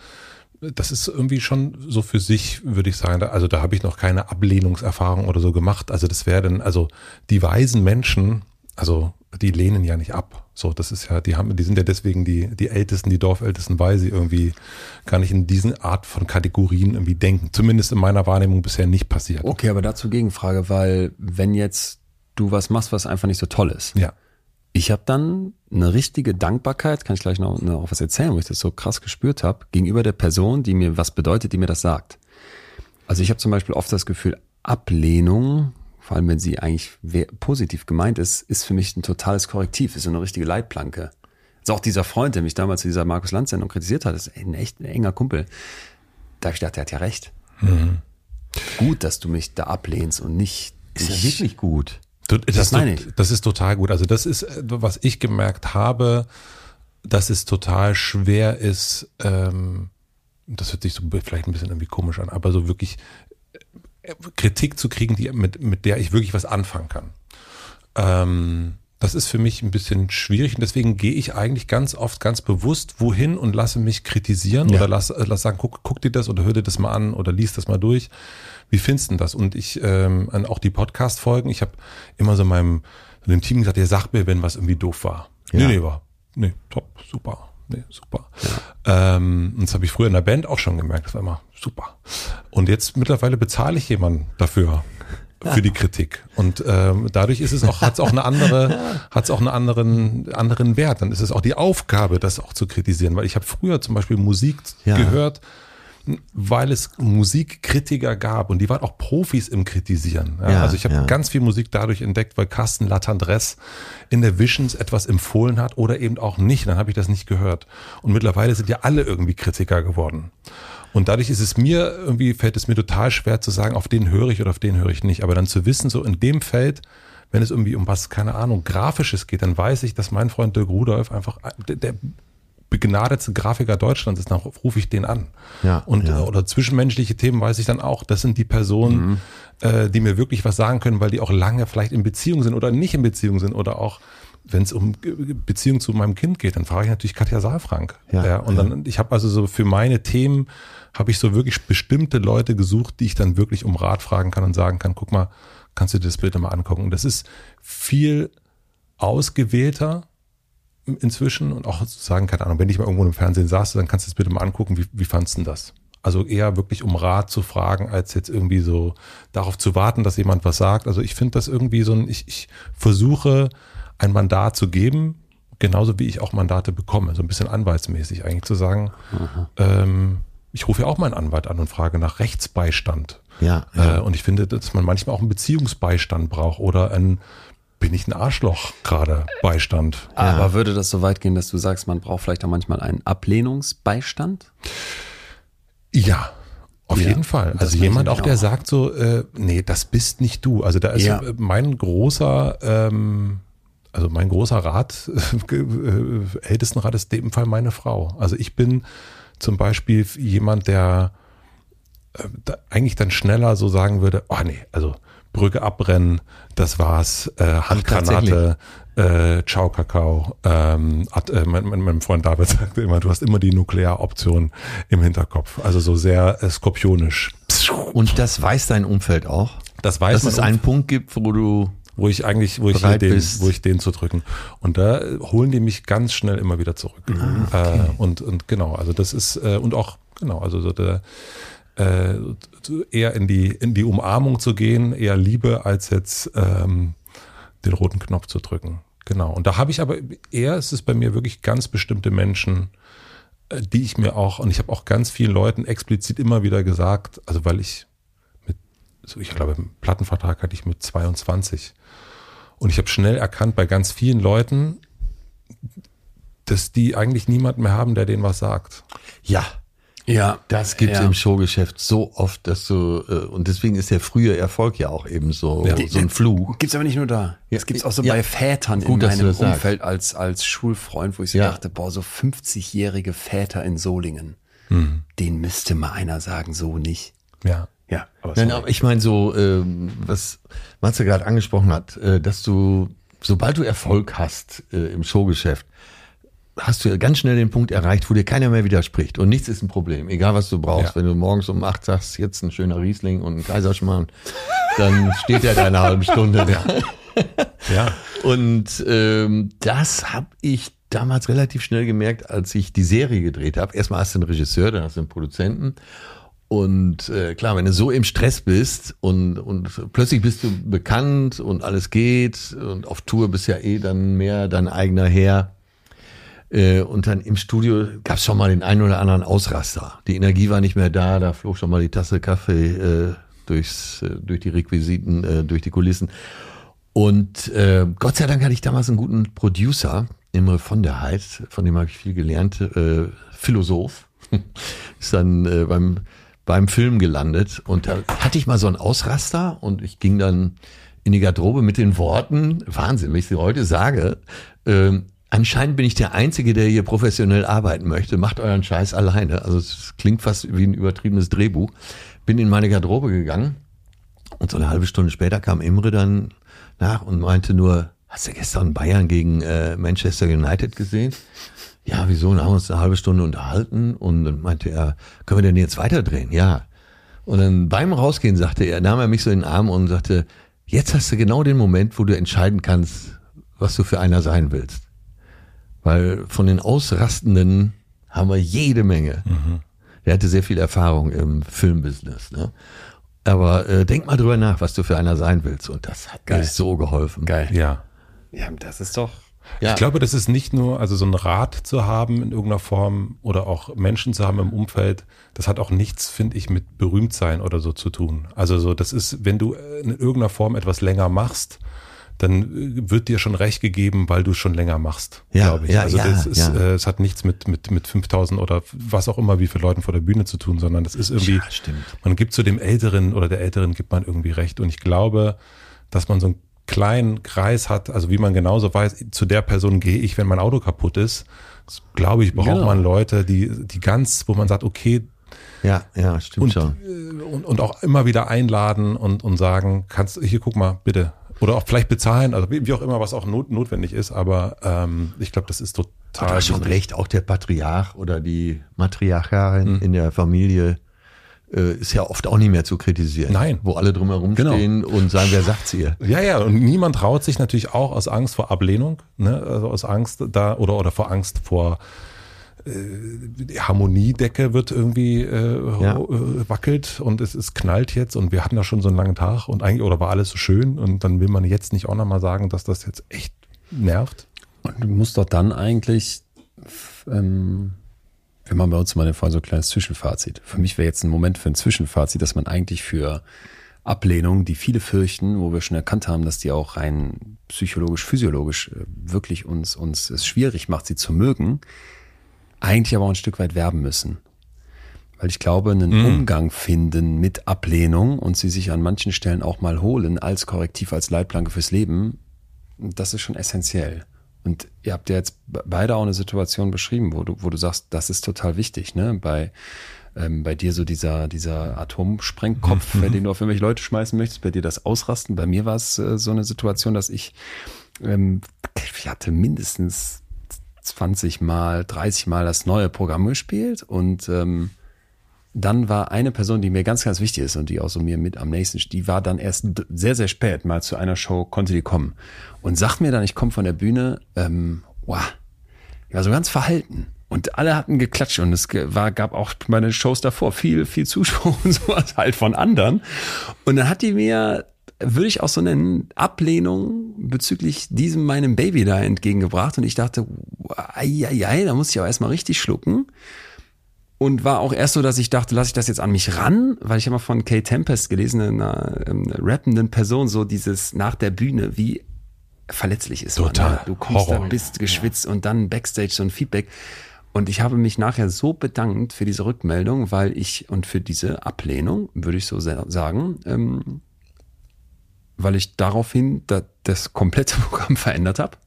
das ist irgendwie schon so für sich, würde ich sagen. Also da habe ich noch keine Ablehnungserfahrung oder so gemacht. Also das wäre dann, also die weisen Menschen, also die lehnen ja nicht ab. So, das ist ja, die haben, die sind ja deswegen die, die Ältesten, die Dorfältesten, weil sie irgendwie gar nicht in diesen Art von Kategorien irgendwie denken. Zumindest in meiner Wahrnehmung bisher nicht passiert. Okay, aber dazu Gegenfrage, weil wenn jetzt du was machst, was einfach nicht so toll ist. Ja. Ich habe dann eine richtige Dankbarkeit, kann ich gleich noch, noch was erzählen, wo ich das so krass gespürt habe, gegenüber der Person, die mir was bedeutet, die mir das sagt. Also ich habe zum Beispiel oft das Gefühl, Ablehnung vor allem wenn sie eigentlich positiv gemeint ist, ist für mich ein totales Korrektiv, ist so eine richtige Leitplanke. Also auch dieser Freund, der mich damals zu dieser Markus Lanz Sendung kritisiert hat, ist ein echt ein enger Kumpel. Da habe ich gedacht, der hat ja recht. Mhm. Gut, dass du mich da ablehnst und nicht. Ist ja wirklich gut. Das, das meine ich. Das ist total gut. Also das ist, was ich gemerkt habe, dass es total schwer ist, ähm, das hört sich so vielleicht ein bisschen irgendwie komisch an, aber so wirklich Kritik zu kriegen, die, mit, mit der ich wirklich was anfangen kann. Ähm, das ist für mich ein bisschen schwierig und deswegen gehe ich eigentlich ganz oft ganz bewusst wohin und lasse mich kritisieren ja. oder lass, lass sagen, guck, guck dir das oder hör dir das mal an oder lies das mal durch. Wie findest du das? Und ich, ähm, auch die Podcast-Folgen, ich habe immer so meinem dem Team gesagt, ihr sagt mir, wenn was irgendwie doof war. Ja. Nee, nee, war. Nee, top, super nee, super. Ja. Ähm, und das habe ich früher in der Band auch schon gemerkt. Das war immer super. Und jetzt mittlerweile bezahle ich jemanden dafür für die Kritik. Und ähm, dadurch ist es auch, hat es auch eine andere, hat es auch einen anderen, anderen Wert. Dann ist es auch die Aufgabe, das auch zu kritisieren. Weil ich habe früher zum Beispiel Musik ja. gehört, weil es Musikkritiker gab und die waren auch Profis im Kritisieren. Ja, ja, also ich habe ja. ganz viel Musik dadurch entdeckt, weil Carsten Latandres in der Visions etwas empfohlen hat oder eben auch nicht. Dann habe ich das nicht gehört. Und mittlerweile sind ja alle irgendwie Kritiker geworden. Und dadurch ist es mir irgendwie, fällt es mir total schwer zu sagen, auf den höre ich oder auf den höre ich nicht. Aber dann zu wissen, so in dem Feld, wenn es irgendwie um was, keine Ahnung, Grafisches geht, dann weiß ich, dass mein Freund Dirk Rudolf einfach, der, der begnadete Grafiker Deutschlands ist, dann rufe ich den an. Ja, und ja. oder zwischenmenschliche Themen weiß ich dann auch, das sind die Personen, mhm. äh, die mir wirklich was sagen können, weil die auch lange vielleicht in Beziehung sind oder nicht in Beziehung sind oder auch wenn es um Beziehung zu meinem Kind geht, dann frage ich natürlich Katja Saalfrank. Ja, ja und dann ich habe also so für meine Themen habe ich so wirklich bestimmte Leute gesucht, die ich dann wirklich um Rat fragen kann und sagen kann, guck mal, kannst du dir das Bild mal angucken? Und das ist viel ausgewählter inzwischen und auch sagen, keine Ahnung, wenn ich mal irgendwo im Fernsehen saß, dann kannst du es bitte mal angucken, wie, wie fandst du das? Also eher wirklich um Rat zu fragen, als jetzt irgendwie so darauf zu warten, dass jemand was sagt. Also ich finde das irgendwie so ein, ich, ich versuche ein Mandat zu geben, genauso wie ich auch Mandate bekomme, so ein bisschen anwaltsmäßig eigentlich zu sagen, ähm, ich rufe ja auch meinen Anwalt an und frage nach Rechtsbeistand. Ja, ja. Äh, und ich finde, dass man manchmal auch einen Beziehungsbeistand braucht oder ein bin ich ein Arschloch gerade Beistand. Aber würde das so weit gehen, dass du sagst, man braucht vielleicht auch manchmal einen Ablehnungsbeistand? Ja, auf ja, jeden Fall. Also jemand auch, der auch. sagt so, äh, nee, das bist nicht du. Also da ist ja. mein großer, ähm, also mein großer Rat, äh, Ältestenrat ist in dem Fall meine Frau. Also ich bin zum Beispiel jemand, der äh, da eigentlich dann schneller so sagen würde, oh nee, also Brücke abbrennen, das war's, äh, Handgranate, äh, Ciao Kakao. Ähm, hat, äh, mein, mein, mein Freund David sagte immer, du hast immer die Nuklearoption im Hinterkopf. Also so sehr äh, skorpionisch. Und das weiß dein Umfeld auch? Das weiß Dass es einen Punkt gibt, wo du wo ich eigentlich, wo ich den, bist. wo ich den zu drücken. Und da holen die mich ganz schnell immer wieder zurück. Mhm, okay. äh, und, und genau, also das ist, äh, und auch, genau, also so der, äh, eher in die, in die Umarmung zu gehen, eher Liebe, als jetzt ähm, den roten Knopf zu drücken. Genau. Und da habe ich aber eher, es ist bei mir wirklich ganz bestimmte Menschen, äh, die ich mir auch, und ich habe auch ganz vielen Leuten explizit immer wieder gesagt, also weil ich mit, so ich glaube, einen Plattenvertrag hatte ich mit 22. Und ich habe schnell erkannt bei ganz vielen Leuten, dass die eigentlich niemanden mehr haben, der denen was sagt. Ja, ja, das gibt's ja. im Showgeschäft so oft, dass du äh, und deswegen ist der frühe Erfolg ja auch eben so ja. so ein Fluch. Gibt's aber nicht nur da. Ja, das gibt's auch so bei Vätern Gut, in meinem Umfeld als als Schulfreund, wo ich so dachte, boah, so 50-jährige Väter in Solingen. Hm. Den müsste mal einer sagen, so nicht. Ja. Ja, aber, Nein, aber ich meine so, ähm, was Matze gerade angesprochen hat, äh, dass du, sobald du Erfolg hast äh, im Showgeschäft, hast du ganz schnell den Punkt erreicht, wo dir keiner mehr widerspricht. Und nichts ist ein Problem, egal was du brauchst. Ja. Wenn du morgens um acht sagst, jetzt ein schöner Riesling und ein Kaiserschmarrn, dann steht er da eine halbe Stunde. Ja. ja. Und ähm, das habe ich damals relativ schnell gemerkt, als ich die Serie gedreht habe. Erstmal hast du einen Regisseur, dann hast du einen Produzenten. Und äh, klar, wenn du so im Stress bist und, und plötzlich bist du bekannt und alles geht und auf Tour bist ja eh dann mehr dein eigener Herr, und dann im Studio gab es schon mal den einen oder anderen Ausraster. Die Energie war nicht mehr da, da flog schon mal die Tasse Kaffee äh, durchs, äh, durch die Requisiten, äh, durch die Kulissen. Und äh, Gott sei Dank hatte ich damals einen guten Producer, Imre von der Heid, von dem habe ich viel gelernt, äh, Philosoph. Ist dann äh, beim, beim Film gelandet. Und da hatte ich mal so einen Ausraster und ich ging dann in die Garderobe mit den Worten, Wahnsinn, wenn ich sie heute sage, äh, Anscheinend bin ich der Einzige, der hier professionell arbeiten möchte. Macht euren Scheiß alleine. Also es klingt fast wie ein übertriebenes Drehbuch. Bin in meine Garderobe gegangen und so eine halbe Stunde später kam Imre dann nach und meinte nur, hast du gestern Bayern gegen äh, Manchester United gesehen? Ja, wieso? Dann haben wir uns eine halbe Stunde unterhalten und dann meinte er, können wir denn jetzt weiterdrehen? Ja. Und dann beim Rausgehen sagte er, nahm er mich so in den Arm und sagte, jetzt hast du genau den Moment, wo du entscheiden kannst, was du für einer sein willst. Weil von den Ausrastenden haben wir jede Menge. Mhm. Er hatte sehr viel Erfahrung im Filmbusiness. Ne? Aber äh, denk mal drüber nach, was du für einer sein willst. Und das hat Geil. mir so geholfen. Geil. Ja. Ja, das ist doch. Ja. Ich glaube, das ist nicht nur, also so ein Rat zu haben in irgendeiner Form oder auch Menschen zu haben im Umfeld, das hat auch nichts, finde ich, mit Berühmtsein oder so zu tun. Also so, das ist, wenn du in irgendeiner Form etwas länger machst, dann äh, wird dir schon recht gegeben, weil du es schon länger machst, ja, glaube ich. Ja, also ja, das ist, ja. äh, es hat nichts mit, mit, mit 5000 oder was auch immer, wie viele Leuten vor der Bühne zu tun, sondern das ist irgendwie, ja, stimmt. man gibt zu dem Älteren oder der Älteren gibt man irgendwie recht. Und ich glaube, dass man so einen kleinen Kreis hat, also wie man genauso weiß, zu der Person gehe ich, wenn mein Auto kaputt ist. Das, glaube ich, braucht genau. man Leute, die, die ganz, wo man sagt, okay, ja, ja, stimmt und, schon. Äh, und, und auch immer wieder einladen und, und sagen, kannst, hier guck mal, bitte, oder auch vielleicht bezahlen, also wie, auch immer, was auch not, notwendig ist, aber ähm, ich glaube, das ist total. Hat schon recht, auch der Patriarch oder die Matriarchin mhm. in der Familie äh, ist ja oft auch nicht mehr zu kritisieren. Nein. Wo alle drumherum genau. stehen und sagen, wer sagt's ihr? Ja, ja, und niemand traut sich natürlich auch aus Angst vor Ablehnung, ne, also aus Angst da oder oder vor Angst vor Harmoniedecke wird irgendwie äh, ja. Äh, wackelt und es, es knallt jetzt und wir hatten da schon so einen langen Tag und eigentlich oder war alles so schön und dann will man jetzt nicht auch nochmal sagen, dass das jetzt echt nervt. Und du musst doch dann eigentlich, ähm, wir machen bei uns mal Fall so ein kleines Zwischenfazit. Für mich wäre jetzt ein Moment für ein Zwischenfazit, dass man eigentlich für Ablehnung, die viele fürchten, wo wir schon erkannt haben, dass die auch rein psychologisch, physiologisch äh, wirklich uns, uns es schwierig macht, sie zu mögen, eigentlich aber auch ein Stück weit werben müssen. Weil ich glaube, einen mm. Umgang finden mit Ablehnung und sie sich an manchen Stellen auch mal holen als Korrektiv, als Leitplanke fürs Leben, das ist schon essentiell. Und ihr habt ja jetzt beide auch eine Situation beschrieben, wo du, wo du sagst, das ist total wichtig, ne? Bei, ähm, bei dir so dieser, dieser Atomsprengkopf, mhm. bei dem du auf irgendwelche Leute schmeißen möchtest, bei dir das Ausrasten. Bei mir war es äh, so eine Situation, dass ich, ähm, ich hatte mindestens 20 Mal, 30 Mal das neue Programm gespielt und ähm, dann war eine Person, die mir ganz, ganz wichtig ist und die auch so mir mit am nächsten, die war dann erst sehr, sehr spät mal zu einer Show, konnte die kommen und sagt mir dann, ich komme von der Bühne, ähm, wow, ich war so ganz verhalten. Und alle hatten geklatscht und es war, gab auch meine Shows davor viel, viel Zuschauer und sowas halt von anderen. Und dann hat die mir, würde ich auch so nennen, Ablehnung bezüglich diesem meinem Baby da entgegengebracht. Und ich dachte, ei, ei, ei, da muss ich auch erstmal richtig schlucken und war auch erst so, dass ich dachte, lasse ich das jetzt an mich ran, weil ich habe mal von Kay Tempest gelesen, einer ähm, rappenden Person, so dieses nach der Bühne, wie verletzlich ist Total. Ne? man. Du kommst Horror. da, bist geschwitzt ja. und dann Backstage so ein Feedback. Und ich habe mich nachher so bedankt für diese Rückmeldung, weil ich und für diese Ablehnung, würde ich so sagen, ähm, weil ich daraufhin das, das komplette Programm verändert habe.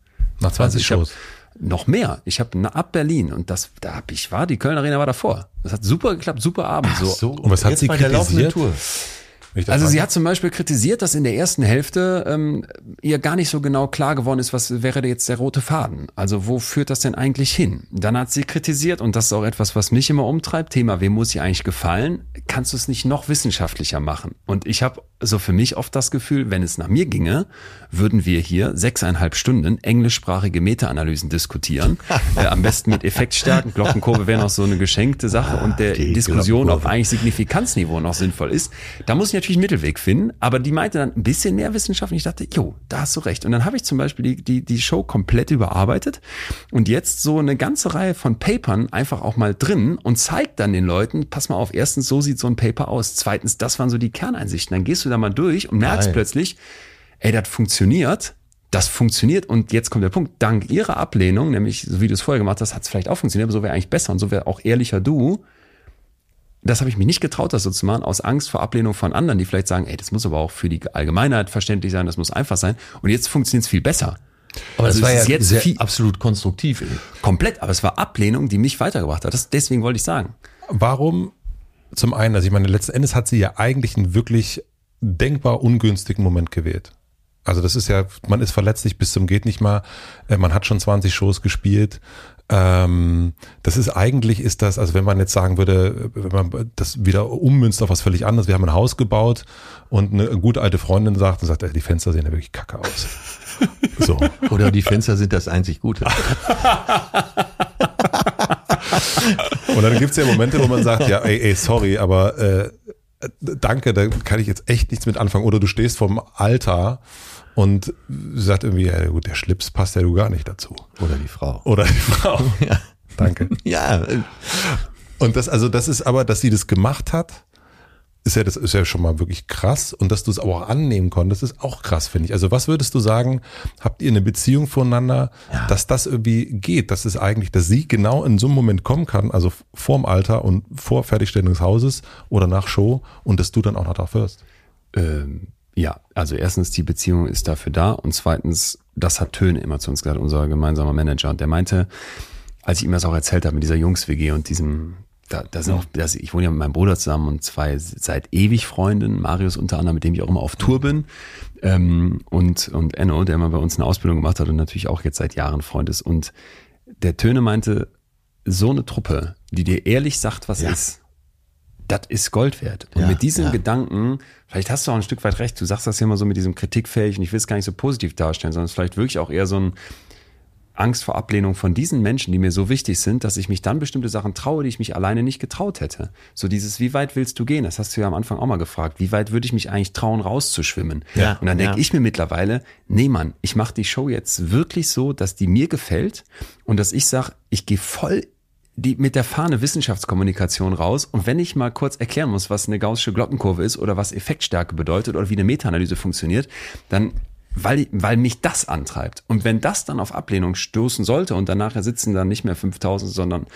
Nach 20 also Shows. Hab, noch mehr. Ich habe ab Berlin und das, da hab ich war, die Kölner Arena war davor. Das hat super geklappt, super Abend. So. so. Und was hat Jetzt sie kritisiert? Also sie hat zum Beispiel kritisiert, dass in der ersten Hälfte ähm, ihr gar nicht so genau klar geworden ist, was wäre jetzt der rote Faden. Also wo führt das denn eigentlich hin? Dann hat sie kritisiert, und das ist auch etwas, was mich immer umtreibt, Thema, wem muss sie eigentlich gefallen? Kannst du es nicht noch wissenschaftlicher machen? Und ich habe so für mich oft das Gefühl, wenn es nach mir ginge, würden wir hier sechseinhalb Stunden englischsprachige Meta-Analysen diskutieren. äh, am besten mit Effektstärken. Glockenkurve wäre noch so eine geschenkte Sache und der Diskussion, ob eigentlich Signifikanzniveau noch sinnvoll ist. Da muss ich natürlich einen Mittelweg finden, aber die meinte dann ein bisschen mehr Wissenschaft und ich dachte, jo, da hast du recht. Und dann habe ich zum Beispiel die, die, die Show komplett überarbeitet und jetzt so eine ganze Reihe von Papern einfach auch mal drin und zeigt dann den Leuten, pass mal auf, erstens, so sieht so ein Paper aus. Zweitens, das waren so die Kerneinsichten. Dann gehst du da mal durch und merkst Geil. plötzlich, ey, das funktioniert. Das funktioniert und jetzt kommt der Punkt, dank ihrer Ablehnung, nämlich so wie du es vorher gemacht hast, hat es vielleicht auch funktioniert, aber so wäre eigentlich besser und so wäre auch ehrlicher du. Das habe ich mich nicht getraut, das so zu machen, aus Angst vor Ablehnung von anderen, die vielleicht sagen, ey, das muss aber auch für die Allgemeinheit verständlich sein, das muss einfach sein. Und jetzt funktioniert es viel besser. Aber also das war ja jetzt sehr, viel, absolut konstruktiv. Komplett, aber es war Ablehnung, die mich weitergebracht hat. Das, deswegen wollte ich sagen. Warum zum einen, also ich meine, letzten Endes hat sie ja eigentlich einen wirklich denkbar ungünstigen Moment gewählt. Also das ist ja, man ist verletzlich bis zum geht nicht mal. Äh, man hat schon 20 Shows gespielt. Ähm, das ist eigentlich ist das, also wenn man jetzt sagen würde, wenn man das wieder ummünzt auf was völlig anderes, wir haben ein Haus gebaut und eine gute alte Freundin sagt und sagt, ey, die Fenster sehen ja wirklich kacke aus. So. Oder die Fenster sind das einzig Gute. und dann gibt's ja Momente, wo man sagt, ja, ey, ey sorry, aber äh, danke, da kann ich jetzt echt nichts mit anfangen. Oder du stehst vom Altar und sagt irgendwie, ja gut, der Schlips passt ja du gar nicht dazu. Oder die Frau. Oder die Frau. Ja. Danke. ja. Und das, also das ist aber, dass sie das gemacht hat, ist ja, das ist ja schon mal wirklich krass. Und dass du es auch annehmen konntest, ist auch krass, finde ich. Also was würdest du sagen, habt ihr eine Beziehung voneinander, ja. dass das irgendwie geht, dass es eigentlich, dass sie genau in so einem Moment kommen kann, also vorm Alter und vor Fertigstellung des Hauses oder nach Show und dass du dann auch noch drauf hörst? Ähm, ja, also erstens, die Beziehung ist dafür da und zweitens, das hat Töne immer zu uns gesagt, unser gemeinsamer Manager. Und der meinte, als ich ihm das auch erzählt habe mit dieser Jungs-WG und diesem da, da sind auch, das, ich wohne ja mit meinem Bruder zusammen und zwei seit ewig Freunden, Marius unter anderem, mit dem ich auch immer auf Tour bin, ähm, und, und Enno, der immer bei uns eine Ausbildung gemacht hat und natürlich auch jetzt seit Jahren Freund ist. Und der Töne meinte, so eine Truppe, die dir ehrlich sagt, was ja. ist, das ist Gold wert. Und ja, mit diesem ja. Gedanken, vielleicht hast du auch ein Stück weit recht, du sagst das ja immer so mit diesem kritikfähig und ich will es gar nicht so positiv darstellen, sondern es ist vielleicht wirklich auch eher so ein, Angst vor Ablehnung von diesen Menschen, die mir so wichtig sind, dass ich mich dann bestimmte Sachen traue, die ich mich alleine nicht getraut hätte. So dieses, wie weit willst du gehen? Das hast du ja am Anfang auch mal gefragt. Wie weit würde ich mich eigentlich trauen, rauszuschwimmen? Ja, und dann denke ja. ich mir mittlerweile, nee Mann, ich mache die Show jetzt wirklich so, dass die mir gefällt und dass ich sage, ich gehe voll die mit der Fahne Wissenschaftskommunikation raus und wenn ich mal kurz erklären muss, was eine gaußsche Glockenkurve ist oder was Effektstärke bedeutet oder wie eine Meta-Analyse funktioniert, dann weil, weil mich das antreibt. Und wenn das dann auf Ablehnung stoßen sollte und danach sitzen dann nicht mehr 5000, sondern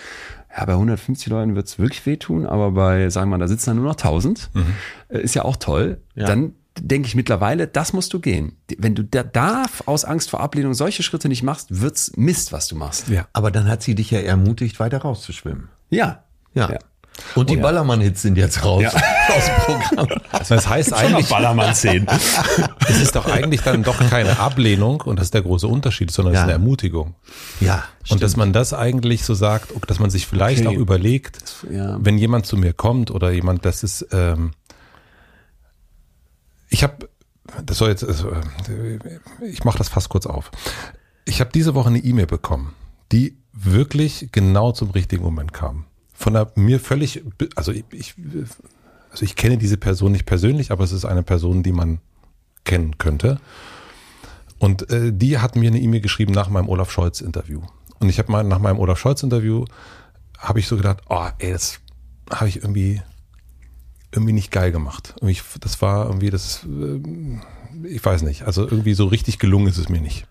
ja, bei 150 Leuten wird's wirklich wehtun, aber bei, sagen wir mal, da sitzen dann nur noch 1000, mhm. Äh, ist ja auch toll, ja. dann denke ich mittlerweile, das musst du gehen. Wenn du da, da aus Angst vor Ablehnung solche Schritte nicht machst, wird's Mist, was du machst. Ja. Aber dann hat sie dich ja ermutigt, weiter rauszuschwimmen. Ja. Ja. ja. Und die oh, Ballermann-Hits sind jetzt raus ja. aus dem Programm. Das heißt eigentlich Ballermann-Szenen. es ist doch eigentlich dann doch keine Ablehnung und das ist der große Unterschied, sondern ja. es ist eine Ermutigung. Ja. Stimmt. Und dass man das eigentlich so sagt, dass man sich vielleicht okay. auch überlegt, ja. wenn jemand zu mir kommt oder jemand, das ist, ähm, ich habe, das soll jetzt, also, ich mache das fast kurz auf. Ich habe diese Woche eine E-Mail bekommen, die wirklich genau zum richtigen Moment kam von einer mir völlig, also ich, ich, also ich kenne diese Person nicht persönlich, aber es ist eine Person, die man kennen könnte. Und äh, die hat mir eine E-Mail geschrieben nach meinem Olaf Scholz Interview. Und ich habe mal nach meinem Olaf Scholz Interview habe ich so gedacht, oh, ey, das habe ich irgendwie irgendwie nicht geil gemacht. Ich, das war irgendwie das, äh, ich weiß nicht. Also irgendwie so richtig gelungen ist es mir nicht.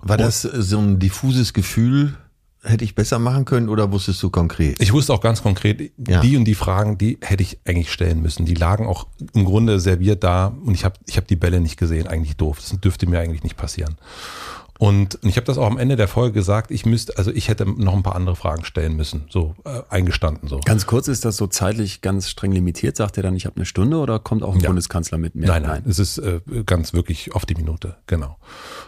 War das so ein diffuses Gefühl, hätte ich besser machen können oder wusstest du konkret? Ich wusste auch ganz konkret, ja. die und die Fragen, die hätte ich eigentlich stellen müssen. Die lagen auch im Grunde serviert da und ich habe ich hab die Bälle nicht gesehen, eigentlich doof. Das dürfte mir eigentlich nicht passieren. Und ich habe das auch am Ende der Folge gesagt, ich müsste, also ich hätte noch ein paar andere Fragen stellen müssen, so äh, eingestanden so. Ganz kurz, ist das so zeitlich ganz streng limitiert? Sagt er dann, ich habe eine Stunde oder kommt auch ein ja. Bundeskanzler mit mir? Nein, nein, nein, es ist äh, ganz wirklich auf die Minute, genau.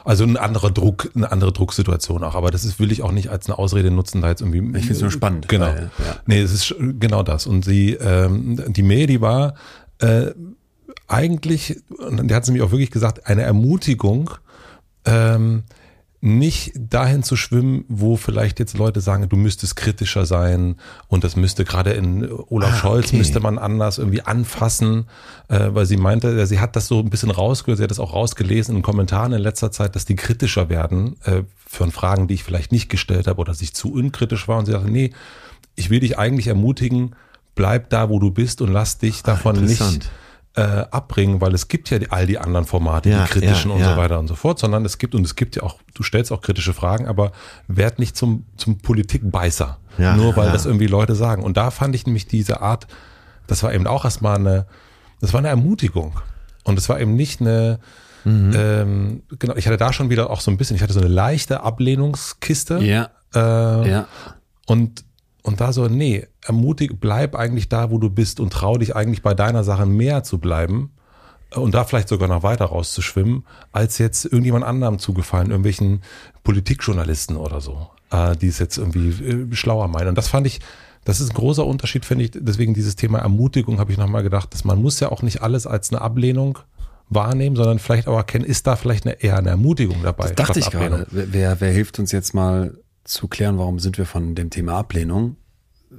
Also ein anderer Druck, eine andere Drucksituation auch, aber das ist, will ich auch nicht als eine Ausrede nutzen, da jetzt irgendwie. Ich finde es nur spannend. Genau. Weil, ja. Nee, es ist genau das. Und sie, ähm, die Mail, die war äh, eigentlich, und der hat sie mir auch wirklich gesagt, eine Ermutigung, ähm, nicht dahin zu schwimmen, wo vielleicht jetzt Leute sagen, du müsstest kritischer sein und das müsste gerade in Olaf ah, Scholz okay. müsste man anders irgendwie anfassen, äh, weil sie meinte, sie hat das so ein bisschen rausgehört, sie hat das auch rausgelesen in Kommentaren in letzter Zeit, dass die kritischer werden äh, für Fragen, die ich vielleicht nicht gestellt habe oder dass ich zu unkritisch war und sie sagte, nee, ich will dich eigentlich ermutigen, bleib da, wo du bist und lass dich ah, davon nicht äh, abbringen, weil es gibt ja die, all die anderen Formate, ja, die kritischen ja, und ja. so weiter und so fort, sondern es gibt, und es gibt ja auch, du stellst auch kritische Fragen, aber werd nicht zum, zum Politikbeißer, nur weil das irgendwie Leute sagen. Und da fand ich nämlich diese Art, das war eben auch erstmal eine, das war eine Ermutigung. Und es war eben nicht eine, mhm. ähm, genau, ich hatte da schon wieder auch so ein bisschen, ich hatte so eine leichte Ablehnungskiste. Ja. Äh, ja. Und und da so, nee, ermutig, bleib eigentlich da, wo du bist und trau dich eigentlich bei deiner Sache mehr zu bleiben und da vielleicht sogar noch weiter rauszuschwimmen, als jetzt irgendjemand anderem zugefallen, irgendwelchen Politikjournalisten oder so, äh, die es jetzt irgendwie äh, schlauer meinen. Und das fand ich, das ist ein großer Unterschied, finde ich. Deswegen dieses Thema Ermutigung habe ich nochmal gedacht, dass man muss ja auch nicht alles als eine Ablehnung wahrnehmen, sondern vielleicht auch erkennen, ist da vielleicht eine, eher eine Ermutigung dabei. Das dachte ich gerade. Wer, wer hilft uns jetzt mal zu klären, warum sind wir von dem Thema Ablehnung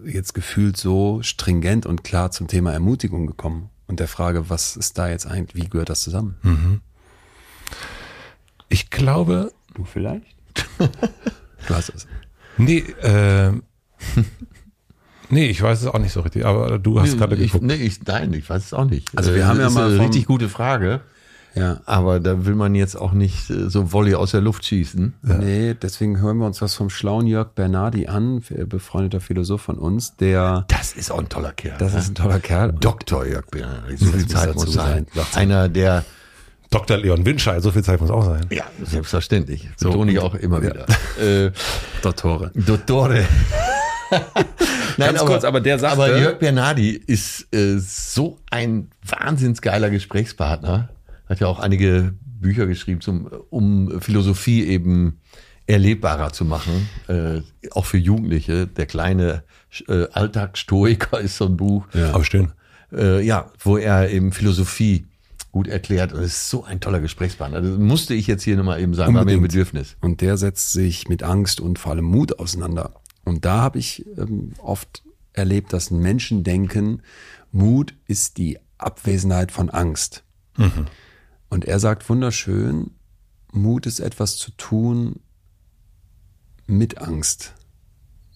jetzt gefühlt so stringent und klar zum Thema Ermutigung gekommen und der Frage, was ist da jetzt eigentlich, wie gehört das zusammen? Mhm. Ich glaube. Du vielleicht? du hast es. Nee, äh, nee, ich weiß es auch nicht so richtig, aber du hast nee, gerade geguckt. Ich, nee, ich, nein, ich weiß es auch nicht. Also wir äh, haben ja mal eine richtig gute Frage. Ja. Aber da will man jetzt auch nicht äh, so Volley aus der Luft schießen. Ja. Nee, deswegen hören wir uns was vom schlauen Jörg Bernardi an, befreundeter Philosoph von uns, der. Das ist auch ein toller Kerl. Das ne? ist ein toller Kerl. Dr. Jörg Bernardi. So viel Zeit muss sein. sein. Einer der Dr. Leon Winscheid, so viel Zeit muss auch sein. Ja, selbstverständlich. So, Betone ich auch immer wieder. äh, Dottore. Dottore. Nein, Ganz aber, kurz, aber der sagt. Aber Jörg Bernardi ist äh, so ein wahnsinnsgeiler Gesprächspartner hat ja auch einige Bücher geschrieben, zum, um Philosophie eben erlebbarer zu machen, äh, auch für Jugendliche. Der kleine äh, Alltagsstoiker ist so ein Buch. Ja. Aber schön. Äh, ja, wo er eben Philosophie gut erklärt und ist so ein toller Gesprächspartner. Das musste ich jetzt hier nochmal eben sagen, Unbedingt. war mir ein Bedürfnis. Und der setzt sich mit Angst und vor allem Mut auseinander. Und da habe ich ähm, oft erlebt, dass Menschen denken, Mut ist die Abwesenheit von Angst. Mhm. Und er sagt wunderschön, Mut ist etwas zu tun mit Angst.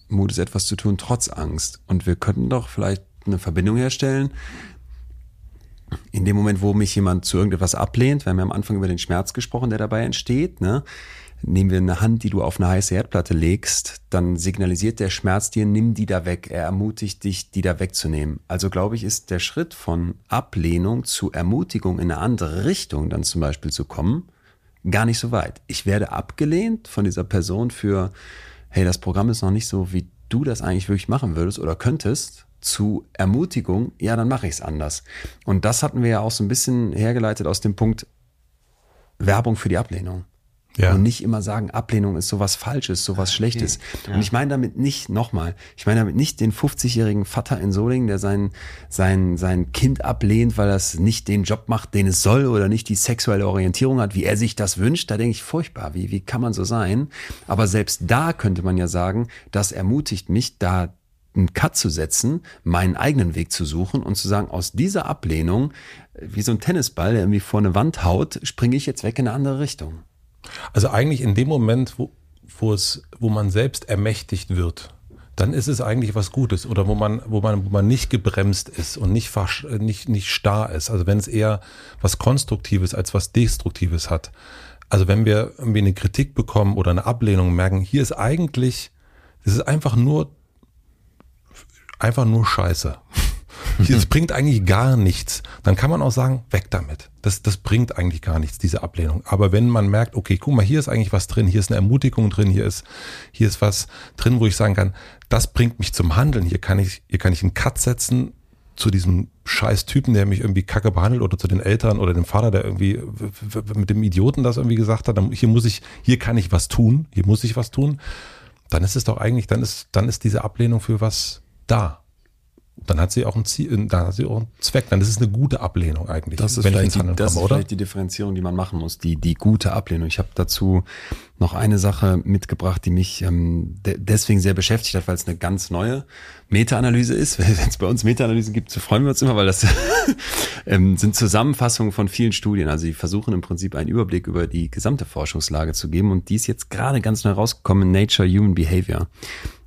Mut ist etwas zu tun trotz Angst. Und wir könnten doch vielleicht eine Verbindung herstellen. In dem Moment, wo mich jemand zu irgendetwas ablehnt, wir haben ja am Anfang über den Schmerz gesprochen, der dabei entsteht, ne? Nehmen wir eine Hand, die du auf eine heiße Erdplatte legst, dann signalisiert der Schmerz dir, nimm die da weg. Er ermutigt dich, die da wegzunehmen. Also glaube ich, ist der Schritt von Ablehnung zu Ermutigung in eine andere Richtung dann zum Beispiel zu kommen, gar nicht so weit. Ich werde abgelehnt von dieser Person für, hey, das Programm ist noch nicht so, wie du das eigentlich wirklich machen würdest oder könntest, zu Ermutigung, ja, dann mache ich es anders. Und das hatten wir ja auch so ein bisschen hergeleitet aus dem Punkt Werbung für die Ablehnung. Ja. Und nicht immer sagen, Ablehnung ist sowas Falsches, sowas okay. Schlechtes. Ja. Und ich meine damit nicht, nochmal, ich meine damit nicht den 50-jährigen Vater in Solingen, der sein, sein, sein Kind ablehnt, weil das nicht den Job macht, den es soll oder nicht die sexuelle Orientierung hat, wie er sich das wünscht. Da denke ich, furchtbar, wie, wie kann man so sein? Aber selbst da könnte man ja sagen, das ermutigt mich, da einen Cut zu setzen, meinen eigenen Weg zu suchen und zu sagen, aus dieser Ablehnung, wie so ein Tennisball, der irgendwie vor eine Wand haut, springe ich jetzt weg in eine andere Richtung. Also eigentlich in dem Moment, wo, wo es, wo man selbst ermächtigt wird, dann ist es eigentlich was Gutes oder wo man, wo man, wo man nicht gebremst ist und nicht, nicht, nicht starr ist. Also wenn es eher was Konstruktives als was Destruktives hat. Also wenn wir irgendwie eine Kritik bekommen oder eine Ablehnung merken, hier ist eigentlich, es ist einfach nur, einfach nur Scheiße. Das bringt eigentlich gar nichts. Dann kann man auch sagen, weg damit. Das, das bringt eigentlich gar nichts, diese Ablehnung. Aber wenn man merkt, okay, guck mal, hier ist eigentlich was drin, hier ist eine Ermutigung drin, hier ist, hier ist was drin, wo ich sagen kann, das bringt mich zum Handeln. Hier kann ich, hier kann ich einen Cut setzen zu diesem scheiß Typen, der mich irgendwie kacke behandelt oder zu den Eltern oder dem Vater, der irgendwie mit dem Idioten das irgendwie gesagt hat, hier muss ich, hier kann ich was tun, hier muss ich was tun. Dann ist es doch eigentlich, dann ist, dann ist diese Ablehnung für was da dann hat sie auch ein Ziel, dann hat sie auch einen Zweck. Dann ist es eine gute Ablehnung eigentlich. Das ist, vielleicht, die, das komme, ist vielleicht die Differenzierung, die man machen muss, die, die gute Ablehnung. Ich habe dazu noch eine Sache mitgebracht, die mich ähm, de deswegen sehr beschäftigt hat, weil es eine ganz neue Meta-Analyse ist. Wenn es bei uns Meta-Analysen gibt, so freuen wir uns immer, weil das ähm, sind Zusammenfassungen von vielen Studien. Also die versuchen im Prinzip einen Überblick über die gesamte Forschungslage zu geben. Und die ist jetzt gerade ganz neu rausgekommen in Nature Human Behavior.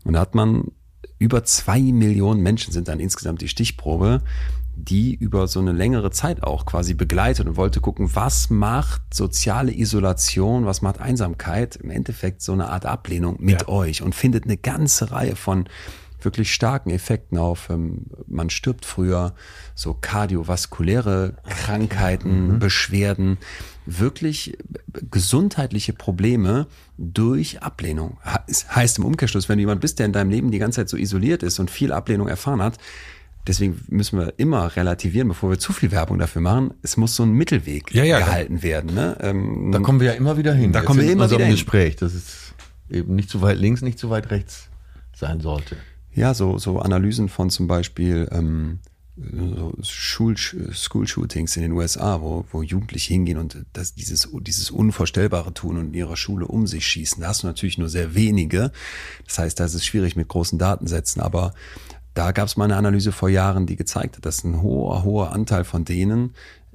Und da hat man über zwei Millionen Menschen sind dann insgesamt die Stichprobe, die über so eine längere Zeit auch quasi begleitet und wollte gucken, was macht soziale Isolation, was macht Einsamkeit, im Endeffekt so eine Art Ablehnung mit ja. euch und findet eine ganze Reihe von wirklich starken Effekten auf. Ähm, man stirbt früher, so kardiovaskuläre Krankheiten, mhm. Beschwerden, wirklich gesundheitliche Probleme durch Ablehnung. Heißt im Umkehrschluss, wenn du jemand bist, der in deinem Leben die ganze Zeit so isoliert ist und viel Ablehnung erfahren hat, Deswegen müssen wir immer relativieren, bevor wir zu viel Werbung dafür machen. Es muss so ein Mittelweg ja, ja, gehalten werden. Ne? Ähm, da kommen wir ja immer wieder hin. Da kommen wir immer wieder hin. Gespräch, dass es eben nicht zu weit links, nicht zu weit rechts sein sollte. Ja, so, so Analysen von zum Beispiel ähm, so Schul School-Shootings in den USA, wo, wo Jugendliche hingehen und das, dieses, dieses Unvorstellbare tun und in ihrer Schule um sich schießen. Da hast du natürlich nur sehr wenige. Das heißt, da ist es schwierig mit großen Datensätzen. Aber da gab es mal eine Analyse vor Jahren, die gezeigt hat, dass ein hoher, hoher Anteil von denen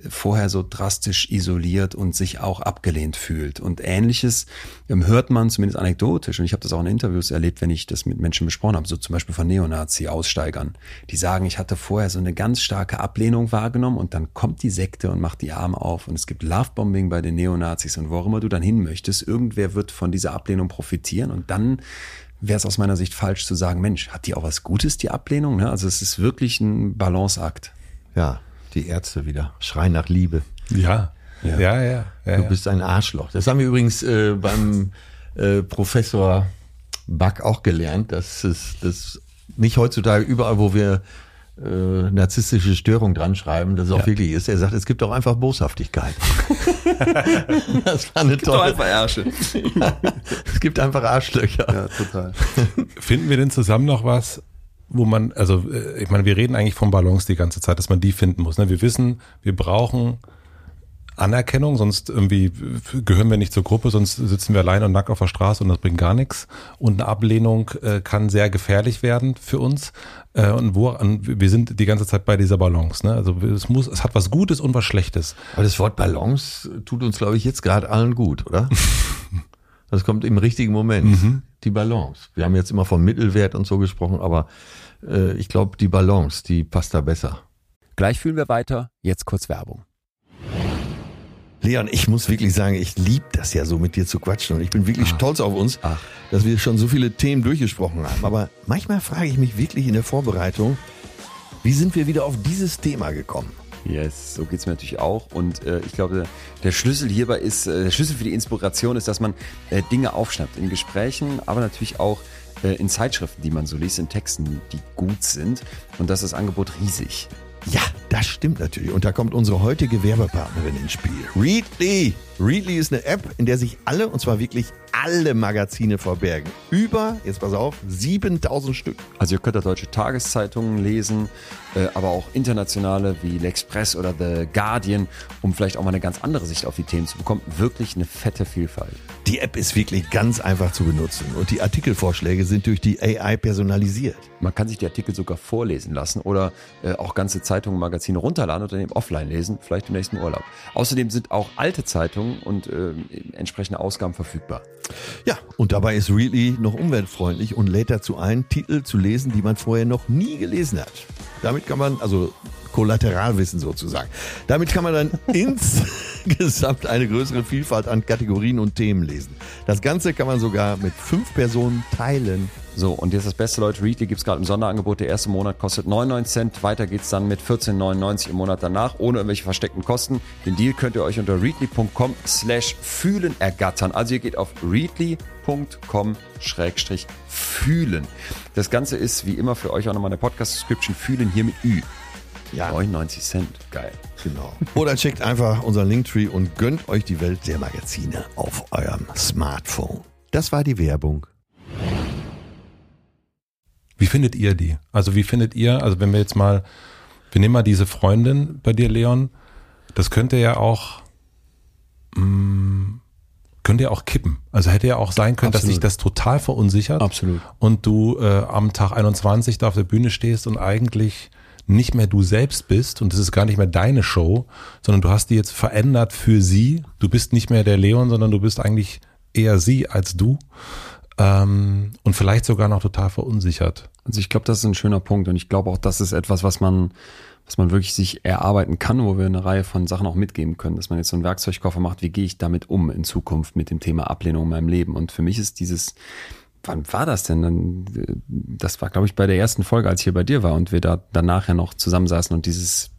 vorher so drastisch isoliert und sich auch abgelehnt fühlt. Und ähnliches ähm, hört man zumindest anekdotisch, und ich habe das auch in Interviews erlebt, wenn ich das mit Menschen besprochen habe, so zum Beispiel von Neonazi-Aussteigern, die sagen, ich hatte vorher so eine ganz starke Ablehnung wahrgenommen und dann kommt die Sekte und macht die Arme auf und es gibt Lovebombing bei den Neonazis und wo immer du dann hin möchtest, irgendwer wird von dieser Ablehnung profitieren und dann wäre es aus meiner Sicht falsch zu sagen, Mensch, hat die auch was Gutes, die Ablehnung? Ne? Also es ist wirklich ein Balanceakt. Ja, die Ärzte wieder. Schreien nach Liebe. Ja. Ja, ja. ja, ja du bist ein Arschloch. Das haben wir übrigens äh, beim äh, Professor Back auch gelernt, dass es das nicht heutzutage überall, wo wir äh, narzisstische Störung dran schreiben, dass es auch wirklich ist. Er sagt, es gibt auch einfach Boshaftigkeit. das war eine es gibt tolle. einfach Ärsche. es gibt einfach Arschlöcher. Ja, total. Finden wir denn zusammen noch was, wo man, also äh, ich meine, wir reden eigentlich von Balance die ganze Zeit, dass man die finden muss. Ne? Wir wissen, wir brauchen Anerkennung, sonst irgendwie gehören wir nicht zur Gruppe, sonst sitzen wir allein und nackt auf der Straße und das bringt gar nichts. Und eine Ablehnung äh, kann sehr gefährlich werden für uns. Äh, und wo, an, wir sind die ganze Zeit bei dieser Balance. Ne? Also es muss, es hat was Gutes und was Schlechtes. Aber das Wort Balance tut uns, glaube ich, jetzt gerade allen gut, oder? das kommt im richtigen Moment. Mhm. Die Balance. Wir haben jetzt immer von Mittelwert und so gesprochen, aber äh, ich glaube, die Balance, die passt da besser. Gleich fühlen wir weiter. Jetzt kurz Werbung. Leon, ich muss wirklich sagen, ich liebe das ja so mit dir zu quatschen und ich bin wirklich Ach. stolz auf uns, Ach. dass wir schon so viele Themen durchgesprochen haben. Aber manchmal frage ich mich wirklich in der Vorbereitung, wie sind wir wieder auf dieses Thema gekommen? Yes, so geht's mir natürlich auch. Und äh, ich glaube, der Schlüssel hierbei ist, äh, der Schlüssel für die Inspiration ist, dass man äh, Dinge aufschnappt in Gesprächen, aber natürlich auch in Zeitschriften, die man so liest, in Texten, die gut sind. Und das ist Angebot riesig. Ja, das stimmt natürlich. Und da kommt unsere heutige Werbepartnerin ins Spiel. Readly. Readly ist eine App, in der sich alle, und zwar wirklich alle Magazine verbergen. Über, jetzt pass auf, 7000 Stück. Also ihr könnt da deutsche Tageszeitungen lesen, äh, aber auch internationale wie L'Express oder The Guardian, um vielleicht auch mal eine ganz andere Sicht auf die Themen zu bekommen. Wirklich eine fette Vielfalt. Die App ist wirklich ganz einfach zu benutzen und die Artikelvorschläge sind durch die AI personalisiert. Man kann sich die Artikel sogar vorlesen lassen oder äh, auch ganze Zeitungen, Magazine runterladen und dann eben offline lesen, vielleicht im nächsten Urlaub. Außerdem sind auch alte Zeitungen und äh, entsprechende Ausgaben verfügbar. Ja, und dabei ist Really noch umweltfreundlich und lädt dazu ein, Titel zu lesen, die man vorher noch nie gelesen hat. Damit kann man, also Kollateralwissen sozusagen. Damit kann man dann insgesamt eine größere Vielfalt an Kategorien und Themen lesen. Das Ganze kann man sogar mit fünf Personen teilen. So, und jetzt das Beste, Leute, Readly gibt es gerade im Sonderangebot. Der erste Monat kostet 99 Cent. Weiter geht es dann mit 14,99 im Monat danach, ohne irgendwelche versteckten Kosten. Den Deal könnt ihr euch unter readly.com slash fühlen ergattern. Also ihr geht auf readly.com schrägstrich fühlen. Das Ganze ist wie immer für euch auch nochmal eine Podcast-Description fühlen hier mit Ü. Ja. 99 Cent. Geil. Genau. Oder checkt einfach unseren Linktree und gönnt euch die Welt der Magazine auf eurem Smartphone. Das war die Werbung. Wie findet ihr die? Also wie findet ihr, also wenn wir jetzt mal, wir nehmen mal diese Freundin bei dir, Leon, das könnte ja auch, mh, mm, könnte ja auch kippen. Also hätte ja auch sein können, Absolut. dass sich das total verunsichert. Absolut. Und du äh, am Tag 21 da auf der Bühne stehst und eigentlich nicht mehr du selbst bist und es ist gar nicht mehr deine Show, sondern du hast die jetzt verändert für sie. Du bist nicht mehr der Leon, sondern du bist eigentlich eher sie als du ähm, und vielleicht sogar noch total verunsichert. Also ich glaube, das ist ein schöner Punkt und ich glaube auch, das ist etwas, was man was man wirklich sich erarbeiten kann, wo wir eine Reihe von Sachen auch mitgeben können, dass man jetzt so einen Werkzeugkoffer macht, wie gehe ich damit um in Zukunft mit dem Thema Ablehnung in meinem Leben. Und für mich ist dieses wann war das denn? Dann, das war, glaube ich, bei der ersten Folge, als ich hier bei dir war und wir da danach ja noch zusammensaßen und dieses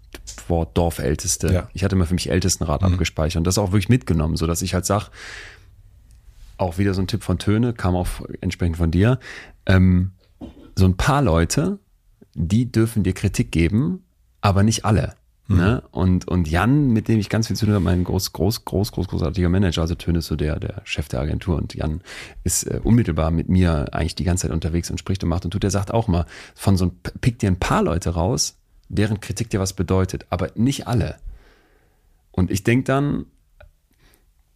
Wort Dorfälteste. Ja. Ich hatte mal für mich Ältestenrat mhm. abgespeichert und das auch wirklich mitgenommen, so dass ich halt sag, auch wieder so ein Tipp von Töne, kam auch entsprechend von dir. Ähm, so ein paar Leute, die dürfen dir Kritik geben, aber nicht alle. Mhm. Ne? Und, und Jan, mit dem ich ganz viel zu tun habe, mein groß, groß, groß, groß, großartiger Manager, also Töne ist so der, der Chef der Agentur und Jan ist äh, unmittelbar mit mir eigentlich die ganze Zeit unterwegs und spricht und macht und tut. Der sagt auch mal, von so ein, pick dir ein paar Leute raus, deren Kritik dir was bedeutet, aber nicht alle. Und ich denke dann,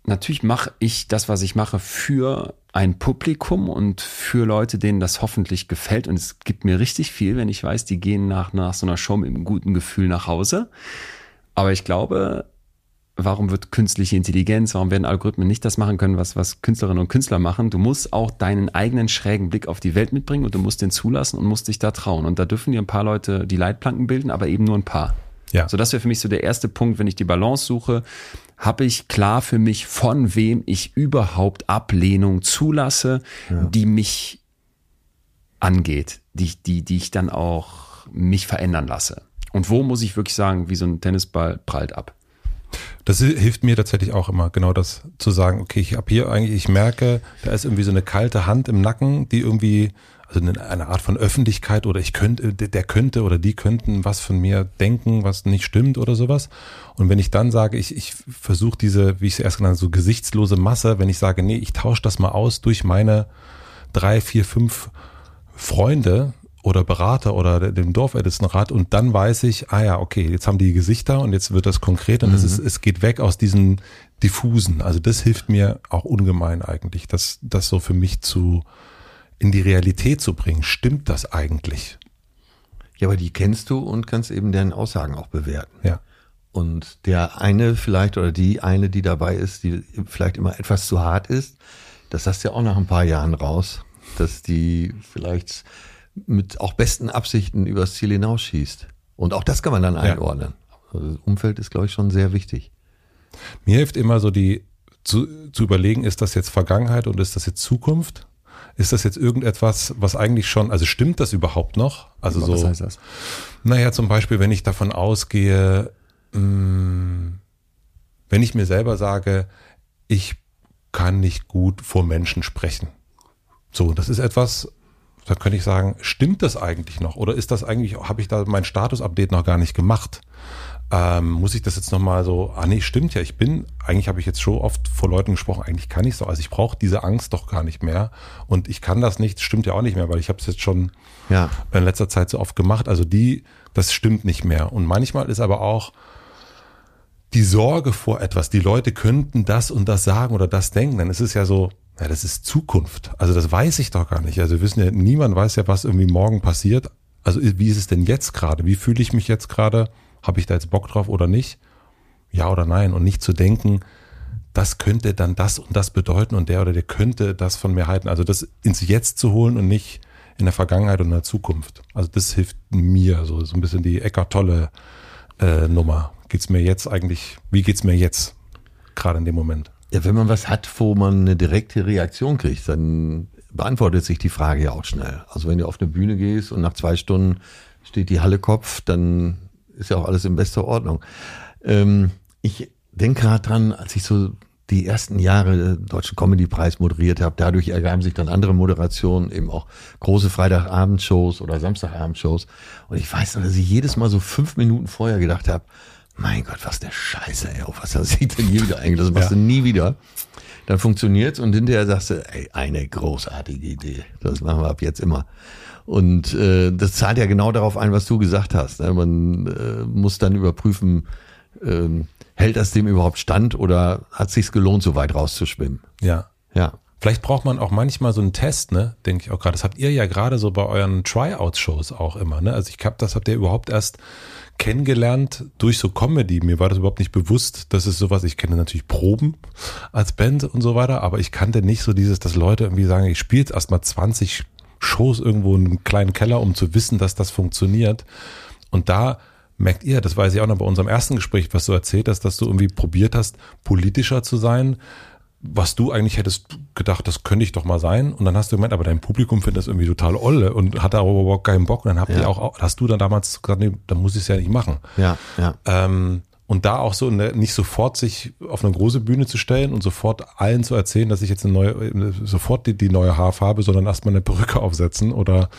natürlich mache ich das, was ich mache, für ein Publikum und für Leute, denen das hoffentlich gefällt. Und es gibt mir richtig viel, wenn ich weiß, die gehen nach, nach so einer Show mit einem guten Gefühl nach Hause. Aber ich glaube, warum wird künstliche Intelligenz, warum werden Algorithmen nicht das machen können, was, was Künstlerinnen und Künstler machen? Du musst auch deinen eigenen schrägen Blick auf die Welt mitbringen und du musst den zulassen und musst dich da trauen. Und da dürfen dir ein paar Leute die Leitplanken bilden, aber eben nur ein paar. Ja. So, das wäre für mich so der erste Punkt, wenn ich die Balance suche habe ich klar für mich, von wem ich überhaupt Ablehnung zulasse, ja. die mich angeht, die, die, die ich dann auch mich verändern lasse. Und wo muss ich wirklich sagen, wie so ein Tennisball prallt ab? Das hilft mir tatsächlich auch immer, genau das zu sagen. Okay, ich habe hier eigentlich, ich merke, da ist irgendwie so eine kalte Hand im Nacken, die irgendwie also eine Art von Öffentlichkeit oder ich könnte, der könnte oder die könnten was von mir denken, was nicht stimmt oder sowas. Und wenn ich dann sage, ich, ich versuche diese, wie ich es erst genannt so gesichtslose Masse, wenn ich sage, nee, ich tausche das mal aus durch meine drei, vier, fünf Freunde oder Berater oder dem Dorfältestenrat und dann weiß ich, ah ja, okay, jetzt haben die Gesichter und jetzt wird das konkret und mhm. es, ist, es geht weg aus diesen diffusen. Also das hilft mir auch ungemein eigentlich, das, das so für mich zu in die Realität zu bringen. Stimmt das eigentlich? Ja, aber die kennst du und kannst eben deren Aussagen auch bewerten. Ja. Und der eine vielleicht oder die eine, die dabei ist, die vielleicht immer etwas zu hart ist, das hast du ja auch nach ein paar Jahren raus, dass die vielleicht mit auch besten Absichten übers Ziel hinausschießt. Und auch das kann man dann einordnen. Ja. Also das Umfeld ist, glaube ich, schon sehr wichtig. Mir hilft immer so die zu, zu überlegen, ist das jetzt Vergangenheit und ist das jetzt Zukunft? Ist das jetzt irgendetwas, was eigentlich schon, also stimmt das überhaupt noch? Also was so. Was heißt das? Naja, zum Beispiel, wenn ich davon ausgehe, mh, hm, wenn ich mir selber sage, ich kann nicht gut vor Menschen sprechen. So, das ist etwas, da könnte ich sagen, stimmt das eigentlich noch? Oder ist das eigentlich, habe ich da mein Status-Update noch gar nicht gemacht? Ähm, muss ich das jetzt nochmal so, ah nee, stimmt ja, ich bin, eigentlich habe ich jetzt schon oft vor Leuten gesprochen, eigentlich kann ich so, also ich brauche diese Angst doch gar nicht mehr und ich kann das nicht, stimmt ja auch nicht mehr, weil ich habe es jetzt schon ja. in letzter Zeit so oft gemacht, also die, das stimmt nicht mehr und manchmal ist aber auch die Sorge vor etwas, die Leute könnten das und das sagen oder das denken, dann ist es ja so, ja, das ist Zukunft. Also das weiß ich doch gar nicht. Also wir wissen ja, niemand weiß ja, was irgendwie morgen passiert. Also wie ist es denn jetzt gerade? Wie fühle ich mich jetzt gerade? Habe ich da jetzt Bock drauf oder nicht? Ja oder nein? Und nicht zu denken, das könnte dann das und das bedeuten und der oder der könnte das von mir halten. Also das ins Jetzt zu holen und nicht in der Vergangenheit und in der Zukunft. Also das hilft mir, so, so ein bisschen die Eckart Tolle äh, Nummer. Geht's mir jetzt eigentlich, wie geht's mir jetzt? Gerade in dem Moment. Ja, wenn man was hat, wo man eine direkte Reaktion kriegt, dann beantwortet sich die Frage ja auch schnell. Also wenn du auf eine Bühne gehst und nach zwei Stunden steht die Halle Kopf, dann ist ja auch alles in bester Ordnung. Ähm, ich denke gerade dran, als ich so die ersten Jahre Deutschen Comedy-Preis moderiert habe, dadurch ergaben sich dann andere Moderationen, eben auch große Freitagabendshows oder Samstagabendshows. Und ich weiß noch, dass ich jedes Mal so fünf Minuten vorher gedacht habe, mein Gott, was der Scheiße, ey, auf was hast du denn je wieder eingelassen? Das machst ja. du nie wieder. Dann funktioniert's und hinterher sagst du, ey, eine großartige Idee. Das machen wir ab jetzt immer. Und äh, das zahlt ja genau darauf ein, was du gesagt hast. Ne? Man äh, muss dann überprüfen, äh, hält das dem überhaupt stand oder hat sich's gelohnt, so weit rauszuschwimmen? Ja. Ja. Vielleicht braucht man auch manchmal so einen Test, ne? Denke ich auch gerade. Das habt ihr ja gerade so bei euren Tryout-Shows auch immer, ne? Also ich hab, das habt ihr überhaupt erst kennengelernt durch so Comedy. Mir war das überhaupt nicht bewusst, dass es sowas, ich kenne natürlich Proben als Band und so weiter, aber ich kannte nicht so dieses, dass Leute irgendwie sagen, ich spiele jetzt erstmal 20 Shows irgendwo in einem kleinen Keller, um zu wissen, dass das funktioniert. Und da merkt ihr, das weiß ich auch noch bei unserem ersten Gespräch, was du erzählt hast, dass du irgendwie probiert hast, politischer zu sein, was du eigentlich hättest gedacht, das könnte ich doch mal sein. Und dann hast du gemeint, aber dein Publikum findet das irgendwie total olle und hat da aber überhaupt keinen Bock. Und dann habt ja. ihr auch, hast du dann damals gesagt, nee, dann muss ich es ja nicht machen. Ja, ja. Ähm, und da auch so ne, nicht sofort sich auf eine große Bühne zu stellen und sofort allen zu erzählen, dass ich jetzt eine neue, sofort die, die neue Haarfarbe, sondern erstmal eine Perücke aufsetzen oder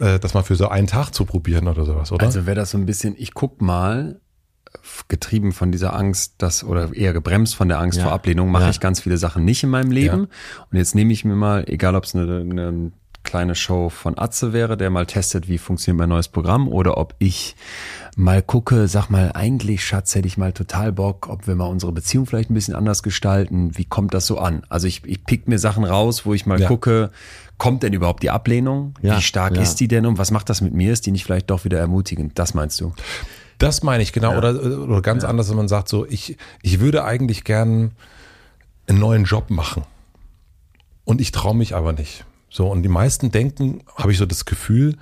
äh, das mal für so einen Tag zu probieren oder sowas, oder? Also wäre das so ein bisschen, ich guck mal, getrieben von dieser Angst, dass oder eher gebremst von der Angst ja. vor Ablehnung, mache ja. ich ganz viele Sachen nicht in meinem Leben. Ja. Und jetzt nehme ich mir mal, egal ob es eine, eine kleine Show von Atze wäre, der mal testet, wie funktioniert mein neues Programm, oder ob ich mal gucke, sag mal, eigentlich, Schatz, hätte ich mal total Bock, ob wir mal unsere Beziehung vielleicht ein bisschen anders gestalten. Wie kommt das so an? Also ich, ich pick mir Sachen raus, wo ich mal gucke, kommt denn überhaupt die Ablehnung? Wie stark ist die denn und was macht das mit mir? Ist die nicht vielleicht doch wieder ermutigend? Das meinst du? Das meine ich genau. Ja. Oder, oder ganz ja. anders, wenn man sagt, so, ich, ich würde eigentlich gern einen neuen Job machen. Und ich traue mich aber nicht. So, und die meisten denken, habe ich so das Gefühl,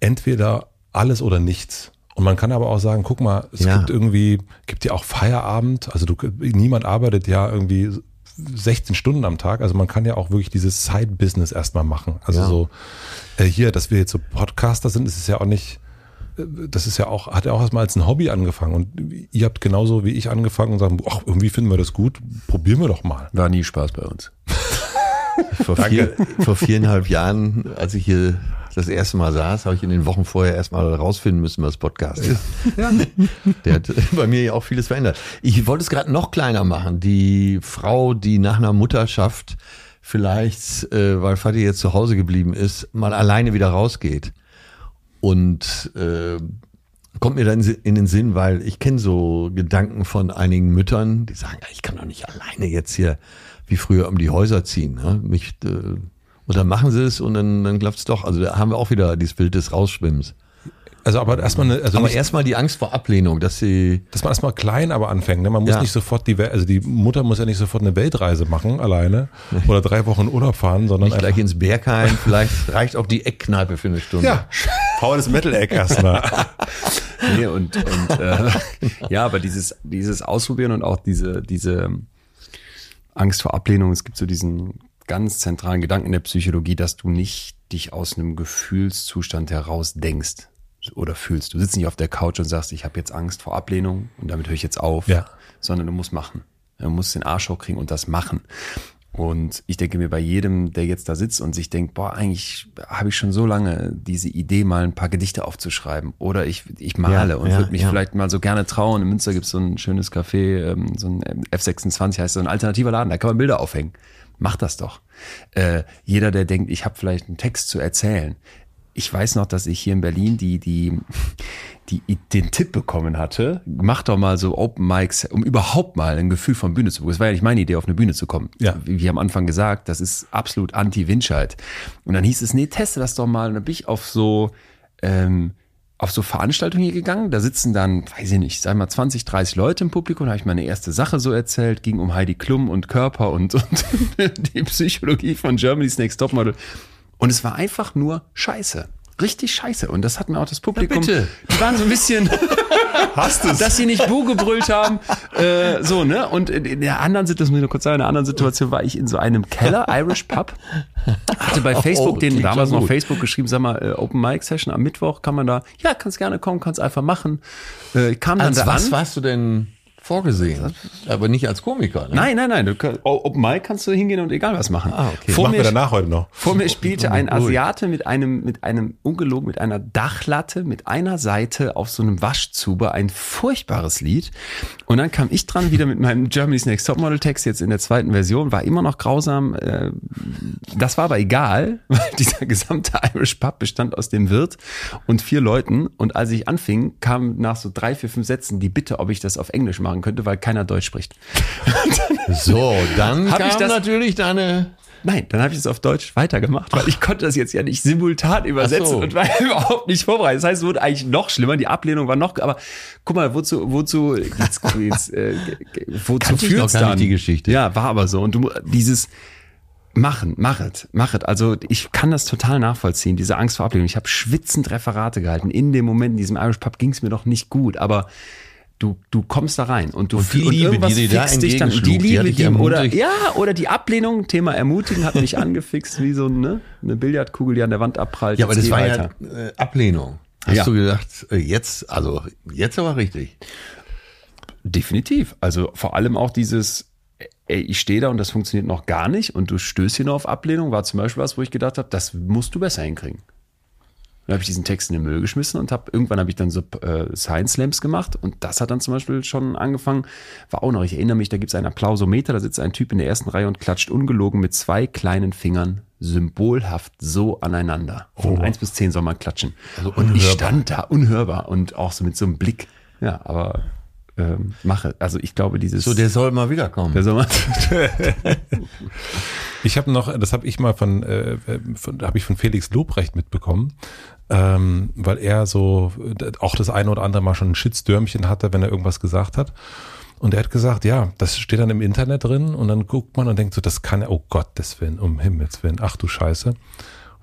entweder alles oder nichts. Und man kann aber auch sagen, guck mal, es ja. gibt irgendwie, gibt ja auch Feierabend, also du, niemand arbeitet ja irgendwie 16 Stunden am Tag, also man kann ja auch wirklich dieses Side-Business erstmal machen. Also ja. so, äh, hier, dass wir jetzt so Podcaster sind, ist es ja auch nicht, das ist ja auch, hat ja auch erstmal als ein Hobby angefangen. Und ihr habt genauso wie ich angefangen und sagen, ach, irgendwie finden wir das gut, probieren wir doch mal. War nie Spaß bei uns. vor, vier, vor viereinhalb Jahren, als ich hier das erste Mal saß, habe ich in den Wochen vorher erstmal rausfinden müssen, was Podcast ist. Ja. Der hat bei mir ja auch vieles verändert. Ich wollte es gerade noch kleiner machen. Die Frau, die nach einer Mutterschaft vielleicht, äh, weil Vati jetzt zu Hause geblieben ist, mal alleine wieder rausgeht und äh, kommt mir dann in den Sinn, weil ich kenne so Gedanken von einigen Müttern, die sagen, ich kann doch nicht alleine jetzt hier wie früher um die Häuser ziehen. Ne? Mich, äh, und dann machen sie es und dann, dann klappt es doch. Also da haben wir auch wieder dieses Bild des Rausschwimmens. Also aber erstmal eine, also aber erstmal die Angst vor Ablehnung, dass sie dass man erstmal klein aber anfängt. Ne? Man muss ja. nicht sofort die Welt, also die Mutter muss ja nicht sofort eine Weltreise machen alleine oder drei Wochen Urlaub fahren, sondern nicht gleich ins Bergheim. Vielleicht reicht auch die Eckkneipe für eine Stunde. Ja, Power des Metal-Eck erstmal. nee, und, und äh, ja, aber dieses dieses Ausprobieren und auch diese diese Angst vor Ablehnung. Es gibt so diesen ganz zentralen Gedanken in der Psychologie, dass du nicht dich aus einem Gefühlszustand heraus denkst oder fühlst. Du sitzt nicht auf der Couch und sagst, ich habe jetzt Angst vor Ablehnung und damit höre ich jetzt auf, ja. sondern du musst machen. Du musst den Arsch hochkriegen und das machen. Und ich denke mir bei jedem, der jetzt da sitzt und sich denkt, boah, eigentlich habe ich schon so lange diese Idee, mal ein paar Gedichte aufzuschreiben. Oder ich, ich male ja, und ja, würde mich ja. vielleicht mal so gerne trauen. In Münster gibt es so ein schönes Café, ähm, so ein F26 heißt so ein alternativer Laden, da kann man Bilder aufhängen. Mach das doch. Äh, jeder, der denkt, ich habe vielleicht einen Text zu erzählen, ich weiß noch, dass ich hier in Berlin die, die, die, den Tipp bekommen hatte, mach doch mal so Open Mics, um überhaupt mal ein Gefühl von Bühne zu bekommen. Das war ja nicht meine Idee, auf eine Bühne zu kommen. Ja. Wie, wie am Anfang gesagt, das ist absolut anti-Windscheid. Und dann hieß es, nee, teste das doch mal. Und dann bin ich auf so, ähm, auf so Veranstaltungen hier gegangen. Da sitzen dann, weiß ich nicht, sag mal 20, 30 Leute im Publikum. Da habe ich meine erste Sache so erzählt, ging um Heidi Klum und Körper und, und die Psychologie von Germany's Next Topmodel. Und es war einfach nur scheiße. Richtig scheiße. Und das hat mir auch das Publikum. Ja, bitte. Die waren so ein bisschen. Hast du's? Dass sie nicht Bu gebrüllt haben. Äh, so, ne? Und in der anderen Situation, das muss ich nur kurz sagen, in der anderen Situation war ich in so einem Keller, Irish Pub. Hatte bei Facebook oh, den damals noch Facebook geschrieben, sag mal, äh, Open Mic Session am Mittwoch kann man da, ja, kannst gerne kommen, kannst einfach machen. Äh, kam dann Als was an. warst du denn? Vorgesehen. Aber nicht als Komiker. Ne? Nein, nein, nein. Du kann, Open Mic kannst du hingehen und egal was machen. Ah, okay. Vor machen mir, wir danach heute noch. Vor mir spielte ein Asiate mit einem, mit einem, ungelogen, mit einer Dachlatte, mit einer Seite auf so einem Waschzuber, ein furchtbares Lied. Und dann kam ich dran wieder mit meinem Germany's Next Topmodel Text jetzt in der zweiten Version, war immer noch grausam. Äh, das war aber egal, weil dieser gesamte Irish Pub bestand aus dem Wirt und vier Leuten. Und als ich anfing, kam nach so drei, vier, fünf Sätzen die Bitte, ob ich das auf Englisch machen machen könnte, weil keiner Deutsch spricht. so, dann habe ich das natürlich deine Nein, dann habe ich es auf Deutsch weitergemacht, weil ich konnte das jetzt ja nicht simultan übersetzen so. und war überhaupt nicht vorbereitet. Das heißt, es wurde eigentlich noch schlimmer, die Ablehnung war noch, aber guck mal, wozu, wozu, jetzt, jetzt, äh, wozu führt dann? die Geschichte. Ja, war aber so. Und du, dieses, Machen, machet, machet. Also ich kann das total nachvollziehen, diese Angst vor Ablehnung. Ich habe schwitzend Referate gehalten. In dem Moment, in diesem Irish Pub ging es mir doch nicht gut, aber du, du kommst da rein und du und die Liebe, die dir da dich dann, die Liebe, die, die oder ja oder die Ablehnung, Thema ermutigen hat mich angefixt wie so ne, eine Billardkugel, die an der Wand abprallt. Ja, aber das war weiter. ja äh, Ablehnung. Hast ja. du gedacht, äh, jetzt, also jetzt aber richtig? Definitiv. Also vor allem auch dieses, ey, ich stehe da und das funktioniert noch gar nicht und du stößt hier nur auf Ablehnung, war zum Beispiel was, wo ich gedacht habe, das musst du besser hinkriegen. Dann habe ich diesen Text in den Müll geschmissen und habe irgendwann habe ich dann so äh, Science Slams gemacht und das hat dann zum Beispiel schon angefangen. War auch noch, ich erinnere mich, da gibt es einen Applausometer, da sitzt ein Typ in der ersten Reihe und klatscht ungelogen mit zwei kleinen Fingern symbolhaft so aneinander. Von oh. eins bis zehn soll man klatschen. Also und ich stand da unhörbar und auch so mit so einem Blick. Ja, aber ähm, mache. Also ich glaube, dieses. So, der soll mal wiederkommen. Der soll mal. ich habe noch, das habe ich mal von, äh, von habe ich von Felix Lobrecht mitbekommen ähm, weil er so auch das eine oder andere Mal schon ein Shitstürmchen hatte, wenn er irgendwas gesagt hat. Und er hat gesagt, ja, das steht dann im Internet drin und dann guckt man und denkt so, das kann, oh Gott, das Willen, um Himmels Willen, ach du Scheiße.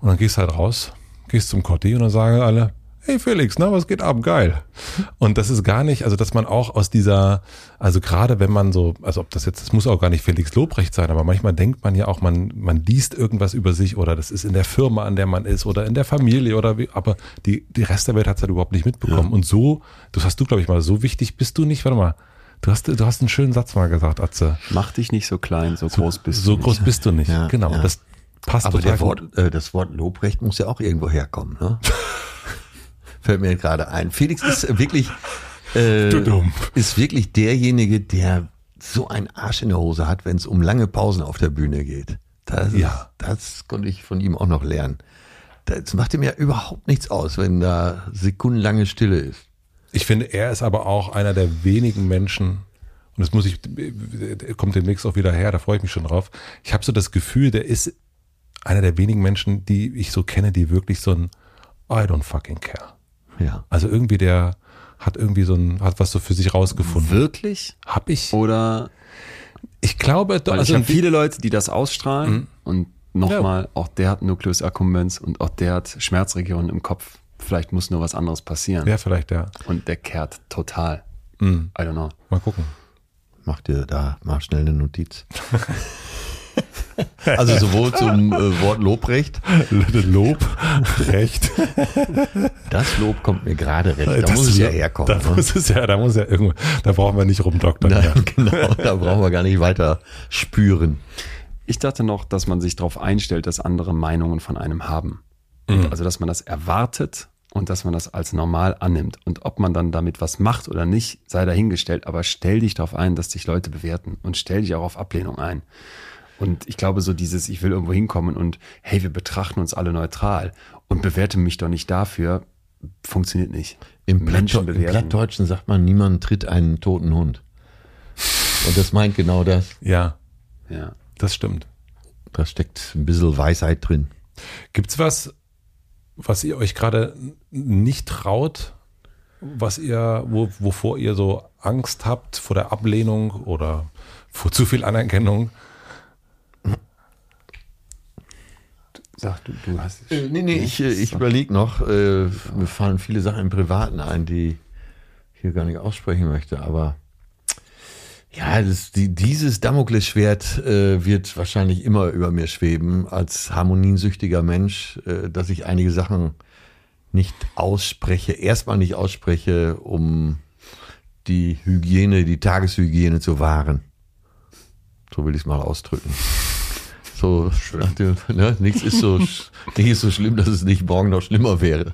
Und dann gehst halt raus, gehst zum Cotti und dann sagen alle, hey Felix, na, was geht ab? Geil. Und das ist gar nicht, also dass man auch aus dieser, also gerade wenn man so, also ob das jetzt, das muss auch gar nicht Felix Lobrecht sein, aber manchmal denkt man ja auch, man, man liest irgendwas über sich oder das ist in der Firma, an der man ist oder in der Familie oder wie, aber die, die Rest der Welt hat es halt überhaupt nicht mitbekommen. Ja. Und so, das hast du, glaube ich, mal, so wichtig bist du nicht, warte mal, Du hast, du hast einen schönen Satz mal gesagt, Atze. Mach dich nicht so klein, so, so groß bist so du. So groß bist du nicht. Ja, genau. Ja. Das passt Aber der Wort, äh, das Wort Lobrecht muss ja auch irgendwo herkommen, ne? fällt mir gerade ein. Felix ist wirklich, äh, ist wirklich derjenige, der so einen Arsch in der Hose hat, wenn es um lange Pausen auf der Bühne geht. Das, ja. das konnte ich von ihm auch noch lernen. Das macht ihm ja überhaupt nichts aus, wenn da sekundenlange Stille ist. Ich finde, er ist aber auch einer der wenigen Menschen, und das muss ich, kommt demnächst auch wieder her, da freue ich mich schon drauf. Ich habe so das Gefühl, der ist einer der wenigen Menschen, die ich so kenne, die wirklich so ein I don't fucking care. Ja. Also irgendwie der hat irgendwie so ein, hat was so für sich rausgefunden. Wirklich? Hab ich. Oder? Ich glaube, also ich habe viele Leute, die das ausstrahlen mhm. und nochmal, ja. auch der hat Nucleus accumbens und auch der hat Schmerzregionen im Kopf. Vielleicht muss nur was anderes passieren. Ja, vielleicht, ja. Und der kehrt total. Mhm. I don't know. Mal gucken. Mach dir da mal schnell eine Notiz. Also sowohl zum äh, Wort Lobrecht. Lob, Recht. Das Lob kommt mir gerade recht. Da das muss es ja herkommen. Da ne? muss es ja, da muss ja irgendwo, da brauchen wir nicht rumdoktern. Da, ja. Genau, da brauchen wir gar nicht weiter spüren. Ich dachte noch, dass man sich darauf einstellt, dass andere Meinungen von einem haben. Mhm. Also, dass man das erwartet und dass man das als normal annimmt. Und ob man dann damit was macht oder nicht, sei dahingestellt. Aber stell dich darauf ein, dass dich Leute bewerten und stell dich auch auf Ablehnung ein. Und ich glaube, so dieses, ich will irgendwo hinkommen und hey, wir betrachten uns alle neutral und bewerte mich doch nicht dafür, funktioniert nicht. Im, Platt, im Plattdeutschen sagt man, niemand tritt einen toten Hund. Und das meint genau das. Ja. Ja. Das stimmt. Da steckt ein bisschen Weisheit drin. Gibt's was, was ihr euch gerade nicht traut, was ihr, wo, wovor ihr so Angst habt vor der Ablehnung oder vor zu viel Anerkennung? Sag du, du hast. Äh, nee, nee, ich, ich überlege noch. Äh, mir fallen viele Sachen im Privaten ein, die ich hier gar nicht aussprechen möchte, aber ja, das, die, dieses Damoklesschwert äh, wird wahrscheinlich immer über mir schweben als harmoniensüchtiger Mensch, äh, dass ich einige Sachen nicht ausspreche, erstmal nicht ausspreche, um die Hygiene, die Tageshygiene zu wahren. So will ich es mal ausdrücken. So, dem, ne, nichts ist so, nichts ist so schlimm, dass es nicht morgen noch schlimmer wäre.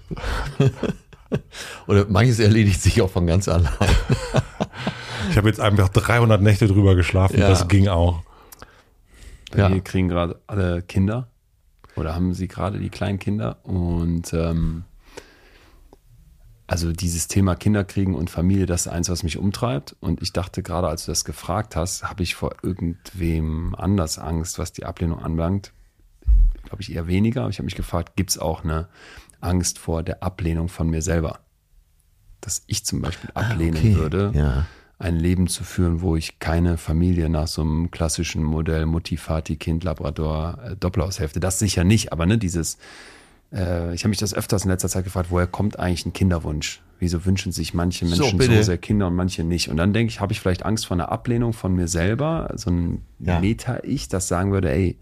Oder manches erledigt sich auch von ganz allein. Ich habe jetzt einfach 300 Nächte drüber geschlafen, ja. das ging auch. Ja. Wir kriegen gerade alle Kinder oder haben sie gerade die kleinen Kinder und ähm, also dieses Thema Kinderkriegen und Familie, das ist eins, was mich umtreibt. Und ich dachte gerade, als du das gefragt hast, habe ich vor irgendwem anders Angst, was die Ablehnung anbelangt. Glaube ich eher weniger. Aber ich habe mich gefragt, gibt es auch eine Angst vor der Ablehnung von mir selber? Dass ich zum Beispiel ah, ablehnen ah, okay. würde, ja ein Leben zu führen, wo ich keine Familie nach so einem klassischen Modell Mutti, Vati, Kind, Labrador, äh, Doppelhaushälfte, das sicher nicht, aber ne, dieses, äh, ich habe mich das öfters in letzter Zeit gefragt, woher kommt eigentlich ein Kinderwunsch? Wieso wünschen sich manche Menschen so, so sehr Kinder und manche nicht? Und dann denke ich, habe ich vielleicht Angst vor einer Ablehnung von mir selber, so ein ja. Meta-Ich, das sagen würde, ey,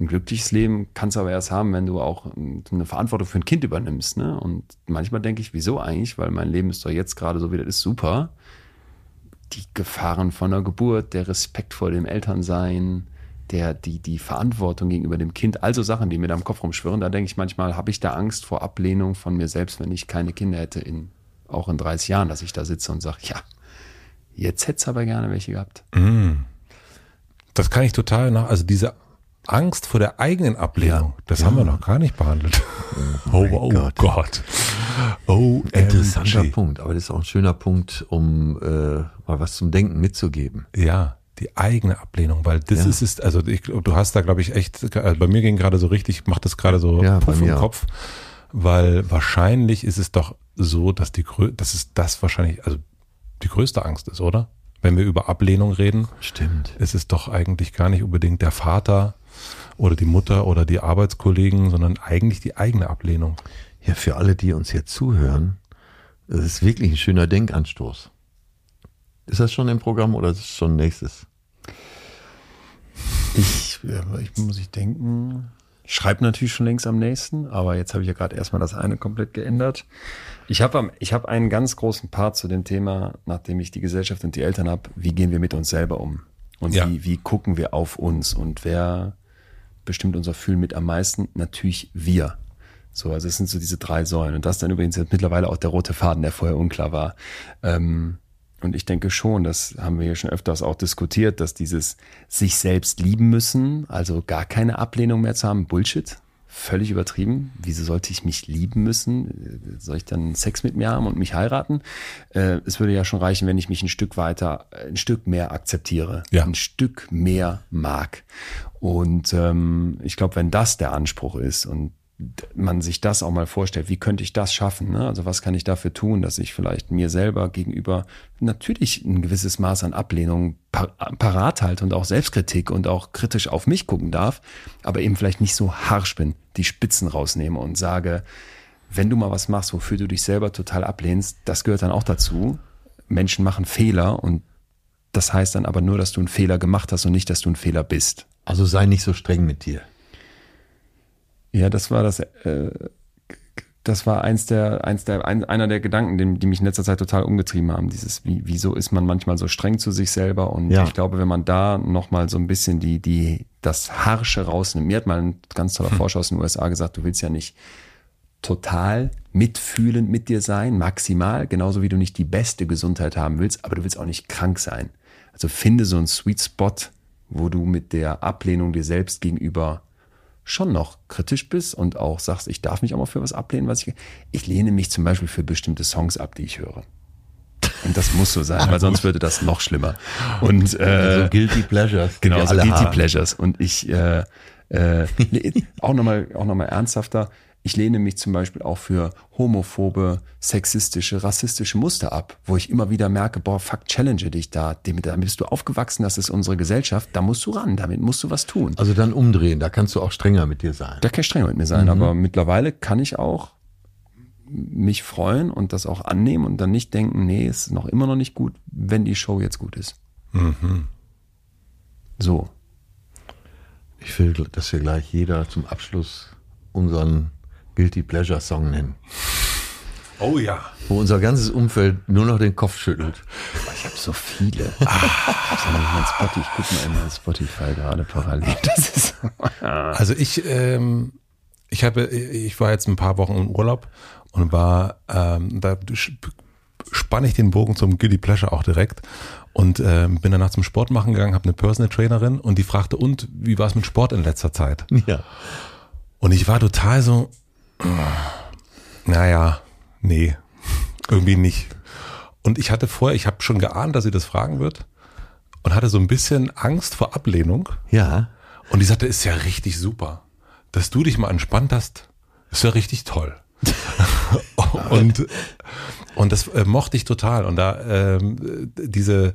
ein glückliches Leben kannst du aber erst haben, wenn du auch eine Verantwortung für ein Kind übernimmst. Ne? Und manchmal denke ich, wieso eigentlich? Weil mein Leben ist doch jetzt gerade so, wie das ist, super die Gefahren von der Geburt, der Respekt vor dem Elternsein, der, die, die Verantwortung gegenüber dem Kind, also Sachen, die mir da im Kopf rumschwirren, da denke ich manchmal, habe ich da Angst vor Ablehnung von mir selbst, wenn ich keine Kinder hätte, in, auch in 30 Jahren, dass ich da sitze und sage, ja, jetzt hätte es aber gerne welche gehabt. Mm. Das kann ich total nach, also diese Angst vor der eigenen Ablehnung, ja. das ja. haben wir noch gar nicht behandelt. Oh, oh, oh Gott. Gott. Oh, interessanter Punkt. Aber das ist auch ein schöner Punkt, um äh, mal was zum Denken mitzugeben. Ja, die eigene Ablehnung, weil das ja. ist es, also ich, du hast da, glaube ich, echt, also bei mir ging gerade so richtig, macht das gerade so ja, Puff im Kopf, weil wahrscheinlich ist es doch so, dass die, dass es das wahrscheinlich, also die größte Angst ist, oder? Wenn wir über Ablehnung reden, stimmt, ist es doch eigentlich gar nicht unbedingt der Vater oder die Mutter oder die Arbeitskollegen, sondern eigentlich die eigene Ablehnung. Ja, für alle, die uns hier zuhören, das ist wirklich ein schöner Denkanstoß. Ist das schon im Programm oder ist es schon nächstes? Ich, ich muss ich denken. Ich schreibe natürlich schon längst am nächsten, aber jetzt habe ich ja gerade erstmal das eine komplett geändert. Ich habe ich hab einen ganz großen Part zu dem Thema, nachdem ich die Gesellschaft und die Eltern habe, wie gehen wir mit uns selber um? Und ja. wie, wie gucken wir auf uns? Und wer bestimmt unser Fühlen mit am meisten? Natürlich wir. So, also es sind so diese drei Säulen. Und das dann übrigens jetzt mittlerweile auch der rote Faden, der vorher unklar war. Ähm, und ich denke schon, das haben wir ja schon öfters auch diskutiert, dass dieses sich selbst lieben müssen, also gar keine Ablehnung mehr zu haben, Bullshit. völlig übertrieben. Wieso sollte ich mich lieben müssen? Soll ich dann Sex mit mir haben und mich heiraten? Äh, es würde ja schon reichen, wenn ich mich ein Stück weiter, ein Stück mehr akzeptiere, ja. ein Stück mehr mag. Und ähm, ich glaube, wenn das der Anspruch ist und man sich das auch mal vorstellt, wie könnte ich das schaffen? Ne? Also was kann ich dafür tun, dass ich vielleicht mir selber gegenüber natürlich ein gewisses Maß an Ablehnung par parat halte und auch Selbstkritik und auch kritisch auf mich gucken darf, aber eben vielleicht nicht so harsch bin, die Spitzen rausnehme und sage, wenn du mal was machst, wofür du dich selber total ablehnst, das gehört dann auch dazu. Menschen machen Fehler und das heißt dann aber nur, dass du einen Fehler gemacht hast und nicht, dass du ein Fehler bist. Also sei nicht so streng mit dir. Ja, das war das, äh, das war eins der, eins der, ein, einer der Gedanken, die, die mich in letzter Zeit total umgetrieben haben. Dieses, wie, wieso ist man manchmal so streng zu sich selber? Und ja. ich glaube, wenn man da nochmal so ein bisschen die, die, das Harsche rausnimmt. Mir hat mal ein ganz toller hm. Forscher aus den USA gesagt, du willst ja nicht total mitfühlend mit dir sein, maximal, genauso wie du nicht die beste Gesundheit haben willst, aber du willst auch nicht krank sein. Also finde so einen Sweet Spot, wo du mit der Ablehnung dir selbst gegenüber schon noch kritisch bist und auch sagst, ich darf mich auch mal für was ablehnen, was ich. Ich lehne mich zum Beispiel für bestimmte Songs ab, die ich höre. Und das muss so sein, weil sonst würde das noch schlimmer. Und äh, also Guilty Pleasures. Genau, so Guilty haben. Pleasures. Und ich äh, äh, auch nochmal auch noch mal ernsthafter. Ich lehne mich zum Beispiel auch für homophobe, sexistische, rassistische Muster ab, wo ich immer wieder merke, boah, fuck, challenge dich da. Damit bist du aufgewachsen, das ist unsere Gesellschaft, da musst du ran, damit musst du was tun. Also dann umdrehen, da kannst du auch strenger mit dir sein. Da kann ich strenger mit mir sein, mhm. aber mittlerweile kann ich auch mich freuen und das auch annehmen und dann nicht denken, nee, es ist noch immer noch nicht gut, wenn die Show jetzt gut ist. Mhm. So. Ich will, dass wir gleich jeder zum Abschluss unseren Guilty Pleasure Song nennen. Oh ja. Wo unser ganzes Umfeld nur noch den Kopf schüttelt. Ich habe so viele. Ah, ich gucke mal in mein Spotify gerade parallel. also ich, ähm, ich habe, ich war jetzt ein paar Wochen im Urlaub und war, ähm, da spanne ich den Bogen zum Guilty Pleasure auch direkt und ähm, bin danach zum Sport machen gegangen, habe eine Personal Trainerin und die fragte, und wie war es mit Sport in letzter Zeit? Ja. Und ich war total so, naja, nee, irgendwie nicht. Und ich hatte vorher, ich habe schon geahnt, dass sie das fragen wird und hatte so ein bisschen Angst vor Ablehnung. Ja. Und die sagte, ist ja richtig super. Dass du dich mal entspannt hast, ist ja richtig toll. und, und das äh, mochte ich total. Und da ähm, diese,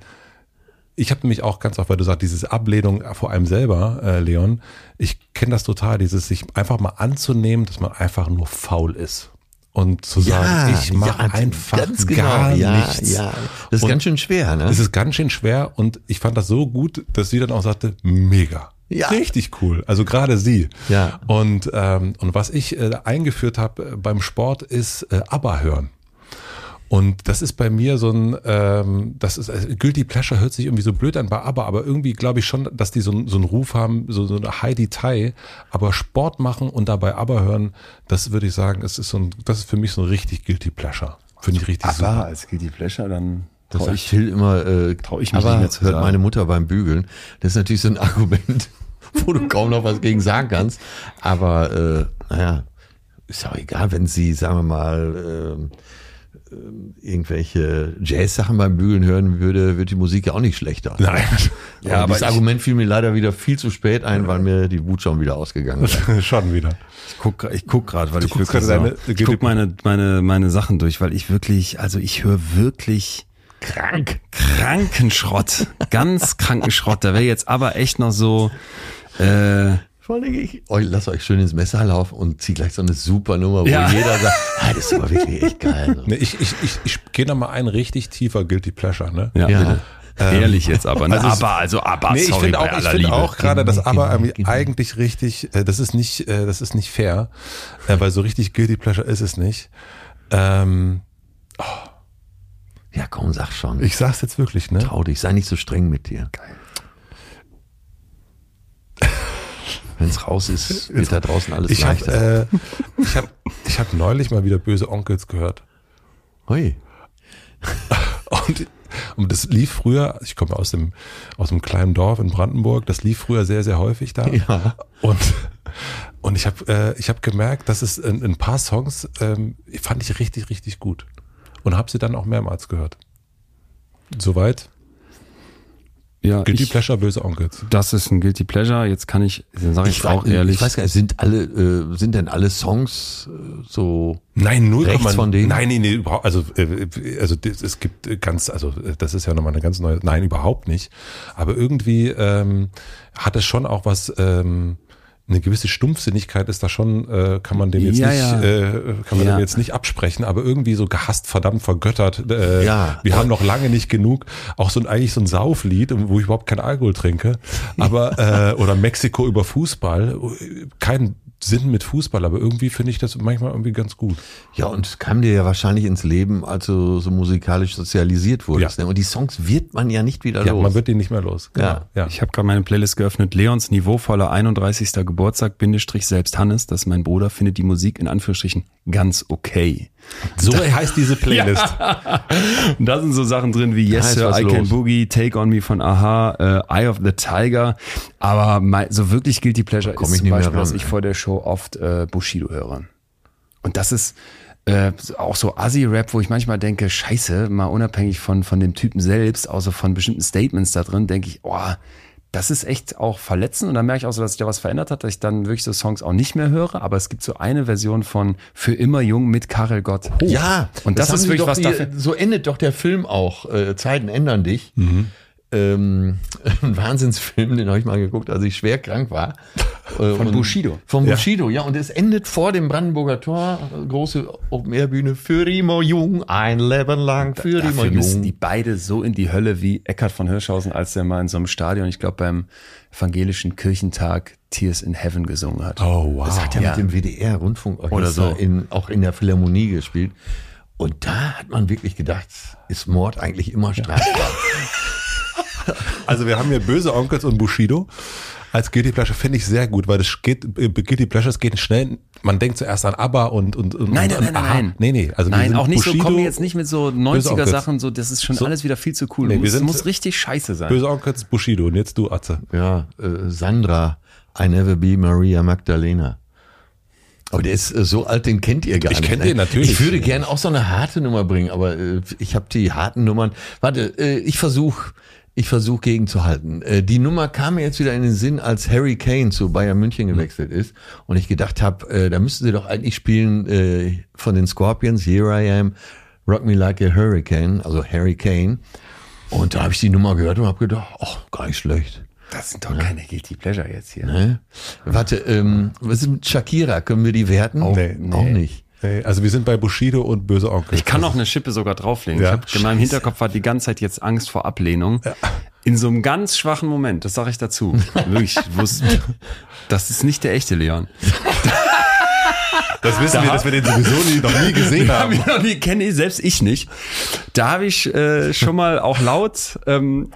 ich habe nämlich auch ganz oft, weil du sagst, dieses Ablehnung vor allem selber, äh, Leon, ich kenne das total, dieses sich einfach mal anzunehmen, dass man einfach nur faul ist. Und zu sagen, ja, ich mache ja, einfach genau, gar ja, nichts. Ja. Das ist und ganz schön schwer, ne? Es ist ganz schön schwer und ich fand das so gut, dass sie dann auch sagte, mega. Ja. Richtig cool. Also gerade sie. Ja. Und, ähm, und was ich äh, eingeführt habe beim Sport ist äh, ABBA hören. Und das ist bei mir so ein, ähm, das ist, also Guilty Pleasure hört sich irgendwie so blöd an bei ABBA, aber irgendwie glaube ich schon, dass die so, so einen Ruf haben, so, so eine High Detail, aber Sport machen und dabei ABBA hören, das würde ich sagen, es ist so ein, das ist für mich so ein richtig Guilty Pleasure. Finde ich richtig ABBA super. als Guilty Pleasure, dann das trau ich Till immer, äh, trau ich mich aber nicht mehr zu hört sagen. meine Mutter beim Bügeln. Das ist natürlich so ein Argument, wo du kaum noch was gegen sagen kannst. Aber äh, naja, ist auch egal, wenn sie, sagen wir mal, äh, ähm, irgendwelche Jazz-Sachen beim Bügeln hören würde, wird die Musik ja auch nicht schlechter. Nein. Ja, aber, das Argument fiel mir leider wieder viel zu spät ein, weil mir die Wut schon wieder ausgegangen ist. schon wieder. Ich guck, ich guck gerade, weil du ich wirklich so, deine, ich guck meine, meine, meine Sachen durch, weil ich wirklich, also ich höre wirklich krank, kranken Schrott, ganz kranken Schrott. Da wäre jetzt aber echt noch so, äh, vor allem, ich oh, lass euch schön ins Messer laufen und zieh gleich so eine super Nummer, wo ja. jeder sagt, ah, das ist aber wirklich echt geil. So. Nee, ich ich, ich, ich gehe da mal ein richtig tiefer Guilty Pleasure, ne? Ja. ja. Ähm, Ehrlich jetzt aber, ne? Also aber, also aber, nee, ich finde auch, ich finde auch gerade, dass aber genau, genau. eigentlich richtig, äh, das ist nicht, äh, das ist nicht fair, äh, weil so richtig Guilty Pleasure ist es nicht. Ähm, oh. Ja, komm, sag schon. Ich sag's jetzt wirklich, ne? Trau dich, sei nicht so streng mit dir. Geil. Wenn es raus ist, wird da draußen alles ich leichter. Hab, äh, ich habe ich hab neulich mal wieder böse Onkels gehört. Hui. Und, und das lief früher, ich komme aus dem, aus dem kleinen Dorf in Brandenburg, das lief früher sehr, sehr häufig da. Ja. Und Und ich habe äh, ich hab gemerkt, dass es in, in ein paar Songs ähm, fand ich richtig, richtig gut. Und habe sie dann auch mehrmals gehört. Soweit ja, Guilty ich, Pleasure, böse Onkels. Das ist ein Guilty Pleasure. Jetzt kann ich, sage ich, ich auch ehrlich. Ich weiß gar nicht, sind alle, äh, sind denn alle Songs äh, so Nein, null rechts man, von denen? Nein, nee, nee, überhaupt, also, äh, also es gibt ganz, also das ist ja nochmal eine ganz neue, nein, überhaupt nicht. Aber irgendwie ähm, hat es schon auch was, ähm, eine gewisse Stumpfsinnigkeit ist da schon, äh, kann man dem jetzt ja, nicht, ja. Äh, kann man Ja. dem jetzt nicht absprechen, aber irgendwie so gehasst, verdammt, vergöttert. Äh, Ja. Wir haben noch lange nicht genug. Auch so ein eigentlich so ein Sauflied, wo ich überhaupt keinen Alkohol trinke, aber äh, oder Mexiko über Fußball, kein Sinn mit Fußball, aber irgendwie finde ich das manchmal irgendwie ganz gut. Ja, und es kam dir ja wahrscheinlich ins Leben, als du so musikalisch sozialisiert wurdest. Ja. Ne? Und die Songs wird man ja nicht wieder Ja, los. man wird den nicht mehr los. Genau. Ja. ja. Ich habe gerade meine Playlist geöffnet. Leons niveauvoller 31. Geburtstag, Bindestrich selbst Hannes, das ist mein Bruder, findet die Musik in Anführungsstrichen ganz okay. So heißt diese Playlist. Und da sind so Sachen drin wie Yes Sir, I Can los. Boogie, Take On Me von Aha, äh, Eye of the Tiger. Aber mein, so wirklich Guilty Pleasure komm ist ich zum Beispiel, dass ich vor der Show oft äh, Bushido höre. Und das ist äh, auch so Assi-Rap, wo ich manchmal denke, scheiße, mal unabhängig von, von dem Typen selbst, außer von bestimmten Statements da drin, denke ich, oh, das ist echt auch verletzend und dann merke ich auch so, dass sich da was verändert hat, dass ich dann wirklich so Songs auch nicht mehr höre, aber es gibt so eine Version von Für immer jung mit Karel Gott. Ja, Und das haben ist wirklich was die, dafür- So endet doch der Film auch. Äh, Zeiten ändern dich. Mhm. Ähm, ein Wahnsinnsfilm, den habe ich mal geguckt, als ich schwer krank war. Äh, Von und- Bushido. Von Bushido, ja. Und es endet vor dem Brandenburger Tor, große Open-Air-Bühne, für immer jung, ein Leben lang, für immer Dafür müssen jung. die beide so in die Hölle wie Eckhard von Hirschhausen, als er mal in so einem Stadion, ich glaube beim evangelischen Kirchentag Tears in Heaven gesungen hat. Oh, wow. Das hat er Ja. mit dem WDR-Rundfunkorchester Oder so. in, auch in der Philharmonie gespielt. Und da hat man wirklich gedacht, ist Mord eigentlich immer strafbar. Also wir haben hier böse Onkels und Bushido. Als Guilty Pleasure finde ich sehr gut, weil das geht, äh, Guilty Pleasures geht schnell. Man denkt zuerst an ABBA und und, und Nein, und nein, nein, Aha. nein. Nee, nee, also Nein, auch nicht so, Bushido, kommen wir jetzt nicht mit so 90er Onkels. Sachen, so, das ist schon So- alles wieder viel zu cool. Nee, muss, wir sind- muss richtig scheiße sein. Böse Onkels, Bushido und jetzt du, Atze. ja, äh, Sandra, I never be Maria Magdalena. Aber der ist äh, so alt, den kennt ihr gar Ich nicht. kenn ne? den natürlich. Ich würde gerne auch so eine harte Nummer bringen, aber äh, ich habe die harten Nummern. Warte, ich versuche ich versuch gegenzuhalten. Äh, die Nummer kam mir jetzt wieder in den Sinn, als Harry Kane zu Bayern München gewechselt ist und ich gedacht habe, äh, da müssten sie doch eigentlich spielen äh, von den Scorpions, Here I Am, Rock Me Like a Hurricane, also Harry Kane. Und da habe ich die Nummer gehört und habe gedacht, ach, gar nicht schlecht. Das sind doch keine Guilty Pleasure jetzt hier. Ne? Warte, ähm, was ist mit Shakira? Können wir die werten? nee, Auch nee. nicht. Also wir sind bei Bushido und böse Onkels. Ich kann noch eine Schippe sogar drauflegen. Ja. Ich hab, in meinem Hinterkopf war die ganze Zeit jetzt Angst vor Ablehnung. In so einem ganz schwachen Moment, das sage ich dazu. Wirklich, ich wusste, das ist nicht der echte Leon. das wissen wir, dass wir den sowieso nie, noch nie gesehen Hab haben. ich noch nie, kenne ich selbst ich nicht. Da habe ich äh, schon mal auch laut ähm,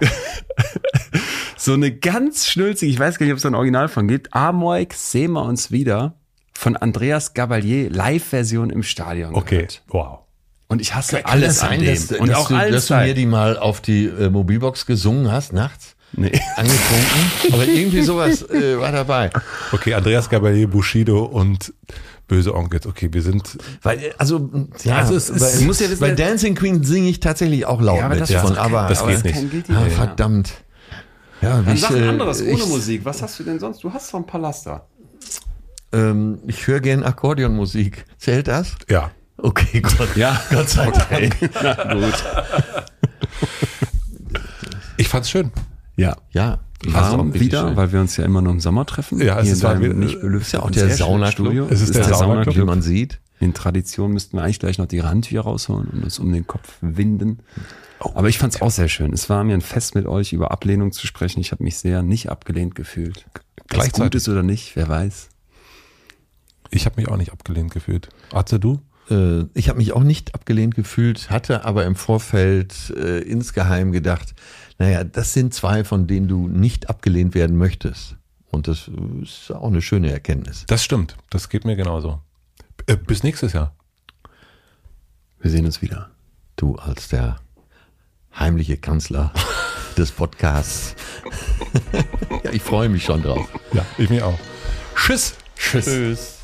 so eine ganz schnulzige, ich weiß gar nicht, ob es da ein Original von gibt, Amoik, sehen wir uns wieder von Andreas Gabalier, Live-Version im Stadion Okay, gehört. wow. Und ich hasse Kann alles sein, an dem. dass, und dass, auch du, alles dass du mir die mal auf die äh, Mobilbox gesungen hast, nachts? Nee. Angetrunken? Aber irgendwie sowas äh, war dabei. Okay, Andreas Gabalier, Bushido und böse Onkels. Okay, wir sind Weil, äh, also, ja, Also es ist- musst ja wissen, bei Dancing Queen singe ich tatsächlich auch laut Ja, aber mit das ist von aber, das aber, geht nicht. Kein Guilty Ah, verdammt. Ja, Dann ich, sag ein äh, anderes ohne ich, Musik. Was hast du denn sonst? Du hast so ein paar Laster. Ähm, ich höre gern Akkordeonmusik. Zählt das? ja. Okay, Gott. Ja. Gott sei Dank. Na gut. Ich fand's schön. Ja. Ja. Richtig wieder? schön. Weil wir uns ja immer nur im Sommer treffen. Ja, es ist in deinem wieder- nicht belüfteten ist ja auch der Saunaclub. Es ist der Saunaclub. Wie man sieht. In Tradition müssten wir eigentlich gleich noch die Handtücher rausholen und uns um den Kopf winden. Aber ich fand es auch sehr schön. Es war mir ein Fest mit euch über Ablehnung zu sprechen. Ich habe mich sehr nicht abgelehnt gefühlt. Was Gleichzeitig. gut ist oder nicht, wer weiß. Ich habe mich auch nicht abgelehnt gefühlt. Atze, du? Äh, ich habe mich auch nicht abgelehnt gefühlt, hatte aber im Vorfeld äh, insgeheim gedacht, naja, das sind zwei, von denen du nicht abgelehnt werden möchtest. Und das äh, ist auch eine schöne Erkenntnis. Das stimmt. Das geht mir genauso. Äh, bis nächstes Jahr. Wir sehen uns wieder. Du als der heimliche Kanzler des Podcasts. ja, ich freue mich schon drauf. Ja, ich mir auch. Tschüss. Tschüss. Tschüss.